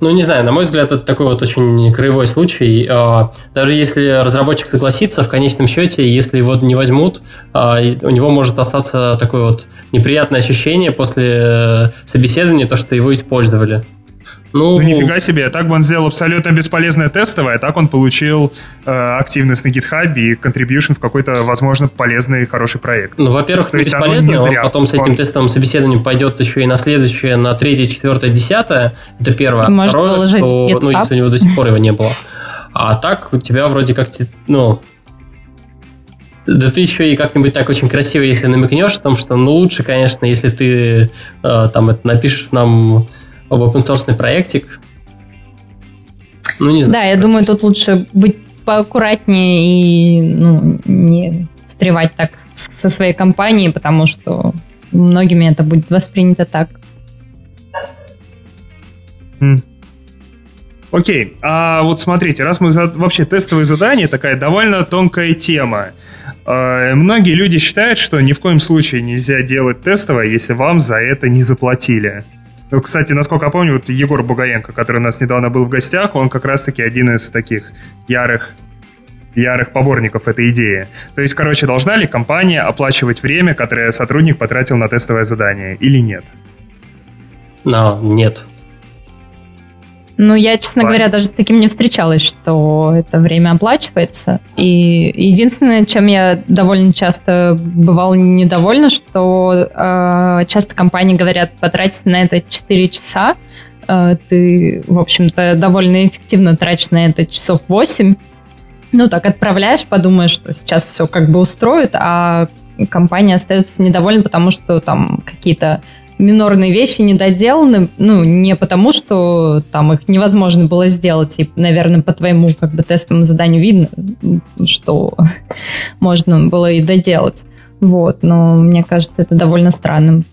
Ну, не знаю, на мой взгляд, это такой вот очень краевой случай. А, даже если разработчик согласится, в конечном счете, если его не возьмут, а, у него может остаться такое вот неприятное ощущение после э, собеседования, то, что его использовали. Ну, ну нифига себе, так бы он сделал абсолютно бесполезное тестовое, а так он получил э, активность на GitHub и contribution в какой-то, возможно, полезный хороший проект. Ну, во-первых, То не бесполезно, не зря, он потом с этим он... тестовым собеседованием пойдет еще и на следующее, на третье, четвертое, десятое. Это первое. Может Второе, что, ну, если у него до сих пор его не было. А так у тебя вроде как, ну, да ты еще и как-нибудь так очень красиво, если намекнешь о том, что ну лучше, конечно, если ты э, там это напишешь нам об open source проектик. Ну, не знаю. Да, я думаю, тут лучше быть поаккуратнее и ну, не встревать так со своей компанией, потому что многими это будет воспринято так. Окей, а вот смотрите, раз мы за... вообще тестовые задания такая довольно тонкая тема. Э, многие люди считают, что ни в коем случае нельзя делать тестовое, если вам за это не заплатили. Кстати, насколько я помню, вот Егор Бугаенко, который у нас недавно был в гостях, он как раз-таки один из таких ярых ярых поборников этой идеи. То есть, короче, должна ли компания оплачивать время, которое сотрудник потратил на тестовое задание, или нет? No, нет. Ну, я, честно Ладно. говоря, даже с таким не встречалась, что это время оплачивается. И единственное, чем я довольно часто бывала недовольна, что э, часто компании говорят потратить на это 4 часа. Э, ты, в общем-то, довольно эффективно тратишь на это часов 8. Ну, так отправляешь, подумаешь, что сейчас все как бы устроит, а компания остается недовольна, потому что там какие-то минорные вещи недоделаны, ну, не потому, что там их невозможно было сделать, и, наверное, по твоему как бы тестовому заданию видно, что можно было и доделать. Вот, но мне кажется, это довольно странным.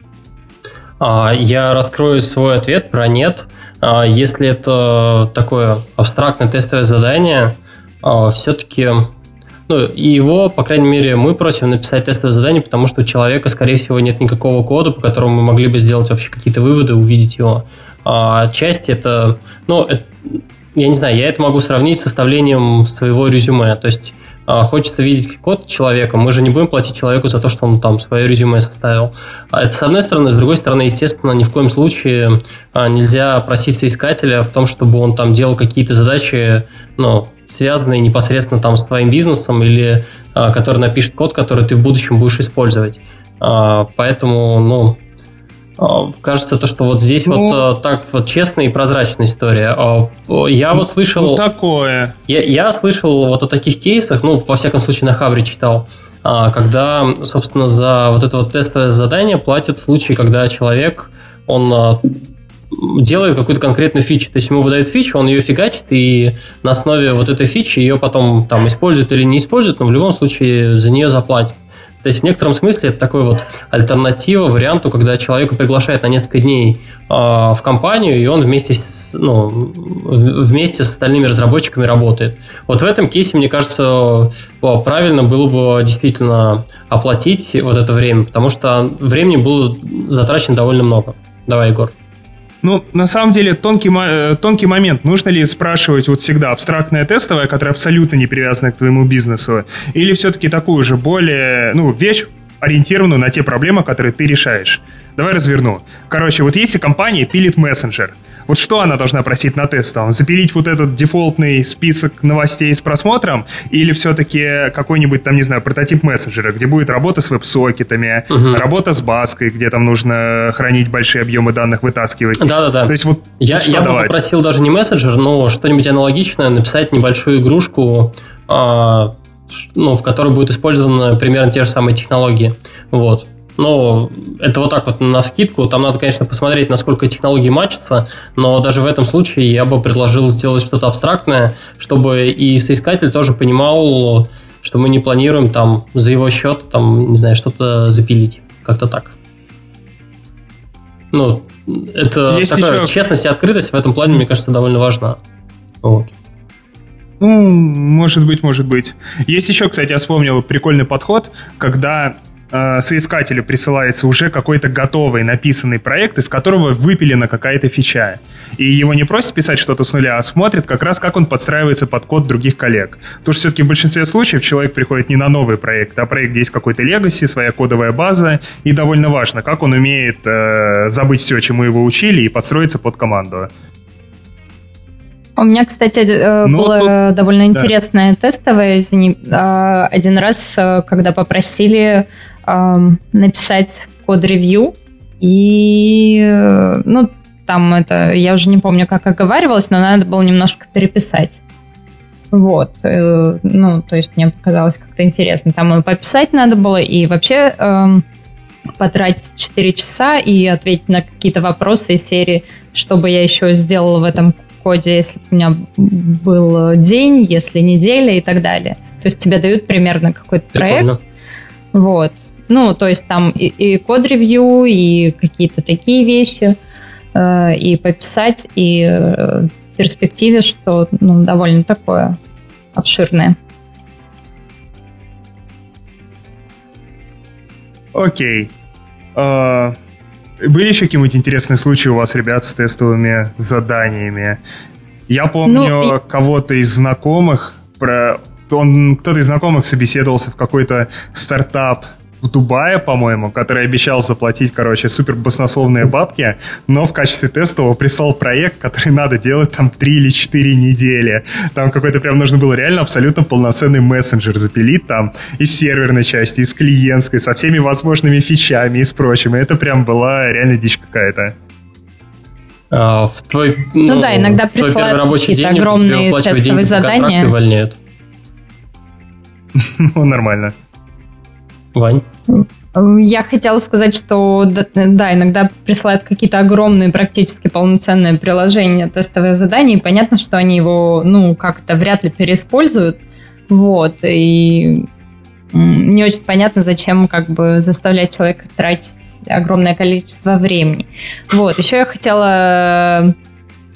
А, я раскрою свой ответ про нет. А, если это такое абстрактное тестовое задание, а, все-таки ну, и его, по крайней мере, мы просим написать тестовое задание, потому что у человека, скорее всего, нет никакого кода, по которому мы могли бы сделать вообще какие-то выводы, увидеть его. А часть это, ну, это, я не знаю, я это могу сравнить с составлением своего резюме. То есть хочется видеть код человека, мы же не будем платить человеку за то, что он там свое резюме составил. А это с одной стороны, с другой стороны, естественно, ни в коем случае а, нельзя просить соискателя в том, чтобы он там делал какие-то задачи, ну, связанные непосредственно там с твоим бизнесом или а, который напишет код, который ты в будущем будешь использовать. А, поэтому, ну, а, кажется, то, что вот здесь ну, вот а, так вот честная и прозрачная история. А, я вот слышал... Ну, такое. Я, я слышал вот о таких кейсах, ну, во всяком случае, на Хабре читал, когда, собственно, за вот это вот тестовое задание платят в случае, когда человек, он делает какую-то конкретную фичу. То есть ему выдают фичу, он ее фигачит, и на основе вот этой фичи ее потом там использует или не использует, но в любом случае за нее заплатит. То есть в некотором смысле это такой вот альтернатива варианту, когда человека приглашают на несколько дней э, в компанию, и он вместе с, ну, вместе с остальными разработчиками работает. Вот в этом кейсе, мне кажется, правильно было бы действительно оплатить вот это время, потому что времени было затрачено довольно много. Давай, Егор. Ну, на самом деле, тонкий, э, тонкий момент. Нужно ли спрашивать вот всегда абстрактное тестовое, которое абсолютно не привязано к твоему бизнесу, или все-таки такую же более, ну, вещь, ориентированную на те проблемы, которые ты решаешь. Давай разверну. Короче, вот есть компания пилит мессенджер. Вот что она должна просить на тестовом? Запилить вот этот дефолтный список новостей с просмотром или все-таки какой-нибудь там, не знаю, прототип мессенджера, где будет работа с веб-сокетами, угу. работа с баской, где там нужно хранить большие объемы данных, вытаскивать. Да-да-да. То есть вот я, что я давать? бы попросил даже не мессенджер, но что-нибудь аналогичное, написать небольшую игрушку, а, ну, в которой будут использованы примерно те же самые технологии. Вот. Но это вот так вот на скидку. Там надо, конечно, посмотреть, насколько технологии матчатся, но даже в этом случае я бы предложил сделать что-то абстрактное, чтобы и соискатель тоже понимал, что мы не планируем там за его счет, там, не знаю, что-то запилить. Как-то так. Ну, это Есть такая еще... честность и открытость в этом плане, мне кажется, довольно важна. Вот. Ну, может быть, может быть. Есть еще, кстати, я вспомнил прикольный подход, когда э, соискателю присылается уже какой-то готовый написанный проект, из которого выпилена какая-то фича. И его не просят писать что-то с нуля, а смотрят как раз, как он подстраивается под код других коллег. Потому что все-таки в большинстве случаев человек приходит не на новый проект, а проект, где есть какой-то легаси, своя кодовая база, и довольно важно, как он умеет э, забыть все, чему его учили, и подстроиться под команду. У меня, кстати, э, ну, было тут... довольно интересное да. тестовое, извини, а, один раз, э, когда попросили написать код-ревью, и, э, ну, там это, я уже не помню, как оговаривалось, но надо было немножко переписать. Вот, ну, то есть мне показалось как-то интересно. Там и пописать надо было, и вообще эм, потратить 4 часа и ответить на какие-то вопросы из серии, что бы я еще сделала в этом коде, если бы у меня был день, если неделя и так далее. То есть тебе дают примерно какой-то проект. Вот. Ну, то есть там и, и код-ревью, и какие-то такие вещи, э, и пописать, и э, в перспективе, что ну, довольно такое обширное. Окей. Okay. Uh... Были еще какие-нибудь интересные случаи у вас, ребят, с тестовыми заданиями? Я помню ну, и... кого-то из знакомых, про... он, кто-то из знакомых собеседовался в какой-то стартап в Дубае, по-моему, который обещал заплатить, короче, супер баснословные бабки, но в качестве тестового прислал проект, который надо делать там 3 или 4 недели. Там какой-то прям нужно было реально абсолютно полноценный мессенджер запилить там из серверной части, из клиентской, со всеми возможными фичами и с прочим. И это прям была реально дичь какая-то. А, в твой, ну, ну да, иногда присылают какие-то огромные тестовые задания. увольняют. ну, нормально. Вань? Я хотела сказать, что да, иногда присылают какие-то огромные, практически полноценные приложения, тестовые задания, и понятно, что они его, ну, как-то вряд ли переиспользуют, вот, и не очень понятно, зачем как бы заставлять человека тратить огромное количество времени. Вот, еще я хотела,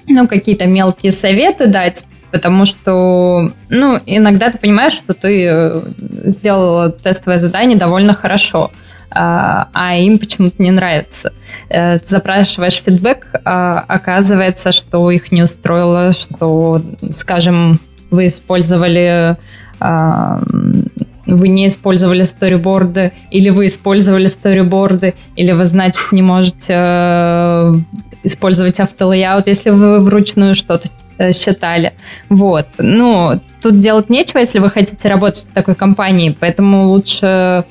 ну, какие-то мелкие советы дать потому что, ну, иногда ты понимаешь, что ты э, сделала тестовое задание довольно хорошо, а, а им почему-то не нравится. Э, ты запрашиваешь фидбэк, а оказывается, что их не устроило, что, скажем, вы использовали а, вы не использовали сториборды, или вы использовали сториборды, или вы, значит, не можете э, использовать автолейаут, если вы вручную что-то считали. Вот. Ну, тут делать нечего, если вы хотите работать в такой компании, поэтому лучше,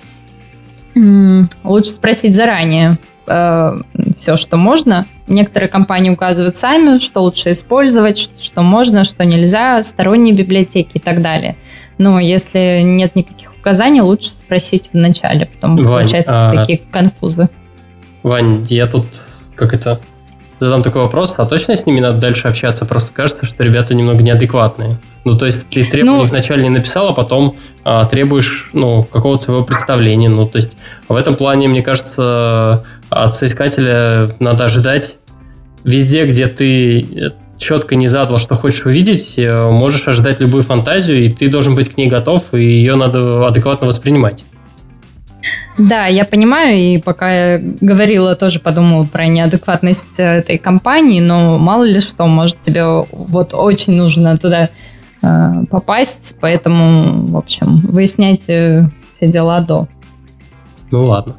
лучше спросить заранее э, все, что можно. Некоторые компании указывают сами, что лучше использовать, что можно, что нельзя, сторонние библиотеки и так далее. Но если нет никаких указаний, лучше спросить в начале, потом Вань, получается а... такие конфузы. Вань, я тут как это задам такой вопрос, а точно с ними надо дальше общаться? Просто кажется, что ребята немного неадекватные. Ну, то есть, ты в требованиях ну, вначале не написал, а потом а, требуешь, ну, какого-то своего представления. Ну, то есть, в этом плане, мне кажется, от соискателя надо ожидать везде, где ты четко не задал, что хочешь увидеть, э, можешь ожидать любую фантазию, и ты должен быть к ней готов, и ее надо адекватно воспринимать. Да, я понимаю, и пока я говорила, тоже подумала про неадекватность э, этой компании, но мало ли что, может тебе вот очень нужно туда э, попасть, поэтому, в общем, выясняйте все дела до. Ну ладно.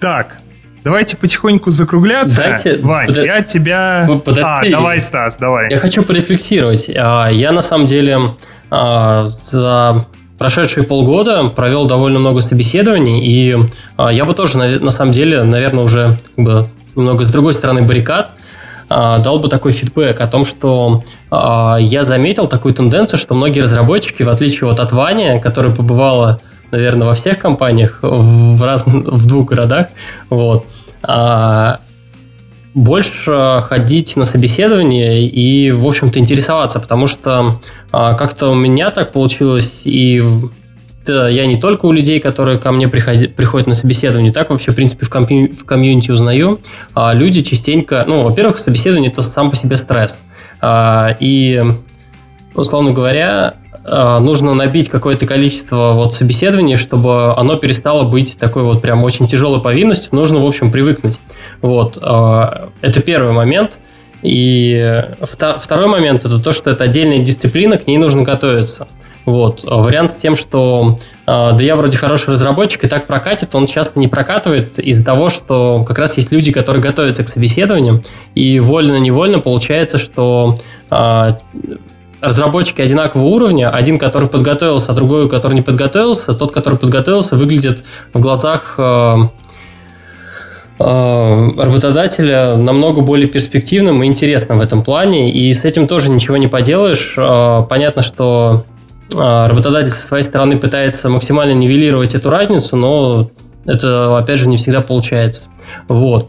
Так, давайте потихоньку закругляться. Дайте, Вань, под... я тебя... Подожди. А, давай, Стас, давай. Я хочу порефлексировать. А, я на самом деле а, за прошедшие полгода провел довольно много собеседований, и я бы тоже, на самом деле, наверное, уже как бы, немного с другой стороны баррикад дал бы такой фидбэк о том, что я заметил такую тенденцию, что многие разработчики, в отличие вот от Вани, которая побывала наверное, во всех компаниях в, разных, в двух городах, вот, а, больше ходить на собеседование и, в общем-то, интересоваться, потому что а, как-то у меня так получилось, и я не только у людей, которые ко мне приходят, на собеседование, так вообще, в принципе, в, комью, в комьюнити узнаю, а люди частенько, ну, во-первых, собеседование – это сам по себе стресс. А, и, условно говоря, Э, нужно набить какое-то количество вот собеседований, чтобы оно перестало быть такой вот прям очень тяжелой повинностью. Нужно, в общем, привыкнуть. Вот. Э, это первый момент. И второй момент – это то, что это отдельная дисциплина, к ней нужно готовиться. Вот. Вариант с тем, что э, да я вроде хороший разработчик, и так прокатит, он часто не прокатывает из-за того, что как раз есть люди, которые готовятся к собеседованиям, и вольно-невольно получается, что разработчики одинакового уровня, один, который подготовился, а другой, который не подготовился, тот, который подготовился, выглядит в глазах работодателя намного более перспективным и интересным в этом плане, и с этим тоже ничего не поделаешь. Э, понятно, что работодатель со своей стороны пытается максимально нивелировать эту разницу, но это, опять же, не всегда получается. Вот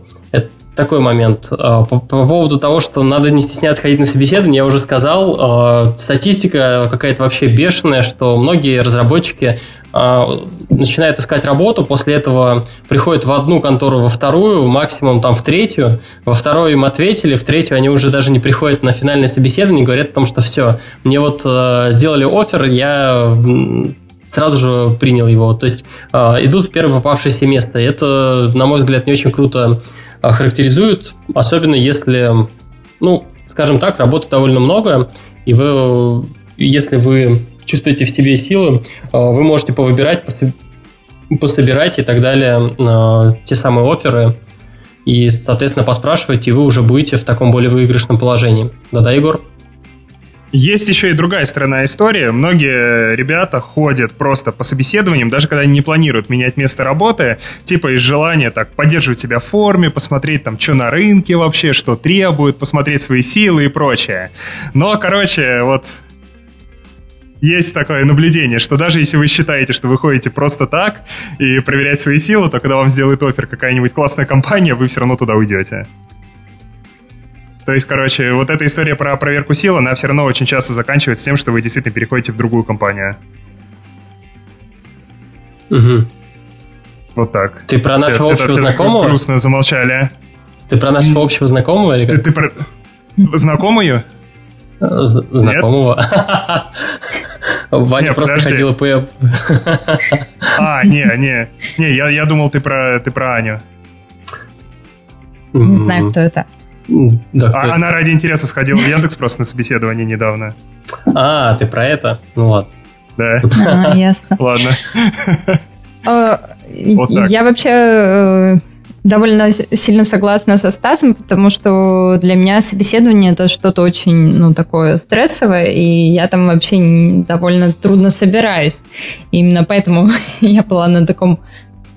такой момент. А, по, по поводу того, что надо не стесняться ходить на собеседование, я уже сказал. А, статистика какая-то вообще бешеная, что многие разработчики а, начинают искать работу, после этого приходят в одну контору, во вторую, максимум там в третью, во вторую им ответили, в третью они уже даже не приходят на финальное собеседование, говорят о том, что все, мне вот сделали офер, я сразу же принял его. То есть идут в первое попавшееся место. Это, на мой взгляд, не очень круто характеризуют, особенно если, ну, скажем так, работы довольно много, и вы, если вы чувствуете в себе силы, э, вы можете повыбирать, пособирать и так далее э, те самые оферы, и, соответственно, поспрашивать, и вы уже будете в таком более выигрышном положении. Да-да, Егор? Есть еще и другая сторона истории. Многие ребята ходят просто по собеседованиям, даже когда они не планируют менять место работы, типа из желания так поддерживать себя в форме, посмотреть там, что на рынке вообще, что требует, посмотреть свои силы и прочее. Но, короче, вот есть такое наблюдение, что даже если вы считаете, что вы ходите просто так и проверять свои силы, то когда вам сделает офер какая-нибудь классная компания, вы все равно туда уйдете. То есть, короче, вот эта история про проверку сил, она все равно очень часто заканчивается тем, что вы действительно переходите в другую компанию. Угу. Вот так. Ты про нашего все, общего все, знакомого? Грустно замолчали. Ты про нашего общего знакомого или как? Ты, ты про... Знакомую? Знакомого. Ваня просто ходила по... А, не, не. Не, я, я думал, ты про, ты про Аню. Не знаю, кто это. Да, а, она ради интереса сходила в Яндекс просто на собеседование недавно. А, ты про это? Ну ладно. Да. А, ясно. Ладно. А, я вообще э, довольно сильно согласна со Стасом, потому что для меня собеседование это что-то очень, ну, такое стрессовое, и я там вообще довольно трудно собираюсь. Именно поэтому я была на таком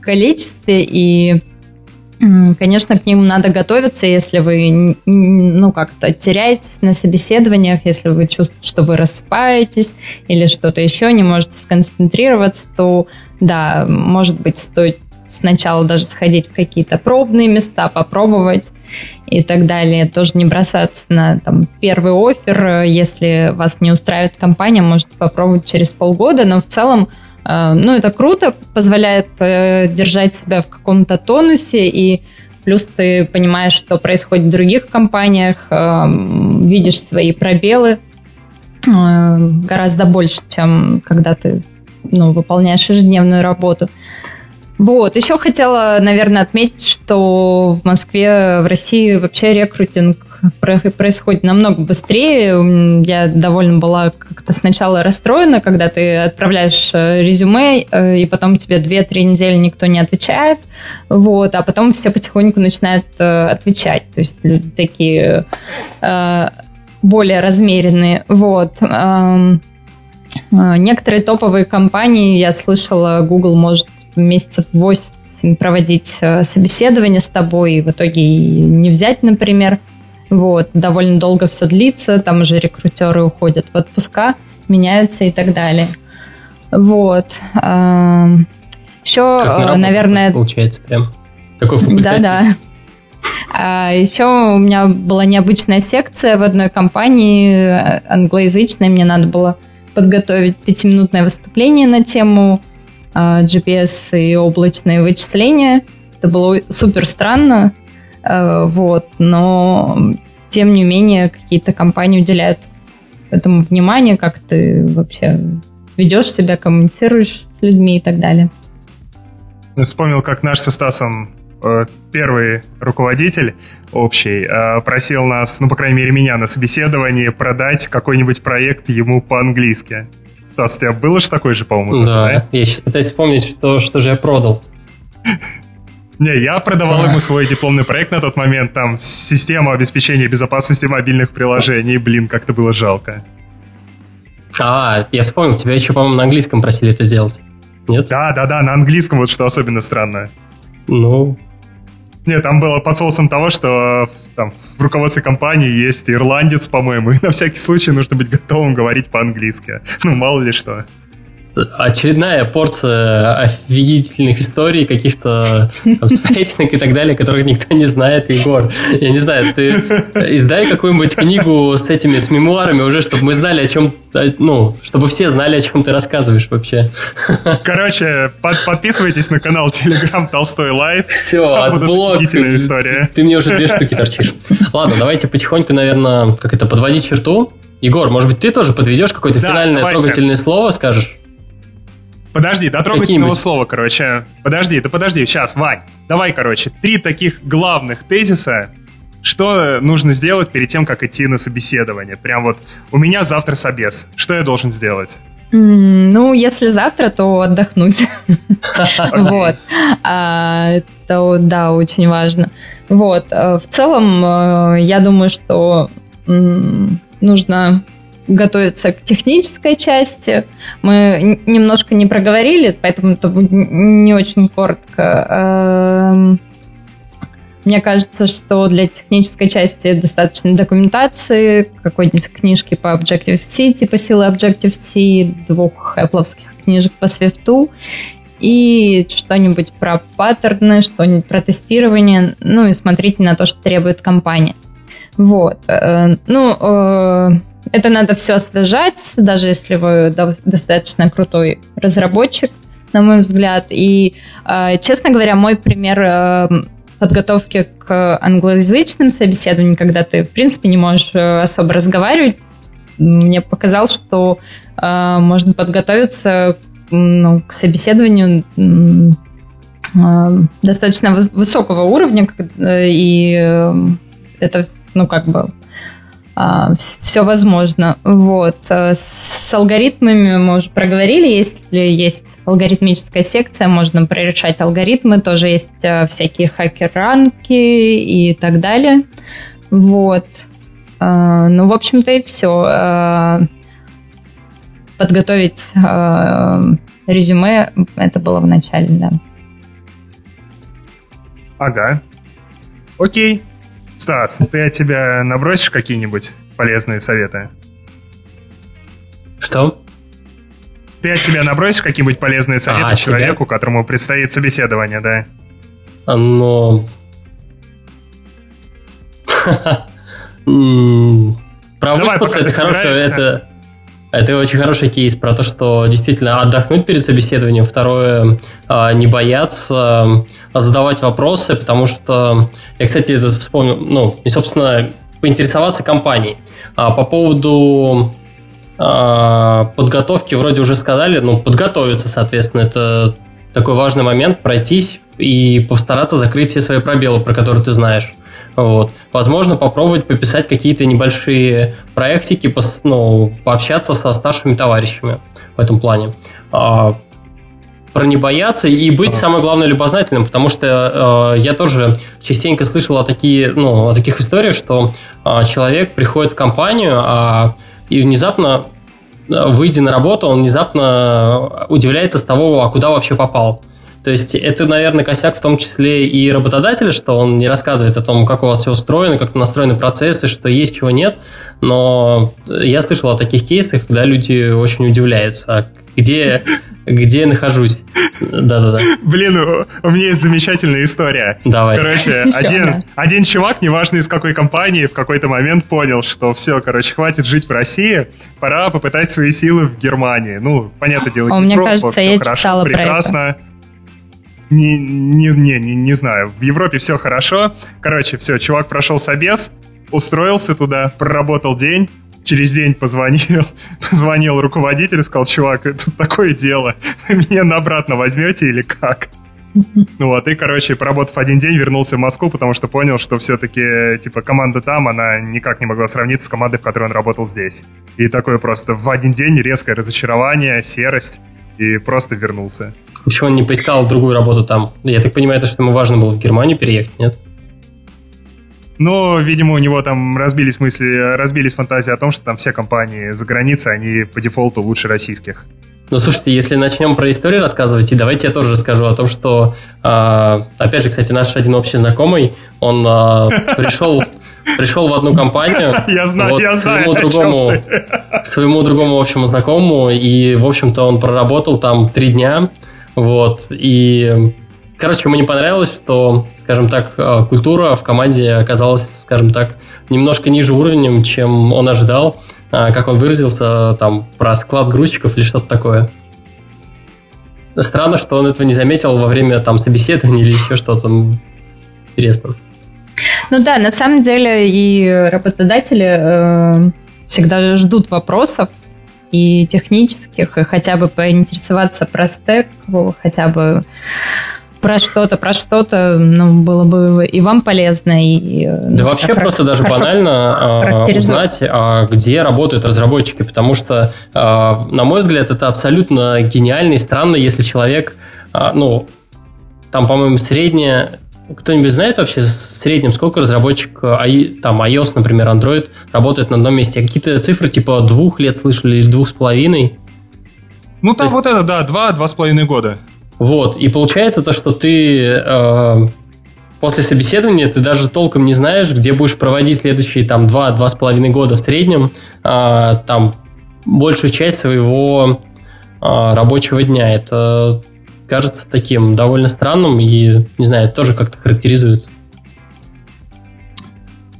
количестве, и Конечно, к ним надо готовиться, если вы, ну, как-то теряетесь на собеседованиях, если вы чувствуете, что вы рассыпаетесь или что-то еще, не можете сконцентрироваться, то, да, может быть, стоит сначала даже сходить в какие-то пробные места, попробовать и так далее. Тоже не бросаться на там, первый офер. Если вас не устраивает компания, можете попробовать через полгода, но в целом Э, ну, это круто, позволяет э, держать себя в каком-то тонусе, и плюс ты понимаешь, что происходит в других компаниях, э, видишь свои пробелы гораздо больше, чем когда ты ну, выполняешь ежедневную работу. Вот, еще хотела, наверное, отметить, что в Москве, в России вообще рекрутинг происходит намного быстрее. Я довольно была как-то сначала расстроена, когда ты отправляешь э, резюме, э, и потом тебе 2-3 недели никто не отвечает, вот, а потом все потихоньку начинают э, отвечать. То есть такие более размеренные. Вот. Некоторые топовые компании, я слышала, Google может месяцев 8 проводить собеседование с тобой и в итоге не взять, например. Вот, довольно долго все длится, там уже рекрутеры уходят в отпуска, меняются и так далее. Вот. Еще, э, наверное... Получается прям. Такой факультатив. Да, да. А еще у меня была необычная секция в одной компании, э, англоязычная, мне надо было подготовить пятиминутное выступление на тему а, GPS и облачные вычисления. Это было супер странно, вот, но тем не менее какие-то компании уделяют этому внимание, как ты вообще ведешь себя, коммуницируешь с людьми и так далее. Вспомнил, как наш со Стасом э, первый руководитель общий э, просил нас, ну, по крайней мере, меня на собеседовании продать какой-нибудь проект ему по-английски. Стас, у тебя было же такое же, по-моему? Да, да? я сейчас пытаюсь вспомнить, что, что же я продал. Не, я продавал ему свой дипломный проект на тот момент, там, система обеспечения безопасности мобильных приложений, блин, как-то было жалко. А, я вспомнил, тебя еще, по-моему, на английском просили это сделать. Нет? Да, да, да, на английском, вот что особенно странно. Ну, нет, там было под соусом того, что там, в руководстве компании есть ирландец, по-моему, и на всякий случай нужно быть готовым говорить по-английски. Ну, мало ли что очередная порция офигительных историй, каких-то сплетенок и так далее, которых никто не знает. Егор, я не знаю, ты издай какую-нибудь книгу с этими, с мемуарами уже, чтобы мы знали, о чем, ну, чтобы все знали, о чем ты рассказываешь вообще. Короче, под, подписывайтесь на канал Telegram Толстой Live. Все, AdBlock. история. Ты мне уже две штуки торчишь. Ладно, давайте потихоньку, наверное, как это, подводить черту. Егор, может быть, ты тоже подведешь какое-то да, финальное давайте. трогательное слово, скажешь? Подожди, до трогательного слова, короче. Подожди, да подожди, сейчас, Вань. Давай, короче, три таких главных тезиса, что нужно сделать перед тем, как идти на собеседование. Прям вот, у меня завтра собес. Что я должен сделать? Ну, если завтра, то отдохнуть. Вот. А, это, да, очень важно. Вот. Э, в целом, э, я думаю, что нужно готовиться к технической части. Мы немножко не проговорили, поэтому это не очень коротко. Эм, мне кажется, что для технической части достаточно документации, какой-нибудь книжки по Objective-C, типа силы Objective-C, двух Apple книжек по Swift, и что-нибудь про паттерны, что-нибудь про тестирование, ну и смотрите на то, что требует компания. Вот. Э, ну, э, это надо все освежать, даже если вы достаточно крутой разработчик, на мой взгляд. И, а, честно говоря, мой пример э, подготовки к англоязычным собеседованиям, когда ты, в принципе, не можешь э, особо разговаривать, мне показалось, что э, можно подготовиться ну, к собеседованию достаточно высокого уровня, и это, ну, как бы все возможно. Вот. Э, с алгоритмами мы уже проговорили. Если есть алгоритмическая секция, можно прорешать алгоритмы. Тоже есть э, всякие хакер-ранки и так далее. Вот. Э, ну, в общем-то, и все. Подготовить резюме, это было в начале, да. Ага. Окей. Стас, ты от тебя набросишь какие-нибудь полезные советы? Что? Ты от себя набросишь какие-нибудь полезные а, советы а, человеку, себя? которому предстоит собеседование, да? А, но... Про выспаться это хорошее, это... Это очень хороший кейс про то, что действительно отдохнуть перед собеседованием. Второе, а, не бояться а задавать вопросы, потому что я, кстати, это вспомнил, ну, и, собственно, поинтересоваться компанией. А по поводу подготовки вроде уже сказали, ну, подготовиться, соответственно, это такой важный момент, пройтись и постараться закрыть все свои пробелы, про которые ты знаешь. Вот. Возможно, попробовать пописать какие-то небольшие проектики, ну, пообщаться со старшими товарищами в этом плане. А, про не бояться и быть, самое главное, любознательным, потому что э, я тоже частенько слышал о, такие, ну, о таких историях, что э, человек приходит в компанию а, и внезапно, э, выйдя на работу, он внезапно удивляется с того, а куда вообще попал. То есть это, наверное, косяк в том числе и работодателя, что он не рассказывает о том, как у вас все устроено, как настроены процессы, что есть, чего нет. Но я слышал о таких кейсах, когда люди очень удивляются, а где, где я нахожусь. Да-да-да. Блин, у меня есть замечательная история. Давай. Короче, один, один чувак, неважно из какой компании, в какой-то момент понял, что все, короче, хватит жить в России, пора попытать свои силы в Германии. Ну, понятное дело, а Европа, мне кажется, я хорошо, читала прекрасно. Про это. Не, не, не, не, знаю. В Европе все хорошо. Короче, все, чувак прошел собес, устроился туда, проработал день, через день позвонил, позвонил руководитель, сказал, чувак, это такое дело, меня на обратно возьмете или как? Ну вот, и, короче, поработав один день, вернулся в Москву, потому что понял, что все-таки, типа, команда там, она никак не могла сравниться с командой, в которой он работал здесь. И такое просто в один день резкое разочарование, серость, и просто вернулся. Почему он не поискал другую работу там? Я так понимаю, это что ему важно было в Германию переехать, нет? Но, видимо, у него там разбились мысли, разбились фантазии о том, что там все компании за границей, они по дефолту лучше российских. Ну, слушайте, если начнем про историю рассказывать, и давайте я тоже расскажу о том, что, э, опять же, кстати, наш один общий знакомый, он э, пришел пришел в одну компанию. Я знаю, вот, я знаю. Своему другому, своему другому общему знакомому, и, в общем-то, он проработал там три дня, вот, и Короче, ему не понравилось, что, скажем так, э, культура в команде оказалась, скажем так, немножко ниже уровнем, чем он ожидал. А, как он выразился, там, про склад грузчиков или что-то такое. Странно, что он этого не заметил во время там собеседования или еще что-то. Интересно. Ну да, на самом деле и работодатели э, всегда ждут вопросов и технических, и хотя бы поинтересоваться про стек, хотя бы про что-то, про что-то, ну, было бы и вам полезно, и... Э, да ну, вообще просто даже банально а, узнать, а, где работают разработчики, потому что, а, на мой взгляд, это абсолютно гениально и странно, если человек, ну, там, по-моему, средняя кто-нибудь знает вообще в среднем, сколько разработчик там iOS, например, Android работает на одном месте? Какие-то цифры типа двух лет слышали или двух с половиной? Ну, там есть... вот это, да, два, два с половиной года. Вот, и получается то, что ты э, после собеседования ты даже толком не знаешь, где будешь проводить следующие там два-два с половиной года в среднем, э, там большую часть своего э, рабочего дня. Это кажется таким довольно странным и, не знаю, тоже как-то характеризуется.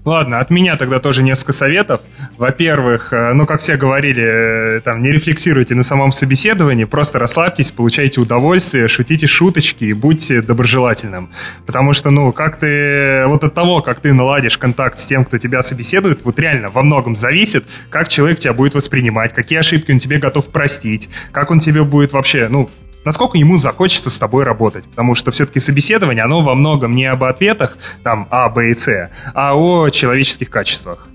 Ладно, от меня тогда тоже несколько советов. Во-первых, э, ну, как все говорили, э, там, не рефлексируйте на самом собеседовании, просто расслабьтесь, получайте удовольствие, шутите шуточки и будьте доброжелательным. Потому что, ну, как ты, вот от того, как ты наладишь контакт с тем, кто тебя собеседует, вот реально во многом зависит, как человек тебя будет воспринимать, какие ошибки он тебе готов простить, как он тебе будет вообще, ну, насколько ему захочется с тобой работать. Потому что все-таки собеседование, оно во многом не об ответах, там, А, Б и С, а о человеческих качествах.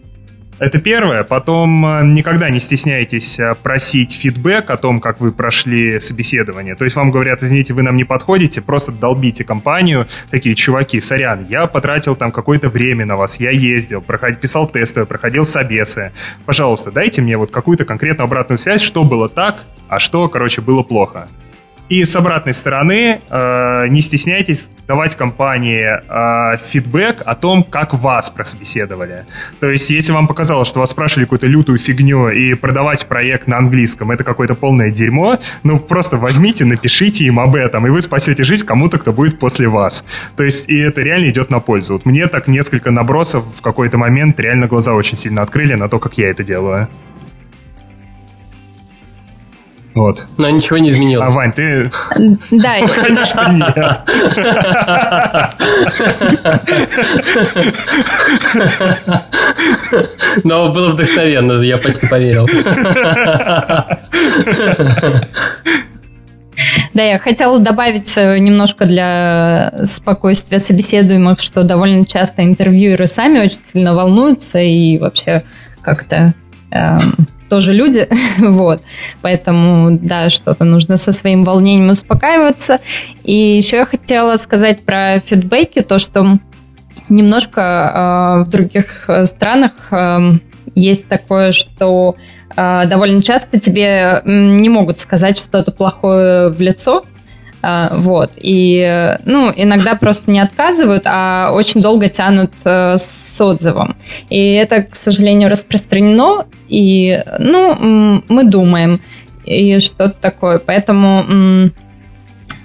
Это первое. Потом э, никогда не стесняйтесь э, просить фидбэк о том, как вы прошли собеседование. То есть вам говорят, извините, вы нам не подходите, просто долбите компанию. Такие, чуваки, сорян, я потратил там какое-то время на вас, я ездил, проходил, писал тесты, проходил собесы. Пожалуйста, дайте мне вот какую-то конкретную обратную связь, что было так, а что, короче, было плохо. И с обратной стороны, э, не стесняйтесь давать компании э, фидбэк о том, как вас прособеседовали. То есть, если вам показалось, что вас спрашивали какую-то лютую фигню и продавать проект на английском, это какое-то полное дерьмо, ну, просто возьмите, напишите им об этом, и вы спасете жизнь кому-то, кто будет после вас. То есть, и это реально идет на пользу. Вот мне так несколько набросов в какой-то момент реально глаза очень сильно открыли на то, как я это делаю. Вот. Но ничего не изменилось. А, Вань, ты... Да. Конечно, нет. Но было вдохновенно, я почти поверил. Да, я хотела добавить э, немножко для спокойствия собеседуемых, что довольно часто интервьюеры сами очень сильно волнуются и вообще как-то эм, тоже люди, вот, поэтому, да, что-то нужно со своим волнением успокаиваться. И еще я хотела сказать про фидбэки, то, что немножко э, в других странах э, есть такое, что э, довольно часто тебе не могут сказать что-то плохое в лицо, э, вот, и, ну, иногда просто не отказывают, а очень долго тянут э, с отзывом. И это, к сожалению, распространено, и, ну, мы думаем, и что-то такое. Поэтому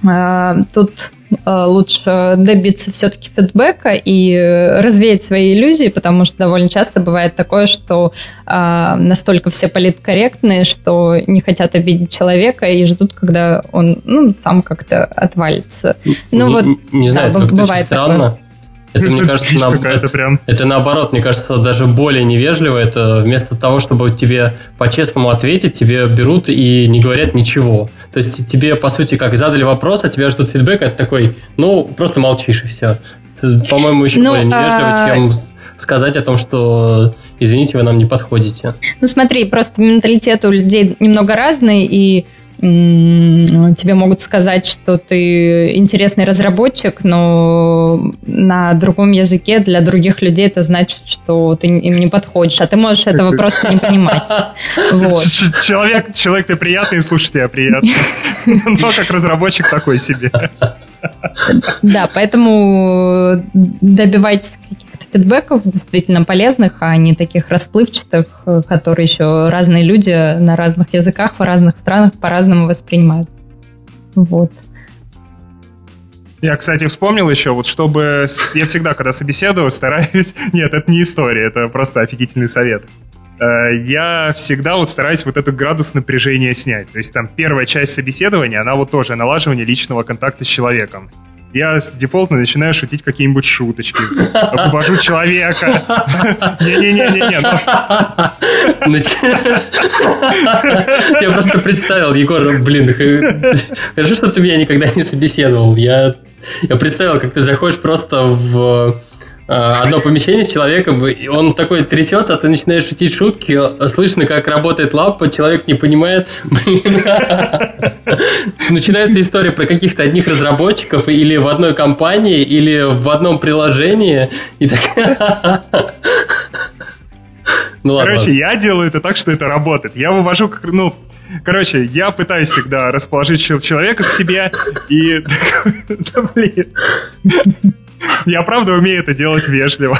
э, тут лучше добиться все-таки фидбэка и развеять свои иллюзии, потому что довольно часто бывает такое, что э, настолько все политкорректные, что не хотят обидеть человека и ждут, когда он ну, сам как-то отвалится. Ну не, вот, не знаю, да, это бывает странно. Такое. Это, мне кажется, на... это, прям... это наоборот, мне кажется, даже более невежливо. Это вместо того, чтобы тебе по-честному ответить, тебе берут и не говорят ничего. То есть тебе, по сути, как задали вопрос, а тебя ждут фидбэк, это такой, ну, просто молчишь и все. Это, по-моему, еще ну, более невежливо, а... чем сказать о том, что извините, вы нам не подходите. Ну смотри, просто менталитет у людей немного разный, и тебе могут сказать, что ты интересный разработчик, но на другом языке для других людей это значит, что ты им не подходишь, а ты можешь этого просто не понимать. Вот. Человек, человек ты приятный, слушать тебя приятно. Но как разработчик такой себе. Да, поэтому добивайтесь фидбэков действительно полезных, а не таких расплывчатых, которые еще разные люди на разных языках в разных странах по-разному воспринимают. Вот. Я, кстати, вспомнил еще, вот чтобы... Я всегда, когда собеседую, стараюсь... Нет, это не история, это просто офигительный совет. Э, я всегда вот стараюсь вот этот градус напряжения снять. То есть там первая часть собеседования, она вот тоже налаживание личного контакта с человеком я дефолтно начинаю шутить какие-нибудь шуточки. Вывожу человека. Не-не-не-не-не. Ну. Я просто представил, Егор, блин, хорошо, что ты меня никогда не собеседовал. Я, я представил, как ты заходишь просто в одно помещение с человеком, и он такой трясется, а ты начинаешь шутить шутки, слышно, как работает лампа, человек не понимает. Начинается история про каких-то одних разработчиков или в одной компании, или в одном приложении. И так... Ну, ладно. Короче, я делаю это так, что это работает. Я вывожу, ну, короче, я пытаюсь всегда расположить человека к себе и... Да, блин. Я правда умею это делать вежливо.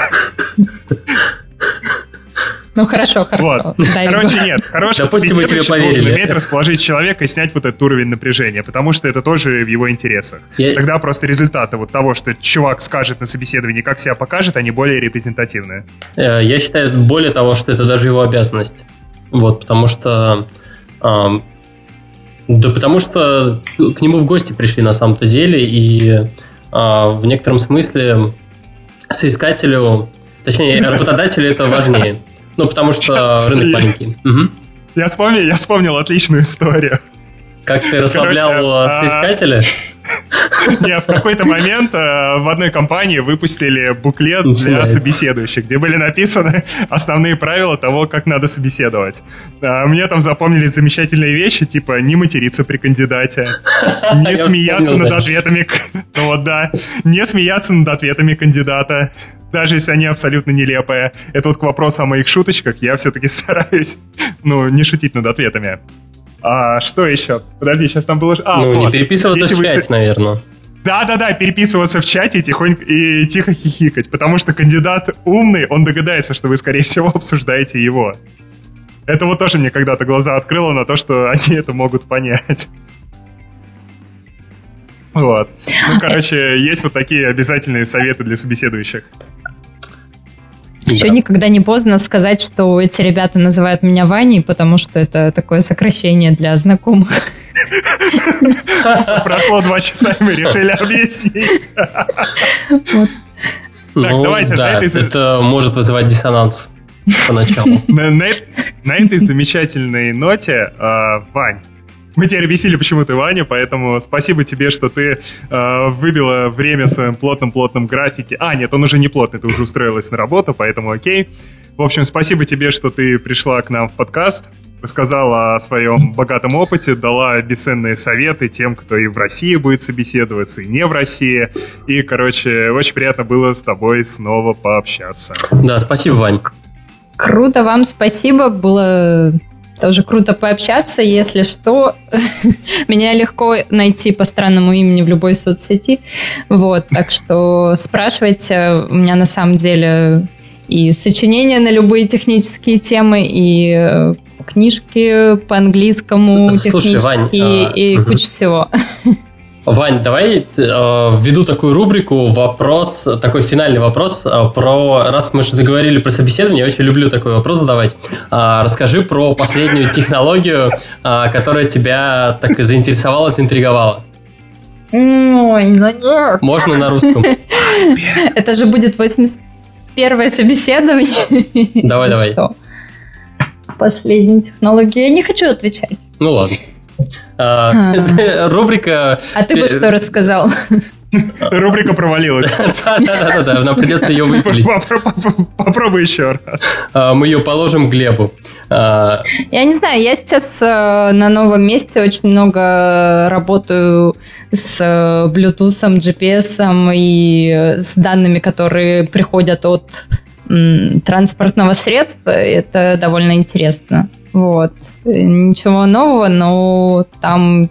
Ну хорошо, хорошо. Вот. Короче, нет. Хороший Допустим, мы тебе поверили. должен уметь расположить человека и снять вот этот уровень напряжения, потому что это тоже в его интересах. Я... Тогда просто результаты вот того, что чувак скажет на собеседовании, как себя покажет, они более репрезентативные. Э, я считаю, более того, что это даже его обязанность. Вот, потому что... Эм, да потому что к нему в гости пришли на самом-то деле, и в некотором смысле соискателю, точнее, работодателю это важнее. Ну, потому что Сейчас. рынок маленький. Угу. Я вспомнил, я вспомнил отличную историю. Как ты расслаблял Короче, а, соискателя? Не, в какой-то момент э, в одной компании выпустили буклет для собеседующих, где были написаны основные правила того, как надо собеседовать. А, мне там запомнились замечательные вещи, типа не материться при кандидате, не смеяться над ответами... Ну вот да, не смеяться над ответами кандидата, даже если они абсолютно нелепые. Это вот к вопросу о моих шуточках, я все-таки стараюсь, ну, не шутить над ответами. А что еще? Подожди, сейчас там было... А, ну, вот. не переписываться Если в чате, вы... наверное. Да-да-да, переписываться в чате и тихонько и тихо хихикать, потому что кандидат умный, он догадается, что вы, скорее всего, обсуждаете его. Это вот тоже мне когда-то глаза открыло на то, что они это могут понять. Вот. Ну, короче, есть вот такие обязательные советы для собеседующих. Еще да. никогда не поздно сказать, что эти ребята называют меня Ваней, потому что это такое сокращение для знакомых. Прошло два часа, и мы решили объяснить. Так, давайте. Это может вызывать диссонанс поначалу. На этой замечательной ноте, а, Вань, Мы теперь объяснили, почему ты Ваня, поэтому спасибо тебе, что ты э, выбила время в своем плотном-плотном графике. А, нет, он уже не плотный, ты уже устроилась на работу, поэтому окей. В общем, спасибо тебе, что ты пришла к нам в подкаст, рассказала о своем богатом опыте, дала бесценные советы тем, кто и в России будет собеседоваться, и не в России. И, короче, очень приятно было с тобой снова пообщаться. Да, спасибо, Вань. Круто, вам спасибо. Было тоже круто пообщаться. Если что, меня легко найти по странному имени в любой соцсети. Вот, так что спрашивайте. У меня на самом деле и сочинения на любые технические темы, и э, книжки по английскому Слушай, технические, Вань, а, и куча всего. Вань, давай э, введу такую рубрику вопрос, такой финальный вопрос э, про, раз мы же заговорили про собеседование, я очень люблю такой вопрос задавать. Э, расскажи про последнюю технологию, э, которая тебя так и заинтересовала, заинтриговала. Ой, ну нет. Можно на русском. Это же будет 81 собеседование. Давай, давай. Последняя технология. Я не хочу отвечать. Ну ладно. А, рубрика... А ты бы что рассказал? Рубрика провалилась. Да-да-да, нам придется ее выпилить. Попробуй еще раз. А, мы ее положим Глебу. А, я не знаю, я сейчас э, на новом месте очень много работаю с э, Bluetooth, GPS и с данными, которые приходят от транспортного средства. Это довольно интересно. Вот. Ничего нового, но там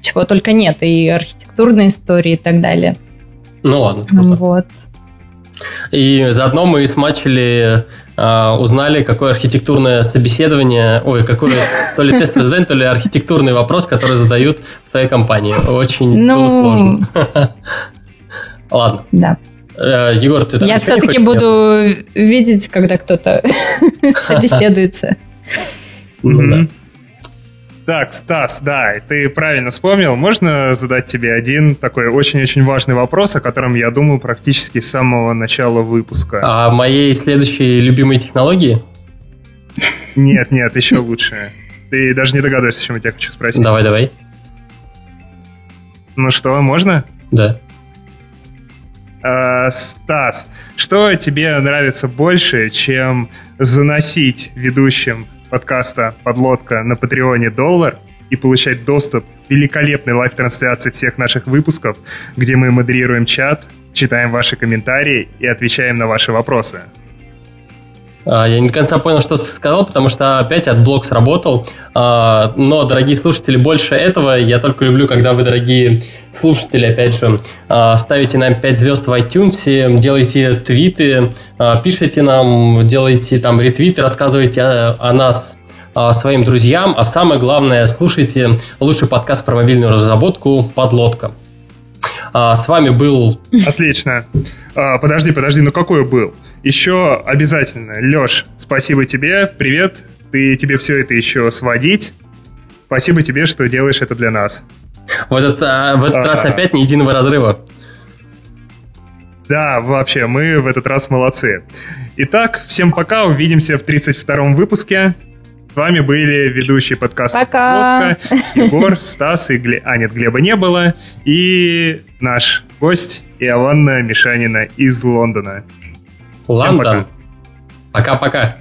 чего только нет. И архитектурной истории и так далее. Ну ладно. Круто. Вот. И заодно мы смачили, э, узнали, какое архитектурное собеседование, ой, какой то ли тест задание, то ли архитектурный вопрос, который задают в твоей компании. Очень ну... было сложно. Ладно. Да. Э, Егор, ты Я все-таки буду видеть, когда кто-то собеседуется. Ну, да. Так, Стас, да, ты правильно вспомнил. Можно задать тебе один такой очень-очень важный вопрос, о котором я думаю практически с самого начала выпуска? А моей следующей любимой технологии? Нет, нет, еще лучше. Ты даже не догадываешься, чем я тебя хочу спросить. Давай, давай. Ну что, можно? Да. А, Стас, что тебе нравится больше, чем заносить ведущим подкаста «Подлодка» на Patreon е доллар и получать доступ к великолепной live-трансляции всех наших выпусков, где мы модерируем чат, читаем ваши комментарии и отвечаем на ваши вопросы. А, я не до конца понял, что ты сказал, потому что опять AdBlock сработал. А, но, дорогие слушатели, больше этого я только люблю, когда вы, дорогие слушатели, опять же, а, ставите нам 5 звезд в iTunes, делаете твиты, пишите нам, делаете там ретвиты, рассказывайте о нас своим друзьям, а самое главное, слушайте лучший подкаст про мобильную разработку «Подлодка». С вами был... Отлично. Подожди, подожди, ну какой был? Еще обязательно, Леш, спасибо тебе, привет. Ты тебе все это еще сводить. Спасибо тебе, что делаешь это для нас. В этот, а, в этот а, раз опять ни единого разрыва. Да, вообще, мы в этот раз молодцы. Итак, всем пока, увидимся в 32-м выпуске. С вами были ведущие подкаста Пока. Егор, Стас и Глеб... А, нет, Глеба не было. И наш гость Иоланна Мишанина из Лондона. Лондон. Пока-пока.